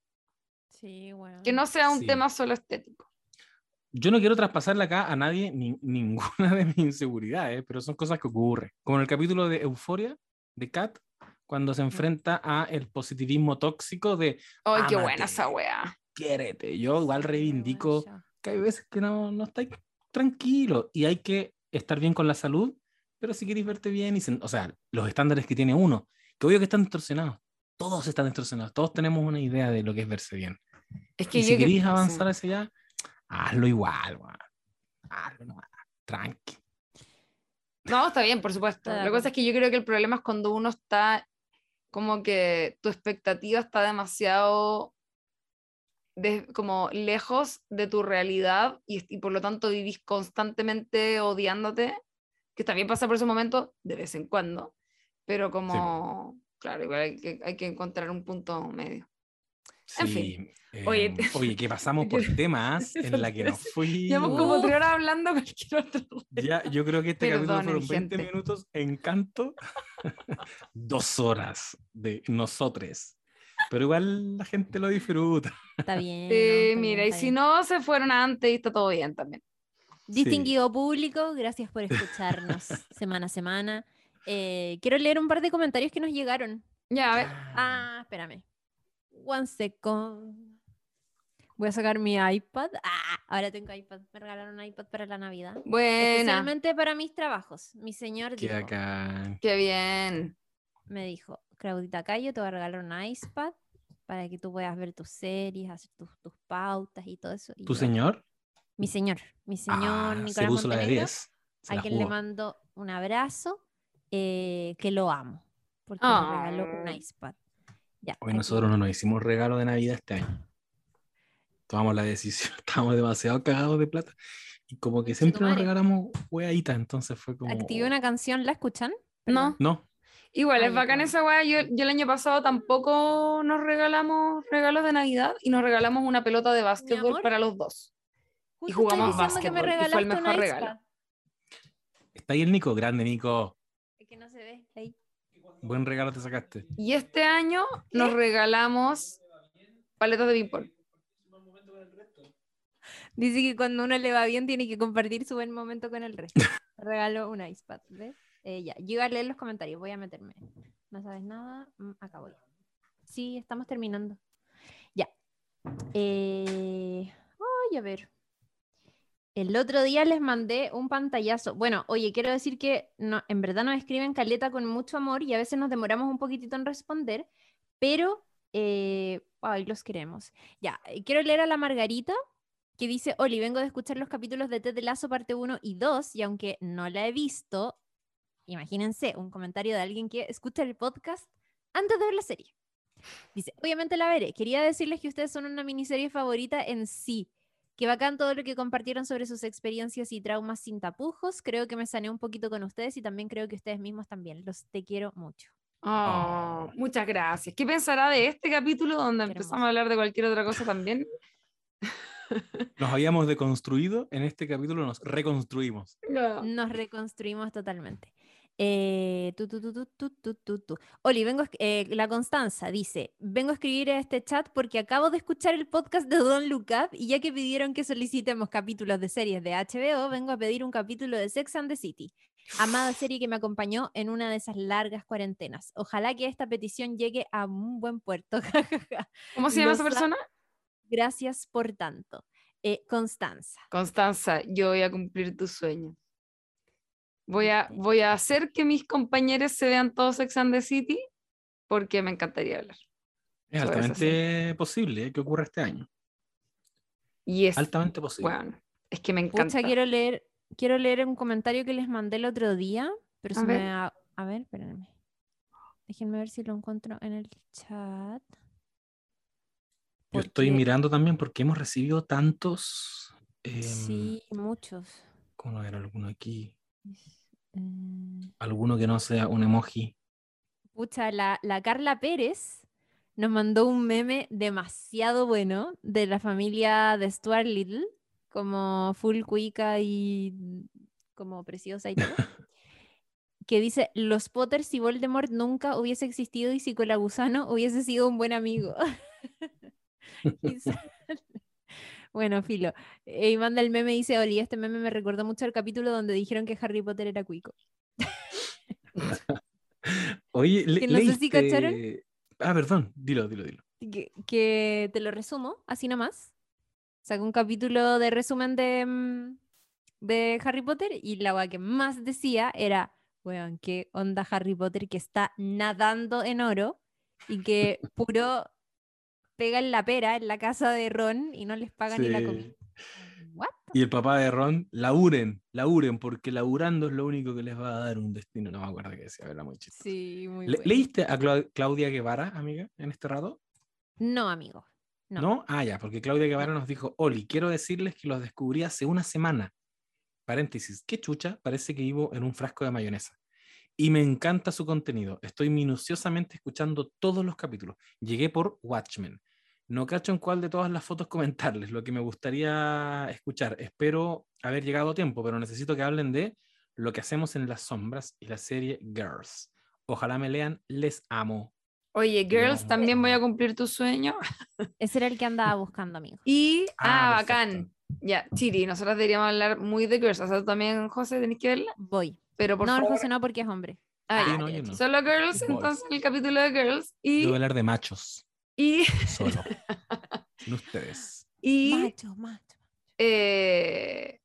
Sí, bueno. Que no sea un Sí. tema solo estético. yo no quiero traspasarle acá a nadie ni, *laughs* ninguna de mis inseguridades, pero son cosas que ocurren. Como en el capítulo de Euforia de Kat, cuando se enfrenta a el positivismo tóxico de Ay, qué buena esa weá. quiérete. Yo igual reivindico que hay veces que no, no estáis tranquilo y hay que estar bien con la salud, pero si queréis verte bien, y sen- o sea, los estándares que tiene uno, que obvio que están distorsionados. Todos están distorsionados, todos tenemos una idea de lo que es verse bien. Es que Y si que- queréis sí. avanzar hacia allá, hazlo igual, weón. Hazlo nomás, tranqui. No, está bien, por supuesto. De La cosa es que yo creo que el problema es cuando uno está como que tu expectativa está demasiado de- como lejos de tu realidad y, y por lo tanto vivís constantemente odiándote, que también pasa por esos momentos de vez en cuando, pero como, claro, igual hay que, hay que encontrar un punto medio. En Sí, fin. eh, Oye, *laughs* oye, que pasamos por *laughs* temas en la que nos fuimos. Llevamos como tres horas hablando cualquier otro. Ya, yo creo que este capítulo Perdonen, fueron 20 gente. minutos, encanto, *laughs* dos horas de nosotros. Pero igual la gente lo disfruta. Está bien. Eh, ¿no? Está mira, bien, y si bien. no se fueron antes y está todo bien también. Distinguido público, gracias por escucharnos semana a semana. Eh, quiero leer un par de comentarios que nos llegaron. Ya, a ver. Ah, espérame. One second. Voy a sacar mi iPad. Ah, ahora tengo iPad. Me regalaron un iPad para la Navidad. Buena. Especialmente para mis trabajos. Mi señor Qué dijo, acá. Qué bien. me dijo, Claudita Cayo, te voy a regalar un iPad para que tú puedas ver tus series, hacer tus, tus pautas y todo eso. Y ¿Tu yo, señor? Mi señor, mi señor Ah, se Nicolás puso la de Montenegro, 10. Se a la quien le mando un abrazo, eh, que lo amo, porque Ah. me regaló un iPad. Ya, Hoy aquí. nosotros no nos hicimos regalo de Navidad este año. Tomamos la decisión, *laughs* estábamos demasiado cagados de plata. Y como que siempre nos regalamos hueaditas, entonces fue como. Activé una canción, ¿la escuchan? No. No, Igual, es bacán esa weá. Yo, yo el año pasado tampoco nos regalamos regalos de Navidad y nos regalamos una pelota de básquetbol para los dos. Justo jugamos básquetbol, y fue el mejor regalo. Está ahí el Nico, grande Nico. Es que no se ve ahí. Buen regalo te sacaste. Y este año nos regalamos paletas de ping-pong. Dice que cuando uno le va bien tiene que compartir su buen momento con el resto. *laughs* Regalo un iPad, ¿ves? Eh, ya, yo iba a leer los comentarios, voy a meterme. ¿No sabes nada? Mm, acá voy. Sí, estamos terminando. Ya. Eh, Ay, a ver. El otro día les mandé un pantallazo. Bueno, oye, quiero decir que no, en verdad nos escriben caleta con mucho amor y a veces nos demoramos un poquitito en responder, pero eh, ay, los queremos. Ya, eh, quiero leer a la Margarita que dice, Oli, vengo de escuchar los capítulos de Ted de Lazo parte 1 y 2 y aunque no la he visto, imagínense un comentario de alguien que escucha el podcast antes de ver la serie. Dice, obviamente la veré. Quería decirles que ustedes son una miniserie favorita en sí. Que bacán todo lo que compartieron sobre sus experiencias y traumas sin tapujos. Creo que me sané un poquito con ustedes y también creo que ustedes mismos también. Los te quiero mucho. Oh, muchas gracias. ¿Qué pensará de este capítulo donde Qué empezamos hermoso. a hablar de cualquier otra cosa también? *laughs* Nos habíamos deconstruido, en este capítulo nos reconstruimos. Nos reconstruimos totalmente. Eh, Oli, vengo eh, la Constanza dice, vengo a escribir a este chat porque acabo de escuchar el podcast de Don Lucas y ya que pidieron que solicitemos capítulos de series de HBO, vengo a pedir un capítulo de Sex and the City, amada serie que me acompañó en una de esas largas cuarentenas. Ojalá que esta petición llegue a un buen puerto. *laughs* ¿Cómo se llama esa persona? Gracias por tanto. Eh, Constanza. Constanza, yo voy a cumplir tu sueño. Voy a, Viste. voy a hacer que mis compañeros se vean todos Sex and the City porque me encantaría hablar. Es altamente posible ¿eh? que ocurra este año. Y es, Altamente posible. bueno, es que me encanta. Pucha, quiero leer, quiero leer un comentario que les mandé el otro día, pero A se ver. me ha- A ver, espérenme. Déjenme ver si lo encuentro en el chat. Yo estoy mirando también porque hemos recibido tantos. em, Sí, muchos. ¿Cómo era alguno aquí? Mm, Alguno que no sea un emoji. Pucha, la, la Carla Pérez nos mandó un meme demasiado bueno de la familia de Stuart Little, como full cuica y como preciosa y todo. *laughs* que dice, los Potters si Voldemort nunca hubiese existido y si Colagusano hubiese sido un buen amigo. *laughs* *laughs* Bueno, filo. eh, Y manda el meme y dice, Oli, este meme me recordó mucho al capítulo donde dijeron que Harry Potter era cuico. *laughs* Oye, le, Que no sé si cacharon. leíste- Ah, perdón, dilo, dilo, dilo. que, que te lo resumo, así nomás. Saco un capítulo de resumen de, mm, de Harry Potter y la weá que más decía era, weón, qué onda Harry Potter que está nadando en oro y que *laughs* puro pega en la pera en la casa de Ron y no les paga ni la comida. What? Y el papá de Ron, laburen, laburen, porque laburando es lo único que les va a dar un destino. No me acuerdo qué decía, era muy chistoso. Sí, muy Le- bueno. ¿Leíste a Clau- Claudia Guevara, amiga, en este rato? No, amigo. No. No. Ah, ya, porque Claudia Guevara nos dijo, Oli, quiero decirles que los descubrí hace una semana. Paréntesis, qué chucha, parece que vivo en un frasco de mayonesa. Y me encanta su contenido. Estoy minuciosamente escuchando todos los capítulos. Llegué por Watchmen. No cacho en cuál de todas las fotos comentarles, lo que me gustaría escuchar. Espero haber llegado a tiempo, pero necesito que hablen de lo que hacemos en las sombras y la serie Girls. Ojalá me lean, les amo. Oye, Girls, No. también voy a cumplir tu sueño. *laughs* Ese era el que andaba buscando, amigo. Y, ah, Ah, bacán. Ya, Chiri, nosotros deberíamos hablar muy de Girls. O sea, tú también, José, tenés que verla. Voy. Pero por no, favor. José no porque es hombre. Ah, ya. no, yo no. Solo Girls, entonces el capítulo de Girls. Yo Y, voy a hablar de machos, y, solo. *laughs* sin ustedes. y Macho, macho. eh,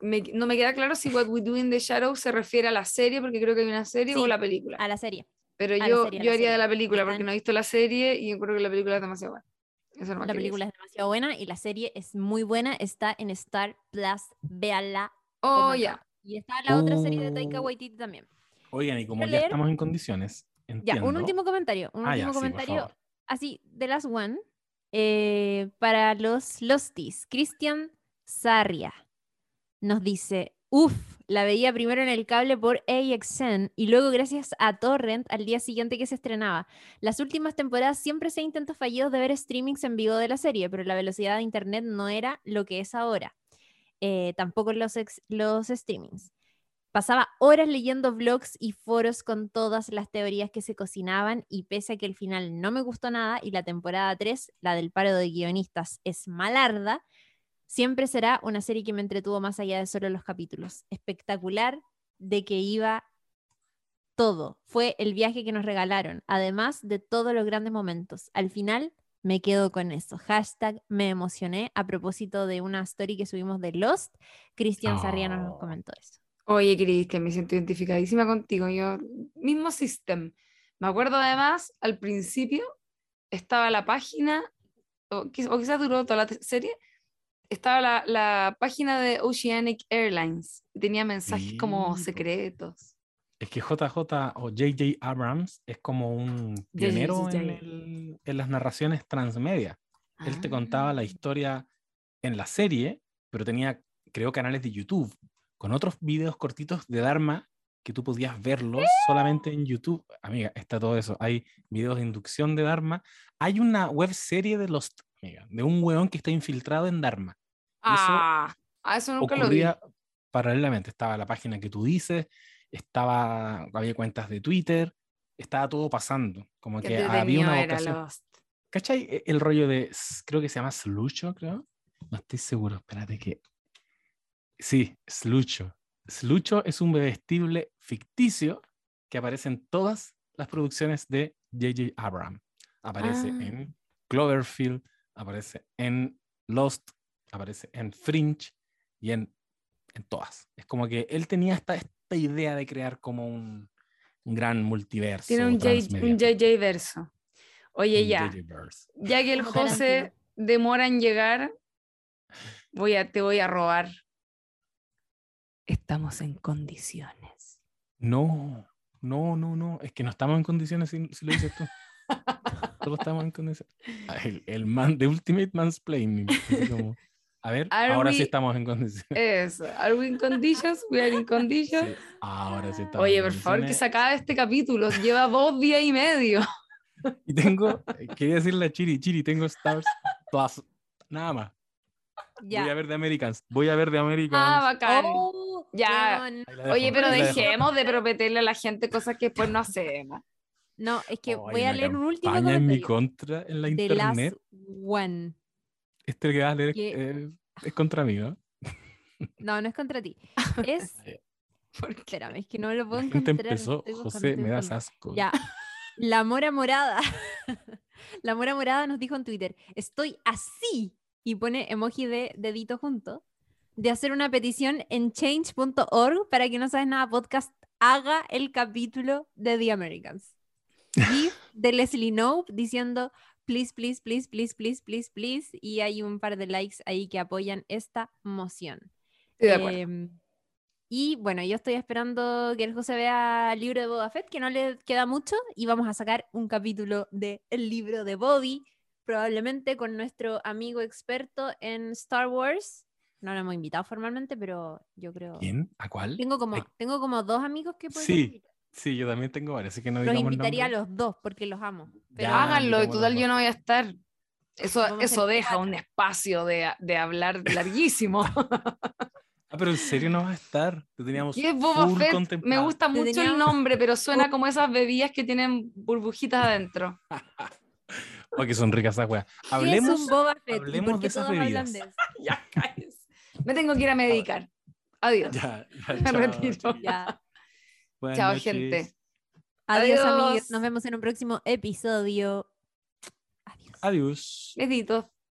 me- no me queda claro si What We Do in the Shadows se refiere a la serie, porque creo que hay una serie, o Sí, la película. A la serie. Pero a yo, serie, yo haría de serie. la película, porque no he visto la serie y yo creo que la película es demasiado buena. Eso no La película es demasiado buena y la serie es muy buena. Está en Star Plus. Véanla. Oh, ya. Y está la otra serie de Taika Oh. Waititi también. Oigan, y como Quiero ya leer- estamos en condiciones, Ya, un último comentario. Un Ah, último comentario. así, de las one. eh, para los Losties. Cristian Sarria nos dice: Uf, la veía primero en el cable por AXN y luego gracias a Torrent al día siguiente que se estrenaba. Las últimas temporadas siempre se intentó fallidos de ver streamings en vivo de la serie, pero la velocidad de internet no era lo que es ahora. Eh, tampoco los, los streamings. Pasaba horas leyendo blogs y foros con todas las teorías que se cocinaban y pese a que el final no me gustó nada y la temporada 3, la del paro de guionistas, es malarda, siempre será una serie que me entretuvo más allá de solo los capítulos. Espectacular de que iba todo. Fue el viaje que nos regalaron, además de todos los grandes momentos. Al final me quedo con eso. Hashtag me emocioné a propósito de una story que subimos de Lost. Cristian Sarriano nos Oh. comentó eso. Oye, Cristian, me siento identificadísima contigo. Yo, mismo system. Me acuerdo además, al principio estaba la página, o, quiz- o quizás duró toda la serie, estaba la, la página de Oceanic Airlines. Tenía mensajes como Sí, po. secretos. Es que JJ o JJ Abrams es como un pionero en, el- en las narraciones transmedia. Él te contaba la Ah. historia en la serie, pero tenía, creo, canales de YouTube con otros videos cortitos de Dharma que tú podías verlos solamente en YouTube. Amiga, está todo eso. Hay videos de inducción de Dharma. Hay una web serie de los, amiga, de un weón que está infiltrado en Dharma. Y eso Ah, ah, eso nunca lo vi. paralelamente. Estaba la página que tú dices, estaba, había cuentas de Twitter, estaba todo pasando. Como que había una vocación. ¿Cachai? E- El rollo de, creo que se llama Slucho, creo. No estoy seguro, espérate que... Sí, Slucho. Slucho es un bebestible ficticio que aparece en todas las producciones de J.J. Abrams. Aparece Ah. en Cloverfield, aparece en Lost, aparece en Fringe y en, en todas. Es como que él tenía esta, esta idea de crear como un, un gran multiverso. Tiene un, J- transmediático, un JJ verso. Oye, un ya. Ya que el José demora en llegar, voy a, te voy a robar. Estamos en condiciones. No, no, no, no. Es que no estamos en condiciones si, si lo dices tú. *laughs* Solo estamos en condiciones. Ah, El, el man de Ultimate Mansplaining. como, a ver, Are ahora sí we- estamos en condiciones. Eso. Are we in conditions? We are in conditions. Sí, ahora sí estamos Oye, en por favor, que se acabe este capítulo. Lleva dos días y medio. Y tengo, quería decirle a Chiri, Chiri, tengo stars todas, nada más. Voy a ver de Americans, voy a ver de Americans. Ah, bacán. Oh, Ya. Oye, pero dejemos de prometerle a la gente cosas que después no hacemos. No, es que Oh, voy a leer un último campaña en mi comentario. contra en la The internet. Last One. Este que vas a leer Que- eh, es contra mí, ¿no? *laughs* No, no es contra ti. *laughs* Es. Porque Espérame, es que no lo puedo La gente encontrar. empezó, José, me das asco. Ya. *laughs* La Mora Morada. La Mora Morada nos dijo en Twitter: Estoy así. Y pone emoji de dedito junto. De hacer una petición en change.org para que no sabes nada podcast haga el capítulo de The Americans. *laughs* Y de Leslie Knope diciendo please, please, please, please, please, please, please. Y hay un par de likes ahí que apoyan esta moción. De acuerdo. Em, y bueno, yo estoy esperando que el José vea el libro de Boba Fett, que no le queda mucho, y vamos a sacar un capítulo del libro de Bobby, probablemente con nuestro amigo experto en Star Wars. No lo hemos invitado formalmente, pero yo creo. ¿Quién? ¿A cuál? Tengo como, tengo como dos amigos que podrían Sí, invitar. Sí, yo también tengo varios, así que no Los invitaría a los dos porque los amo. Pero Ya, Háganlo, y total yo no voy a estar. Eso, Vamos eso deja un espacio de, de hablar larguísimo. *laughs* Ah, pero en serio no va a estar. Te teníamos ¿Qué es Boba Fett? Me gusta mucho el nombre, pero suena como esas bebidas que tienen burbujitas adentro. *laughs* Oh, que son ricas esas weas. ¿qué es Hablemos, un Boba Fett? ¿Y hablemos de esas bebidas. de *laughs* eso? ya cállese. Me tengo que ir a medicar. Adiós. Ya, *laughs* ya, Me chao, retiro. Ya. Chao, noches. gente. Adiós, amigos. Adiós. Nos vemos en un próximo episodio. Adiós. Adiós. Besitos.